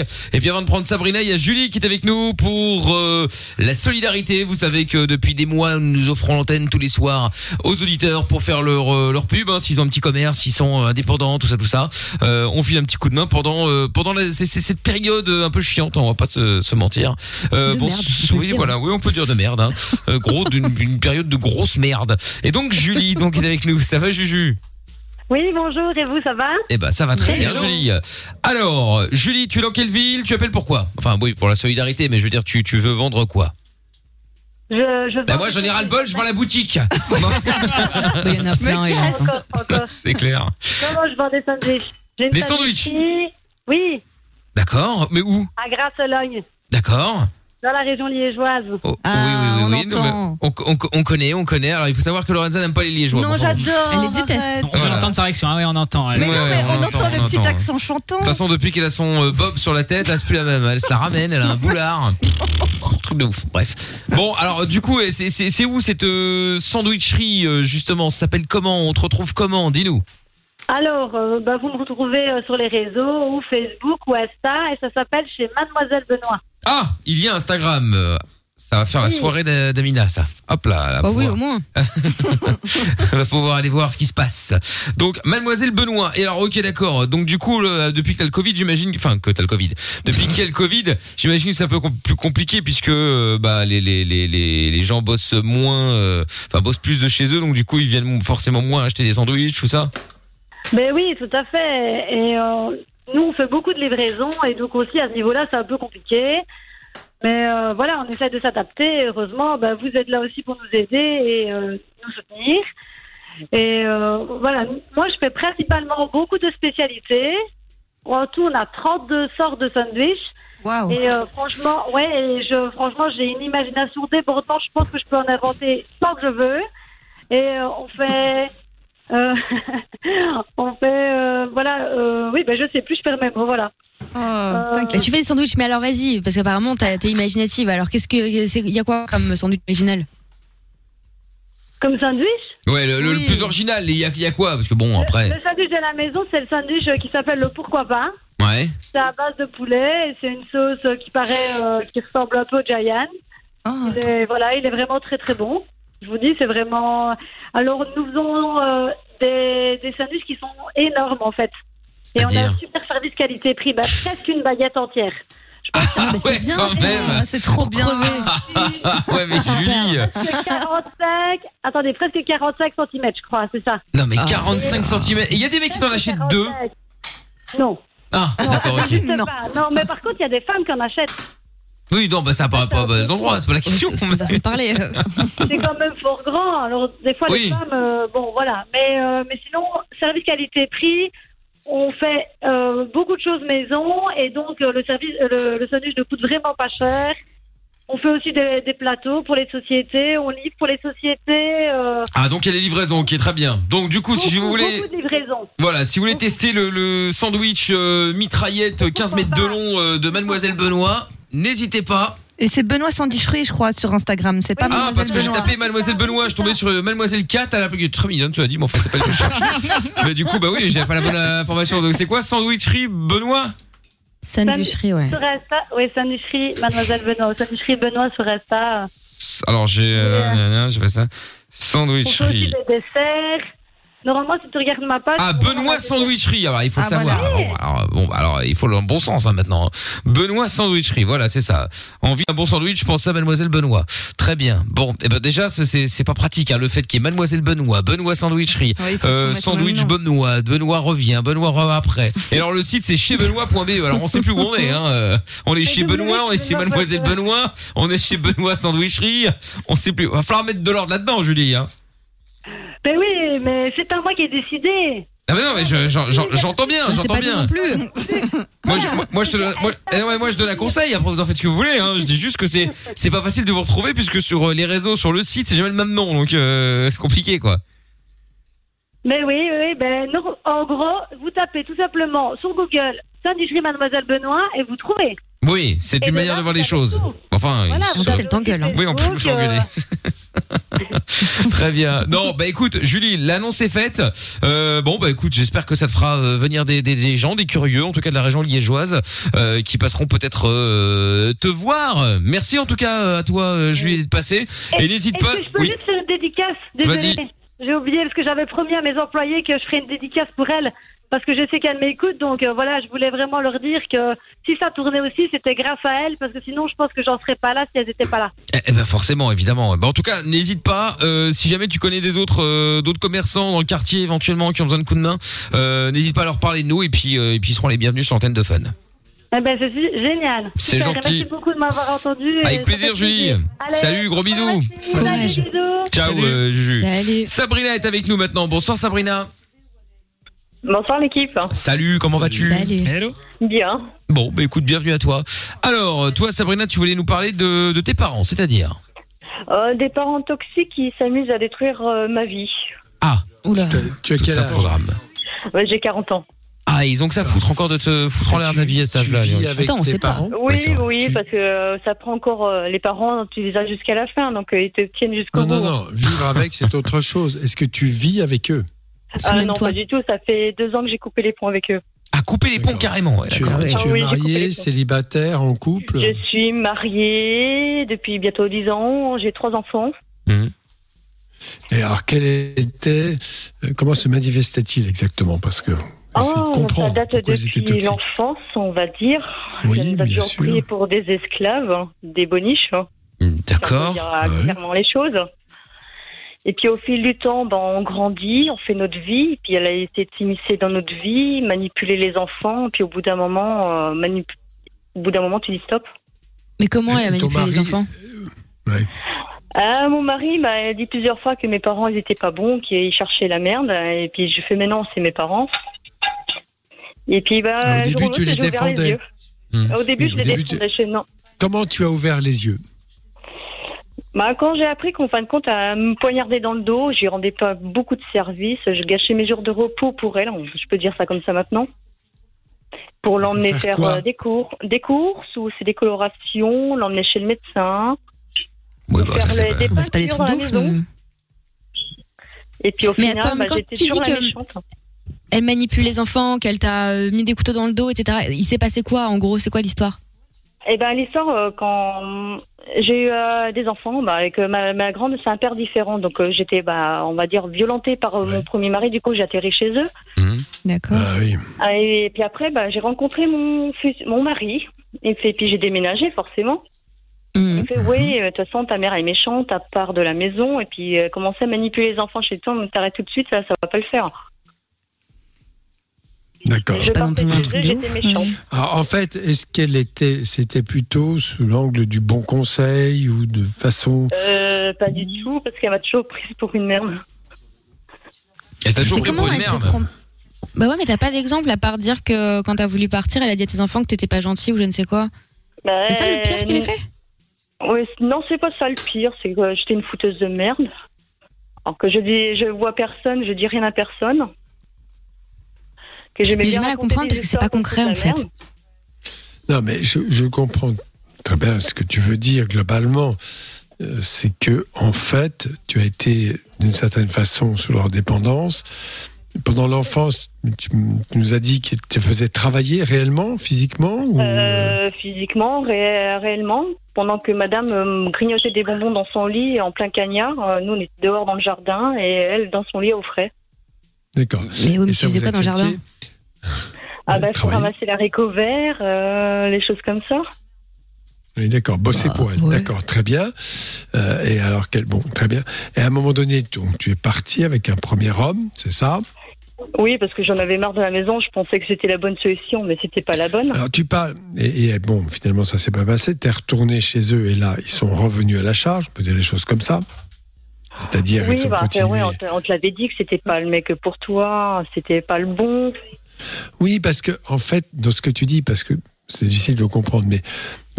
Et puis avant de prendre Sabrina, il y a Julie qui est avec nous pour euh, la solidarité. Vous savez que depuis des mois, nous offrons l'antenne tous les soirs aux auditeurs pour faire leur euh, leur pub. hein, s'ils ont un petit commerce, s'ils sont euh, indépendants, tout ça, tout ça. Euh, on file un petit coup de main pendant euh, pendant la- c'est- c'est cette période un peu chiante. On va pas se, se mentir. Euh, De bon, merde, oui, dire. voilà, oui, on peut dire de merde. Hein. Euh, gros, d'une une période de grosse merde. Et donc Julie, donc est avec nous. Ça va, Juju? Oui, bonjour, et vous, ça va? Eh ben, ça va très bien. Julie. Alors, Julie, tu es dans quelle ville? Tu appelles pourquoi Enfin, oui, pour la solidarité, mais je veux dire, tu, tu veux vendre quoi? Je, je Ben moi, j'en ai ras le bol, je vends la boutique. (laughs) Il y en a plein, hélas. Encore, encore. (laughs) C'est clair. Non, non, je vends des sandwichs. J'ai une Des sandwicherie, Oui, D'accord, mais où? À Grasse-Logne, D'accord. Dans la région liégeoise. Oh, Ah, oui, oui, oui, on oui. non, mais entend. on, on- on connaît, on connaît. Alors, il faut savoir que Lorenza n'aime pas les liégeois. Non, j'adore. Elle les déteste. arrête. On Voilà. entendre sa réaction. Ah ouais, on entend. elle. Mais Ouais, non, mais on on, entend, entend, on le petit entend. accent chantant. De toute façon, depuis qu'elle a son euh, bob sur la tête, elle c'est plus la même. Elle se la ramène, elle a un boulard. (laughs) Truc de ouf. Bref. Bon, alors du coup, c'est c'est c'est où cette euh, sandwicherie euh, justement? Ça s'appelle comment? On te retrouve comment? Dis-nous. Alors, euh, bah, vous me retrouvez euh, sur les réseaux, ou Facebook, ou Insta, et ça s'appelle chez Mademoiselle Benoît. Ah, il y a Instagram. euh, Ça va faire la soirée d'A- d'Amina, ça. Hop là. va Bah oui, au moins. (laughs) Elle va pouvoir aller voir ce qui se passe. Donc, Mademoiselle Benoît. Et alors, ok, d'accord. Donc, du coup, le- depuis que t'as le Covid, j'imagine, enfin, que t'as le Covid. Depuis qu'il y a le Covid, j'imagine que c'est un peu com- plus compliqué puisque, euh, bah, les, les, les, les, les gens bossent moins, euh, enfin, bossent plus de chez eux. Donc, du coup, ils viennent forcément moins acheter des sandwichs, tout ça. Ben oui, tout à fait. Et euh, nous, on fait beaucoup de livraisons et donc aussi à ce niveau-là, c'est un peu compliqué. Mais euh, voilà, on essaie de s'adapter. Heureusement, ben, vous êtes là aussi pour nous aider et euh, nous soutenir. Et voilà, moi, je fais principalement beaucoup de spécialités. En tout, on a 32 sortes de sandwichs. Et euh, franchement, ouais, et je, franchement, j'ai une imagination débordante. Je pense que je peux en inventer tant que je veux. Et on fait, euh, (laughs) on fait, euh, voilà, euh, oui, ben je sais plus, je perds mes mots, voilà. Oh, tu fais des sandwichs, mais alors vas-y, parce qu'apparemment t'as- t'es imaginative. Alors qu'est-ce que c'est- y a quoi comme sandwich original? Comme sandwich? Ouais, le, le- le plus original. Il y a, il y a quoi? Parce que bon, après. Le sandwich de la maison, c'est le sandwich euh, qui s'appelle le pourquoi pas. Ouais. C'est à base de poulet et c'est une sauce euh, qui paraît, euh, qui ressemble un peu au Giant. il est, voilà, il est vraiment très très bon. Je vous dis, c'est vraiment. Alors, nous faisons euh, des, des sandwichs qui sont énormes en fait. Et on a un super service qualité-prix, bah, presque une baguette entière. Ah ouais, quand même. C'est trop bien. (laughs) ouais, mais Julie. Presque 45, attendez, presque 45 cm, je crois, c'est ça. Non, mais 45 cm. Et il y a des mecs qui t'en achètent deux. Non. Ah, d'accord, ok. Pas. Non, mais par contre, il y a des femmes qui en achètent. Oui, non, bah ça n'a pas, pas bon endroit, c'est pas la question. (laughs) parler. (laughs) C'est quand même fort grand. Alors, des fois, Oui. les femmes, euh, bon, voilà. Mais, euh, mais sinon, service qualité-prix, on fait euh, beaucoup de choses maison et donc euh, le service, euh, le, le sandwich ne coûte vraiment pas cher. On fait aussi des, des plateaux pour les sociétés, on livre pour les sociétés. euh, Ah, donc il y a des livraisons, ok, très bien. Donc du coup, si vous voulez... Beaucoup de livraisons. Voilà, si vous voulez tester le, le sandwich euh, mitraillette 15 mètres de long euh, de Mademoiselle Benoît, n'hésitez pas. Et c'est Benoît Sandwicherie, je crois, sur Instagram. C'est pas Ah, parce que j'ai Benoît. tapé Mademoiselle Benoît, je suis tombé sur euh, Mademoiselle Cat, elle a très mignonne, tu as dit, mais enfin, c'est pas que je cherche. (laughs) mais du coup, bah oui, j'avais pas la bonne information. Donc c'est quoi, sandwicherie Benoît? Sandwicherie, ouais. Sur Insta, oui, sandwicherie Mademoiselle Benoît. Sandwicherie Benoît sur Insta. Alors j'ai... Euh, nanana, j'ai fait ça. Sandwicherie. des desserts. Normalement, si tu regardes ma page. Ah, Benoît Sandwicherie. Alors, il faut Ah, le savoir. voilà. Bon, alors, bon, bah, alors, il faut le bon sens hein, maintenant. Benoît Sandwicherie. Voilà, c'est ça. Envie d'un bon sandwich, pense à Mademoiselle Benoît. Très bien. Bon, et ben déjà, c'est- c'est c'est pas pratique. Hein, le fait qu'il y ait Mademoiselle Benoît, Benoît Sandwicherie, Ouais, il faut euh, sandwich nom. Benoît, Benoît revient, Benoît revient après. Et alors le site c'est chez Benoît.be. Alors on sait plus où on est. Hein. euh, On est chez Benoît, on est chez Mademoiselle Benoît, on est chez Benoît Sandwicherie. On sait plus. Va falloir mettre de l'ordre là-dedans, Julie. Hein. Mais oui, mais c'est pas moi qui ai décidé. Ah mais non mais je- j'en- j'en- j'entends bien, C'est j'entends pas bien. plus. (laughs) Moi je, moi, moi, je te donne, moi, eh non, mais moi je donne un conseil. Après vous en faites ce que vous voulez. Hein. Je dis juste que c'est c'est pas facile de vous retrouver puisque sur euh, les réseaux, sur le site, c'est jamais le même nom, donc euh, c'est compliqué quoi. Mais oui, oui, oui, ben, non, en gros, vous tapez tout simplement sur Google sandwicherie Mademoiselle Benoît et vous trouvez. Oui, c'est une manière de voir les choses. Enfin, Voilà, il- vous c'est le temps gueule. hein. oui, en plus je me. (laughs) Très bien. Non, bah écoute, Julie, l'annonce est faite. Euh, bon, bah écoute, j'espère que ça te fera euh, venir des, des, des gens, des curieux, en tout cas de la région liégeoise, euh, qui passeront peut-être euh, te voir. Merci en tout cas euh, à toi, Julie, d'être passée. Et n'hésite pas. que je peux Oui. juste faire une dédicace? Désolée. J'ai oublié parce que j'avais promis à mes employés que je ferais une dédicace pour elles parce que je sais qu'elles m'écoutent. Donc euh, voilà, je voulais vraiment leur dire que si ça tournait aussi, c'était grâce à elles parce que sinon, je pense que j'en serais pas là si elles étaient pas là. Eh, eh ben forcément, évidemment. Bah, en tout cas, n'hésite pas. euh, si jamais tu connais des autres euh, d'autres commerçants dans le quartier éventuellement qui ont besoin de coups de main, euh, n'hésite pas à leur parler de nous et puis euh, et puis ils seront les bienvenus sur l'antenne de Fun. Eh ben, c'est génial. C'est gentil. Merci beaucoup de m'avoir entendu. Avec plaisir, Julie. Allez, Salut, gros bisous. Courage. Bisous. Ciao, euh, Juju. Salut. Sabrina est avec nous maintenant. Bonsoir, Sabrina. Bonsoir l'équipe. Salut, comment vas-tu Hello. Bien. Bon, bah écoute, bienvenue à toi. Alors, toi, Sabrina, tu voulais nous parler de, de tes parents, c'est-à-dire Euh, des parents toxiques qui s'amusent à détruire euh, ma vie. Ah, Oula. Tu as quel âge programme. Ouais, J'ai 40 ans. Ah, ils ont que ça foutre encore de te foutre en l'air de la vie à cet âge-là. avec Attends, on tes sait pas. parents Oui, oui, parce que euh, ça prend encore euh, les parents, tu les as jusqu'à la fin, donc euh, ils te tiennent jusqu'au Non, bout. non, non. Vivre avec, c'est autre chose. Est-ce que tu vis avec eux? Ah même non, pas du tout. Ça fait deux ans que j'ai coupé les ponts avec eux. À couper les ponts carrément. ouais, Tu, d'accord. es- tu Ah es oui, j'ai coupé marié, les ponts. célibataire, en couple Je suis mariée depuis bientôt 10 ans. J'ai trois enfants. Et alors, quel était, euh, comment se manifestait-il exactement? Parce que essayer de Oh, ça comprendre date pourquoi ils étaient depuis toxiques. l'enfance, on va dire. Oui, Elle nous a bien toujours sûr. pris pour des esclaves, hein, des boniches. hein. D'accord. On dira clairement les choses. Et puis au fil du temps, ben, on grandit, on fait notre vie. Et puis elle a été s'immiscer dans notre vie, manipuler les enfants. Et puis au bout d'un moment, euh, manip- au bout d'un moment, tu dis stop. Mais comment elle a manipulé les enfants Ah, mon mari m'a dit plusieurs fois que mes parents ils étaient pas bons, qu'ils cherchaient la merde. Et puis je fais mais non, c'est mes parents. Et puis bah, Alors, au début, tu les défendais. yeux. Hmm. Au début, Et je au les début, défendais. Non. Comment tu as ouvert les yeux Bah, quand j'ai appris qu'en fin de compte, elle me poignardait dans le dos, je lui rendais pas beaucoup de services, je gâchais mes jours de repos pour elle, je peux dire ça comme ça maintenant. Pour l'emmener faire euh, des cours, des courses ou c'est des colorations, l'emmener chez le médecin, Ouais, bah, faire ça, les- pas- des Bah, pas des peintures dans trucs la de ouf. maison. euh. Et puis au Mais final, attends, mais bah, quand j'étais tu toujours dis la que- méchante. Elle manipule les enfants, qu'elle t'a euh, mis des couteaux dans le dos, etc. Il s'est passé quoi en gros? C'est quoi l'histoire? Eh ben l'histoire euh, quand j'ai eu euh, des enfants, bah, avec ma, ma grande, c'est un père différent, donc euh, j'étais, bah, on va dire, violentée par euh, mon premier mari. Du coup, j'ai atterri chez eux. D'accord. Ah oui. Ah, Et puis après, bah, j'ai rencontré mon fils, mon mari. Et puis, puis j'ai déménagé forcément. Mhm. Il me fait oui, de toute façon ta mère est méchante, à part de la maison et puis euh, commencer à manipuler les enfants chez toi, mais t'arrêtes tout de suite, ça, ça va pas le faire. D'accord. Je partais de chez eux, j'étais méchante. Alors, en fait, est-ce qu'elle était, c'était plutôt sous l'angle du bon conseil ou de façon Euh, pas du tout, parce qu'elle m'a toujours prise pour une merde. Elle t'a toujours Mais pris pour comment une merde. prend Bah ouais, mais t'as pas d'exemple à part dire que quand t'as voulu partir, elle a dit à tes enfants que t'étais pas gentil ou je ne sais quoi. Bah, C'est ça le pire qu'il ait fait Ouais, c- non, c'est pas ça le pire, c'est que j'étais une fouteuse de merde. Alors que je dis, je vois personne, je dis rien à personne. Que j'aimais J'ai du bien mal à comprendre parce que c'est pas concret en fait. Non, mais je, je comprends très bien ce que tu veux dire globalement. Euh, c'est que en fait, tu as été d'une certaine façon sous leur dépendance. Pendant l'enfance, tu, tu nous as dit qu'elle te faisait travailler réellement, physiquement ou... Euh, physiquement, ré- réellement, pendant que madame euh, grignotait des bonbons dans son lit en plein cagnard, nous on était dehors dans le jardin et elle dans son lit au frais. D'accord. Mais oui, mais tu faisais quoi dans le jardin Ah bah, faut travailler. ramasser l'haricot vert, euh, les choses comme ça. Oui, d'accord, bosser Bah, pour elle. D'accord, très bien. Euh, et alors, quel, bon, très bien. Et à un moment donné, donc, tu es parti avec un premier homme, c'est ça? Oui, parce que j'en avais marre de la maison, je pensais que c'était la bonne solution, mais c'était pas la bonne. Alors tu parles, et, et bon, finalement ça s'est pas passé, t'es retourné chez eux et là ils sont revenus à la charge, on peut dire les choses comme ça. C'est-à-dire oui, ils bah, ouais, on te, on te l'avait dit que c'était pas le mec pour toi, c'était pas le bon. Oui, parce que en fait, dans ce que tu dis, parce que c'est difficile de comprendre, mais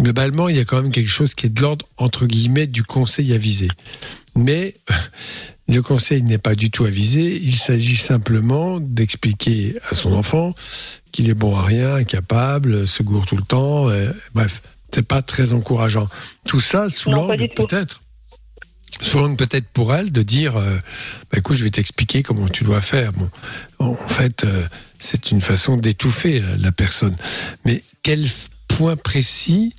globalement, il y a quand même quelque chose qui est de l'ordre entre guillemets du conseil avisé. Mais (laughs) le conseil n'est pas du tout avisé. Il s'agit simplement d'expliquer à son enfant qu'il est bon à rien, incapable, se gourre tout le temps. euh, bref, c'est pas très encourageant. Tout ça sous l'angle peut-être. L'angle peut-être pour elle de dire, euh, bah, écoute, je vais t'expliquer comment tu dois faire. Bon, en fait, euh, c'est une façon d'étouffer la, la personne. Mais quel point précis,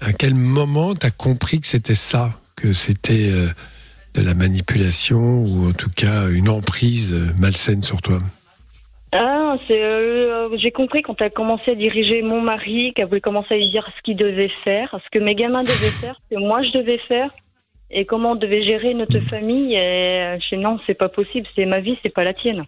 à quel moment t'as compris que c'était ça, que c'était euh, de la manipulation ou en tout cas une emprise euh, malsaine sur toi? Ah, c'est, euh, j'ai compris quand elle a commencé à diriger mon mari, qu'elle voulait commencer à lui dire ce qu'il devait faire, ce que mes gamins devaient faire, ce que moi je devais faire, et comment on devait gérer notre famille. Et euh, je dis non, c'est pas possible, c'est ma vie, c'est pas la tienne.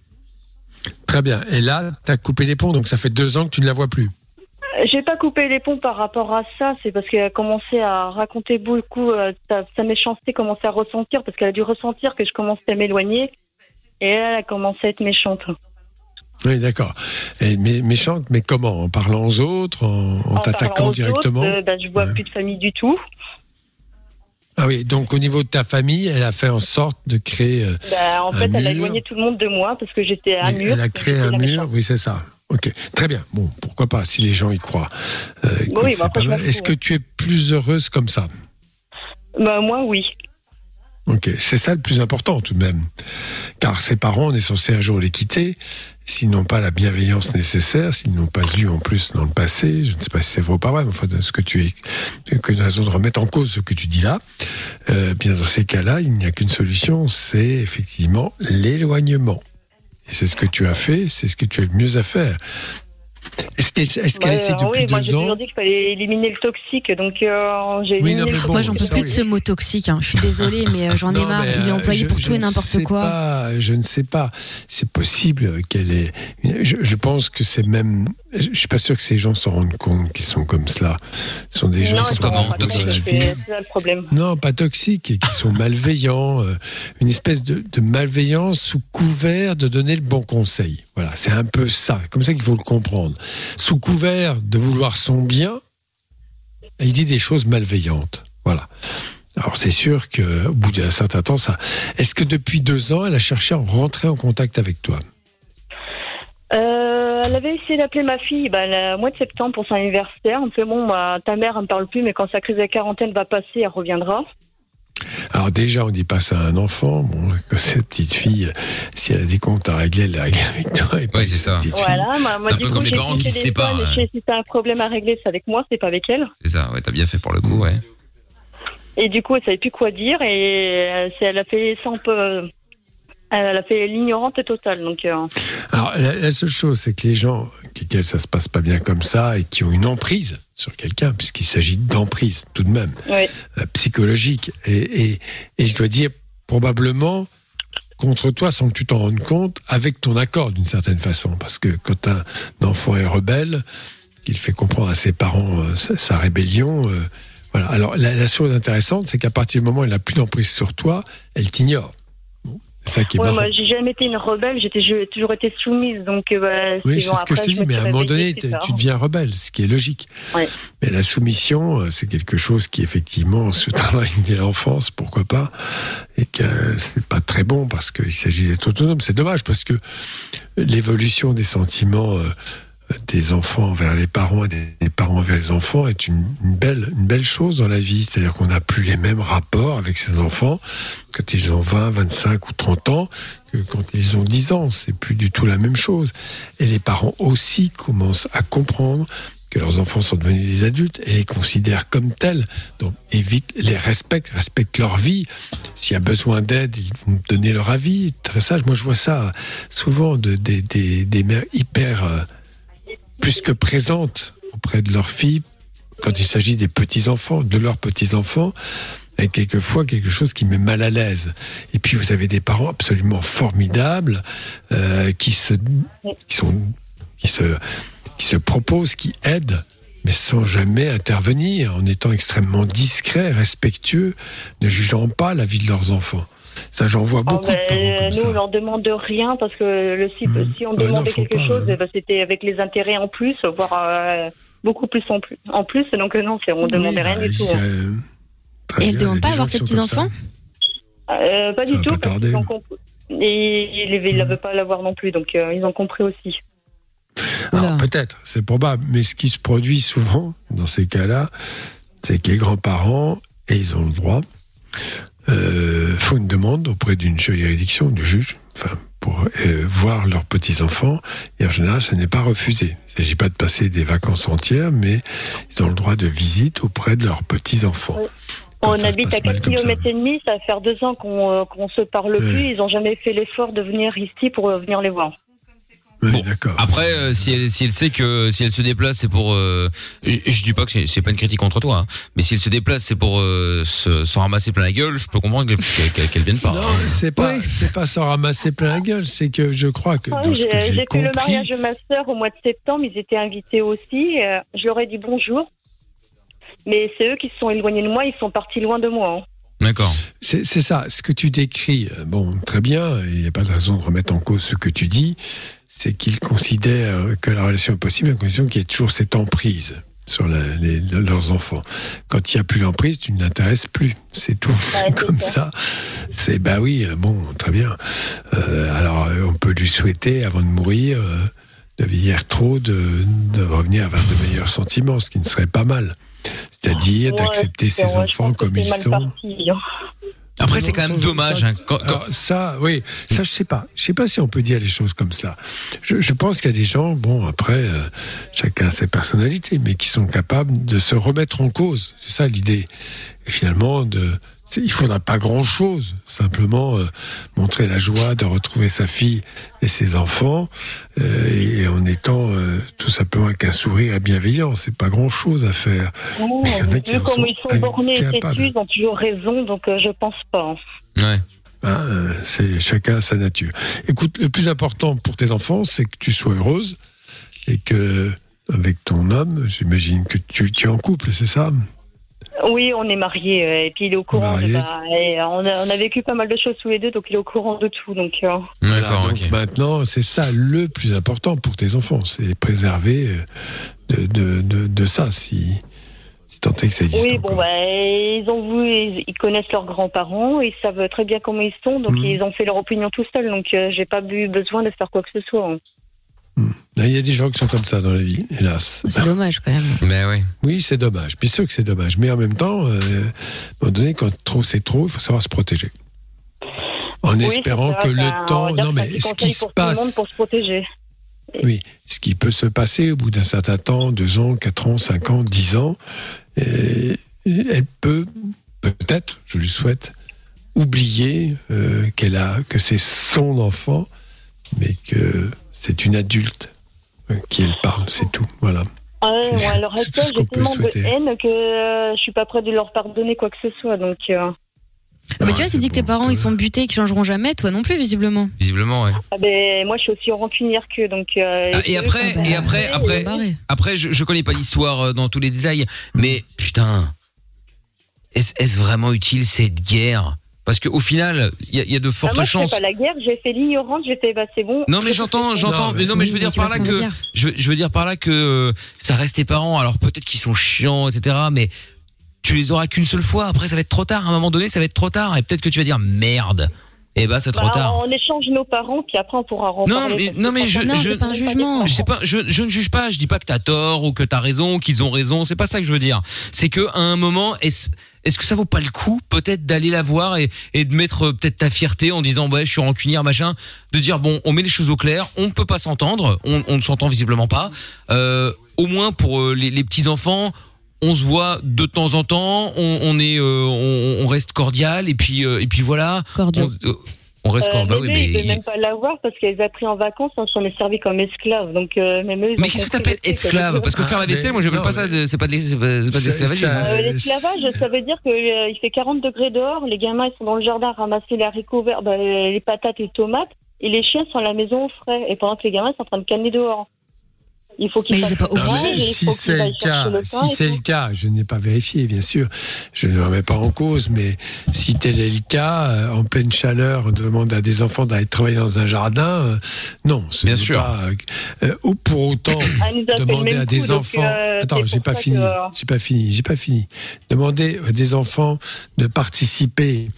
Très bien. Et là, t'as coupé les ponts, donc ça fait deux ans que tu ne la vois plus. Euh, J'ai pas coupé les ponts par rapport à ça, c'est parce qu'elle a commencé à raconter beaucoup euh, sa, sa méchanceté, commençait à ressentir, parce qu'elle a dû ressentir que je commençais à m'éloigner, et elle a commencé à être méchante. Oui, d'accord. Mé- méchante, mais comment? En parlant aux autres, en, en En t'attaquant directement autres, euh, bah, je vois plus de famille du tout. Ah oui, donc au niveau de ta famille, elle a fait en sorte de créer. euh, Bah, en un fait, elle a éloigné tout le monde de moi parce que j'étais un mur. Elle a créé un mur, oui, c'est ça. Ok, très bien. Bon, pourquoi pas, si les gens y croient. Euh, écoute, Oui, c'est bah. Est-ce que tu es plus heureuse comme ça? Bah, moi, oui. Ok, c'est ça le plus important tout de même. Car ses parents, on est censé un jour les quitter s'ils n'ont pas la bienveillance nécessaire, s'ils n'ont pas eu en plus dans le passé, je ne sais pas si c'est vrai ou pas vrai, mais enfin, ce que tu es, que une raison de remettre en cause ce que tu dis là, euh, bien dans ces cas-là, il n'y a qu'une solution, c'est effectivement l'éloignement. Et c'est ce que tu as fait, c'est ce que tu as le mieux à faire. Est-ce qu'elle est qu'elle Ouais, essaie euh, depuis oui, moi deux j'ai ans toujours dit qu'il fallait éliminer le toxique, donc euh, j'ai Oui, éliminé non, mais le bon, Moi, j'en peux plus de ce mot toxique. hein. Je suis désolée, mais euh, j'en ai marre. mais, Il est euh, employé je- pour je tout et n'importe quoi. pas, je ne sais pas. C'est possible qu'elle ait. Je, je pense que c'est même. Je, je suis pas sûr que ces gens s'en rendent compte qu'ils sont comme cela. Ce sont des gens Non, qui sont comprends dans pas, la toxique, vie. c'est le problème. Non, pas toxiques, et qui sont malveillants, euh, une espèce de, de malveillance sous couvert de donner le bon conseil. Voilà, c'est un peu ça, comme ça qu'il faut le comprendre. Sous couvert de vouloir son bien, elle dit des choses malveillantes. Voilà. Alors c'est sûr qu'au bout d'un certain temps, ça. Est-ce que depuis deux ans, elle a cherché à rentrer en contact avec toi? Euh, elle avait essayé d'appeler ma fille bah, le mois de septembre pour son anniversaire. On me fait bon, bah, ta mère elle me parle plus, mais quand sa crise de quarantaine va passer, elle reviendra. Alors déjà, on dit pas ça à un enfant. Bon, que cette petite fille, si elle a des comptes à régler, elle les règle avec toi. Et c'est ça. Voilà, moi, moi, C'est un peu coup, comme les parents qui se séparent. Si t'as un problème à régler, c'est avec moi, c'est pas avec elle. C'est ça, ouais, t'as bien fait pour le coup, ouais. Et du coup, elle savait plus quoi dire et euh, elle a fait ça un peu. Elle a fait l'ignorante totale. Donc, euh, Alors, la, la seule chose, c'est que les gens lesquels ça se passe pas bien comme ça et qui ont une emprise sur quelqu'un, puisqu'il s'agit d'emprise tout de même, euh, psychologique, et, et, et je dois dire, probablement contre toi sans que tu t'en rendes compte, avec ton accord d'une certaine façon. Parce que quand un enfant est rebelle, qu'il fait comprendre à ses parents euh, sa, sa rébellion, voilà. Alors, la, la chose intéressante, c'est qu'à partir du moment où elle n'a plus d'emprise sur toi, elle t'ignore. Ça qui est Ouais, moi, j'ai jamais été une rebelle, j'étais j'ai toujours été soumise. Donc, euh, bah, Oui, c'est ce que je te dis, mais à un moment donné, tu deviens rebelle, ce qui est logique. Ouais. Mais la soumission, euh, c'est quelque chose qui, effectivement, se travaille dès l'enfance, pourquoi pas, et que c'est pas très bon parce qu'il s'agit d'être autonome. C'est dommage parce que l'évolution des sentiments euh, des enfants vers les parents et des, parents vers les enfants est une, une belle, une belle chose dans la vie. C'est-à-dire qu'on n'a plus les mêmes rapports avec ses enfants quand ils ont 20, 25 ou 30 ans que quand ils ont 10 ans. C'est plus du tout la même chose. Et les parents aussi commencent à comprendre que leurs enfants sont devenus des adultes et les considèrent comme tels. Donc, évite, les respectent, respectent leur vie. S'il y a besoin d'aide, ils vont donner leur avis. Très sage. Moi, je vois ça souvent de, des, des, des mères hyper, euh, plus que présentes auprès de leurs filles quand il s'agit des petits-enfants, de leurs petits-enfants et quelquefois quelque chose qui met mal à l'aise. Et puis vous avez des parents absolument formidables euh, qui se, qui sont, qui se proposent, qui aident, mais sans jamais intervenir, en étant extrêmement discrets, respectueux, ne jugeant pas la vie de leurs enfants. Ça, j'en vois Ah, beaucoup de parents comme nous, ça. on leur demande rien parce que le, si, si on non, demandait quelque pas, chose, ben, c'était avec les intérêts en plus, voire euh, beaucoup plus en plus. En plus, donc euh, non, on demandait rien bah, du tout. hein. euh, Et elle bien, demande il y a pas à avoir ses petits-enfants Euh, pas Ça du tout, pas parce ont compris. Et ils ne veulent pas l'avoir non plus, donc euh, ils ont compris aussi. Alors peut-être, c'est probable, mais ce qui se produit souvent dans ces cas-là, c'est que les grands-parents, et ils ont le droit, euh, font une demande auprès d'une juridiction, du juge, enfin, pour euh, voir leurs petits-enfants, et en général, ce n'est pas refusé. Il ne s'agit pas de passer des vacances entières, mais ils ont le droit de visite auprès de leurs petits-enfants. On ça habite à 4 mal comme ça. km et demi, ça va faire deux ans qu'on euh, qu'on se parle plus. Ils n'ont jamais fait l'effort de venir ici pour euh, venir les voir. Oui, d'accord. Après, euh, si elle si elle sait que si elle se déplace, c'est pour. Euh, je, je dis pas que c'est- c'est pas une critique contre toi, hein, mais si elle se déplace, c'est pour euh, se- s'en ramasser plein la gueule. Je peux comprendre qu'elle qu'elle- qu'elle vienne pas. Non, hein. c'est pas, c'est pas s'en ramasser plein la gueule, c'est que je crois que dans oui, ce J'ai que j'ai j'ai fait compris, le mariage de ma sœur au mois de septembre. Ils étaient invités aussi. euh, je leur ai dit bonjour. Mais c'est eux qui se sont éloignés de moi. Ils sont partis loin de moi. hein. D'accord. C'est c'est ça, ce que tu décris, euh, bon, très bien, il n'y a pas de raison de remettre en cause ce que tu dis, c'est qu'ils considèrent que la relation est possible à condition qu'il y ait toujours cette emprise sur la- les- leurs enfants. Quand il n'y a plus d'emprise, tu ne l'intéresses plus, c'est tout, comme ça. C'est, bah oui, euh, bon, très bien. Euh, alors, euh, on peut lui souhaiter, avant de mourir, euh, de vieillir trop, de, de revenir vers de meilleurs sentiments, ce qui ne serait pas mal. C'est-à-dire Ouais, d'accepter ses enfants comme ils sont. hein. Après, c'est quand même dommage. hein, quand- quand- Alors, ça, oui, ça, je sais pas. Je sais pas si on peut dire les choses comme ça. Je, je pense qu'il y a des gens, bon, après, euh, chacun a ses personnalités, mais qui sont capables de se remettre en cause. C'est ça l'idée. Et finalement, de, il faudra pas grand chose. Simplement euh, montrer la joie de retrouver sa fille et ses enfants, euh, et en étant euh, tout simplement avec un sourire et bienveillant. C'est pas grand chose à faire. Mais il y en a qui vu en comme sont ils sont bornés et ils ont toujours raison, donc euh, je pense pas. Ouais. Hein, euh, c'est chacun a sa nature. Écoute, le plus important pour tes enfants, c'est que tu sois heureuse et que avec ton homme, j'imagine que tu, tu es en couple, c'est ça? Oui, on est mariés, euh, et puis il est au courant. de- Mariés. bah, et on, a, on a vécu pas mal de choses tous les deux, donc il est au courant de tout. Donc, euh, Voilà, donc maintenant, c'est ça le plus important pour tes enfants, c'est les préserver euh, de, de, de, de ça, si, si tant est que ça existe. oui, bon, bah, ils ont vu, ils, ils connaissent leurs grands-parents, ils savent très bien comment ils sont, donc Mhm. ils ont fait leur opinion tout seuls, donc euh, j'ai pas eu besoin de faire quoi que ce soit. hein. Il y a des gens qui sont comme ça dans la vie, hélas. C'est dommage quand même. Mais oui. Oui, c'est dommage. Bien sûr que c'est dommage. Mais en même temps, euh, à un moment donné, quand trop c'est trop, il faut savoir se protéger. En Oui, espérant que le temps. Non, mais ce qui se pour tout le monde passe. pour se protéger. Oui, ce qui peut se passer au bout d'un certain temps, deux ans, quatre ans, cinq ans, dix ans, euh, elle peut peut-être, je lui souhaite, oublier euh, qu'elle a, que c'est son enfant, mais que c'est une adulte euh, qui elle parle, c'est tout. Voilà. Ah ouais, C'est- moi, (laughs) à qu'on j'ai peut tellement de souhaiter. haine que euh, je suis pas prête de leur pardonner quoi que ce soit. Donc, euh, Mais tu vois, tu dis que tes parents ils sont butés et qu'ils changeront jamais, toi non plus visiblement. Visiblement, ouais. ah ben, moi, je suis aussi rancunière qu'eux. Donc, euh, Ah, et eux, après, quand- et après, après, après, je, je connais pas l'histoire euh, dans tous les détails, mais putain, est-ce est-ce vraiment utile cette guerre? Parce qu'au final, il y, a- il y a de Ah, fortes moi, je chances. fais pas la guerre, j'ai fait l'ignorante, j'ai fait, bah, c'est bon. Non mais j'entends, j'entends, mais non mais je veux dire par là que je, veux- je veux dire par là que ça reste tes parents. Alors peut-être qu'ils sont chiants, etc. Mais tu les auras qu'une seule fois. Après ça va être trop tard. À un moment donné, ça va être trop tard. Et peut-être que tu vas dire merde. Et bah c'est trop Bah, tard. On échange nos parents, puis après, on pourra Non reparler. mais non mais je franchement, je pas Je sais pas, je, je ne juge pas. Je dis pas que t'as tort ou que t'as raison, qu'ils ont raison. C'est pas ça que je veux dire. C'est que à un moment, est-ce que ça vaut pas le coup peut-être d'aller la voir et, et de mettre euh, peut-être ta fierté en disant ouais je suis rancunière machin, de dire bon on met les choses au clair, on peut pas s'entendre, on, on ne s'entend visiblement pas. Euh, au moins pour euh, les, les petits enfants. On se voit de temps en temps, on, on est, euh, on, on reste cordial et puis euh, et puis voilà. Cordial. On, on reste Euh, cordial. Bah oui, bébé, il mais veut même pas l'avoir parce qu'elle les a pris en vacances, on s'en est servi comme esclaves. Donc, euh, même eux, ils Mais qu'est-ce que t'appelles le truc. esclave Parce que faire la vaisselle, moi j'appelle pas ça, de- c'est pas de l'es- c'est pas c'est pas de l'esclavagisme. Euh, L'esclavage, ça veut dire qu'il fait 40 degrés dehors, les gamins ils sont dans le jardin à ramasser les haricots verts, bah, les patates et les tomates, et les chiens sont à la maison au frais, et pendant que les gamins sont en train de canner dehors. Il faut ménage, mais et il si c'est le cas, le si c'est le cas, je n'ai pas vérifié, bien sûr, je ne le remets pas en cause, mais si tel est le cas, euh, en pleine chaleur, on demande à des enfants d'aller travailler dans un jardin, euh, non, ce Bien n'est sûr. pas. euh, ou pour autant, Ah, demander à des coup, enfants. euh, Attends, j'ai pas fini, que- j'ai pas fini, j'ai pas fini. Demander à des enfants de participer.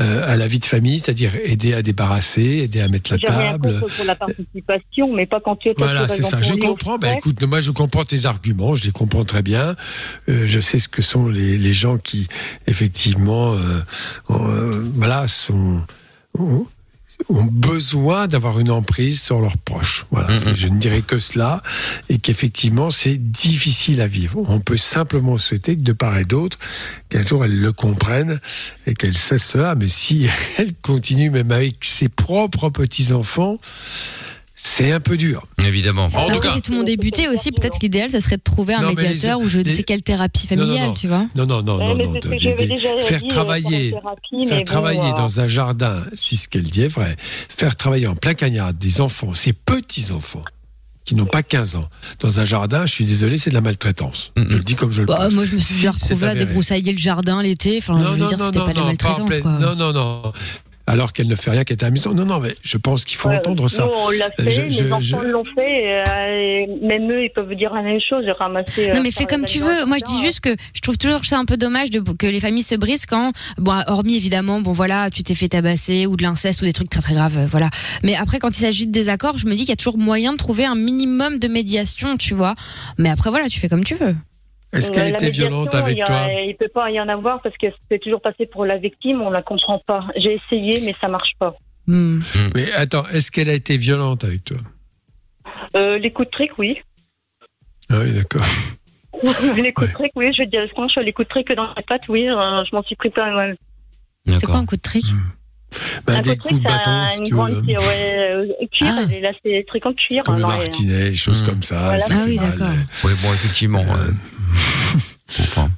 Euh, à la vie de famille, c'est-à-dire aider à débarrasser, aider à mettre la table, pour la participation, mais pas quand tu es voilà, c'est ça. Je comprends. Ben, écoute, moi, je comprends tes arguments. Je les comprends très bien. Euh, je sais ce que sont les, les gens qui, effectivement, euh, voilà, sont ont, besoin d'avoir une emprise sur leurs proches. Voilà. Je ne dirais que cela, et qu'effectivement, c'est difficile à vivre. On peut simplement souhaiter que de part et d'autre, qu'un jour elles le comprennent et qu'elles cessent cela. Mais si (laughs) elles continuent même avec ses propres petits enfants, c'est un peu dur. Évidemment. En tout cas, si tout le monde est buté aussi, peut-être que l'idéal, ça serait de trouver un Non, mais les- médiateur ou je ne les- sais quelle thérapie Non, non, familiale, non. tu vois. Non, non, non, non, non. faire euh, travailler, faire travailler euh, dans un jardin, si ce qu'elle dit est vrai, faire travailler en plein cagnard des enfants, ces petits enfants qui n'ont pas 15 ans, dans un jardin, je suis désolé, c'est de la maltraitance. Je le dis comme je le Bah, pense. moi, je me suis Si, déjà c'est retrouvée à avéré. débroussailler le jardin l'été. Enfin, je veux dire, c'était pas de la en maltraitance, quoi. Non, non, non. Alors qu'elle ne fait rien, qu'elle est à la maison. Non, non, mais je pense qu'il faut Ouais, entendre ça. On l'a Euh, fait, je- je- enfants je- l'ont fait, et, euh, même eux, ils peuvent dire la même chose, ramasser. Non euh, mais faire fais comme les tu veux. Moi je dis juste que je trouve toujours ça un peu dommage de, que les familles se brisent quand, bon, hormis évidemment, bon voilà, tu t'es fait tabasser ou de l'inceste ou des trucs très très graves, voilà. Mais après quand il s'agit de désaccords, je me dis qu'il y a toujours moyen de trouver un minimum de médiation, tu vois. Mais après voilà, tu fais comme tu veux. Est-ce qu'elle la était violente avec il y a- toi Il peut pas y en avoir parce que c'est toujours passé pour la victime, on la comprend pas. J'ai essayé, mais ça marche pas. Hmm. Mais attends, est-ce qu'elle a été violente avec toi? Euh, les coups de trick, oui. Ah oui, d'accord. (laughs) les coups de trick, oui. Je veux dire, franchement, les coups de trick dans les pattes, oui, euh, je m'en suis pris plein mal. C'est quoi un coup de trick? Bah, un des coup de coups de bâton, c'est si tu grande veux. cuir, ouais, euh, cuir, Ah. là, c'est des trucs en cuir. Comme le et- martinet, des choses comme ça. Voilà. ça Ah oui, d'accord. Oui, bon, effectivement. euh,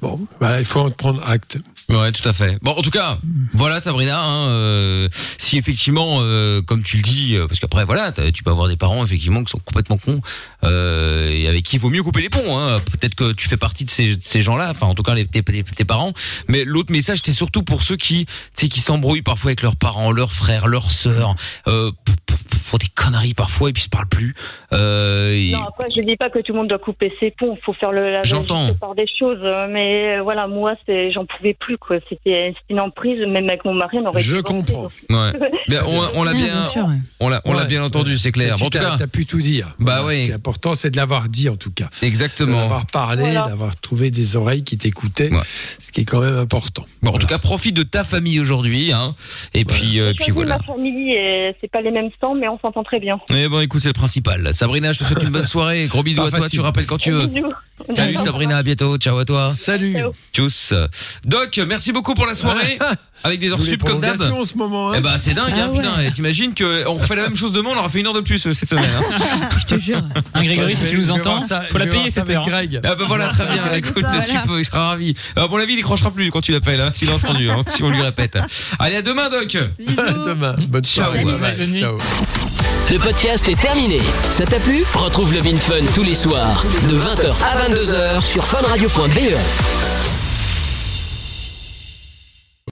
Bon, bah, il faut en prendre acte. Ouais, tout à fait. Bon, en tout cas, voilà Sabrina. Hein, euh, si effectivement, euh, comme tu le dis, euh, parce qu'après voilà, tu peux avoir des parents effectivement qui sont complètement cons et avec qui il vaut mieux couper les ponts. Hein. Peut-être que tu fais partie de ces, de ces gens-là. Enfin, en tout cas, les, tes, tes- tes parents. Mais l'autre message, c'était surtout pour ceux qui, tu sais, qui s'embrouillent parfois avec leurs parents, leurs frères, leurs sœurs, pour, pour- pour- des conneries parfois et puis ils se parlent plus. Et- Non, après, je dis pas que tout le monde doit couper ses ponts. Il faut faire le la J'entends. des choses. Mais voilà, moi, c'est, j'en pouvais plus. Quoi. C'était, une emprise. Même avec mon mari, on aurait. Je comprends. Ouais. (laughs) Ben, on, on l'a bien, bien sûr, ouais. on l'a, on l'a Ouais. bien entendu, c'est clair. Bon, en tu tout cas, t'as pu tout dire. Bah Voilà, oui. Ce qui est important, c'est de l'avoir dit en tout cas. Exactement. D'avoir parlé, Voilà. d'avoir trouvé des oreilles qui t'écoutaient, ce qui est quand même important. Bon, en tout cas, profite de ta famille aujourd'hui, hein. Et puis, euh, puis voilà. ma famille et c'est pas les mêmes sangs, mais on s'entend très bien. Eh bon, écoute, c'est le principal. Sabrina, je te souhaite une bonne soirée. Gros bisous Pas à toi. facile. Tu rappelles quand tu veux. Bisous. Salut Sabrina, à bientôt. Ciao à toi. Salut. Tchuss. Doc, merci beaucoup pour la soirée. (laughs) Avec des heures Vous les sup comme d'hab. prolongations en ce moment, hein Eh ben, c'est dingue, Ah hein, putain. Et T'imagines que on refait la même chose demain, on aura fait une heure de plus euh, cette semaine. Hein. (laughs) Je te jure. Hein, Grégory, si tu nous entends, faut la payer cette heure. Greg. Ah bah voilà, très bien. (laughs) Écoute, Voilà. tu peux, il sera ravi. À mon avis, il décrochera plus quand tu l'appelles, hein, s'il a entendu, hein, si on lui répète. Allez, à demain, Doc. À demain. Bonne Ciao. soirée. Salut, Bye. Ciao. Le podcast est terminé. Ça t'a plu? Retrouve Love in Fun tous les soirs de 20h à 22h sur funradio.be.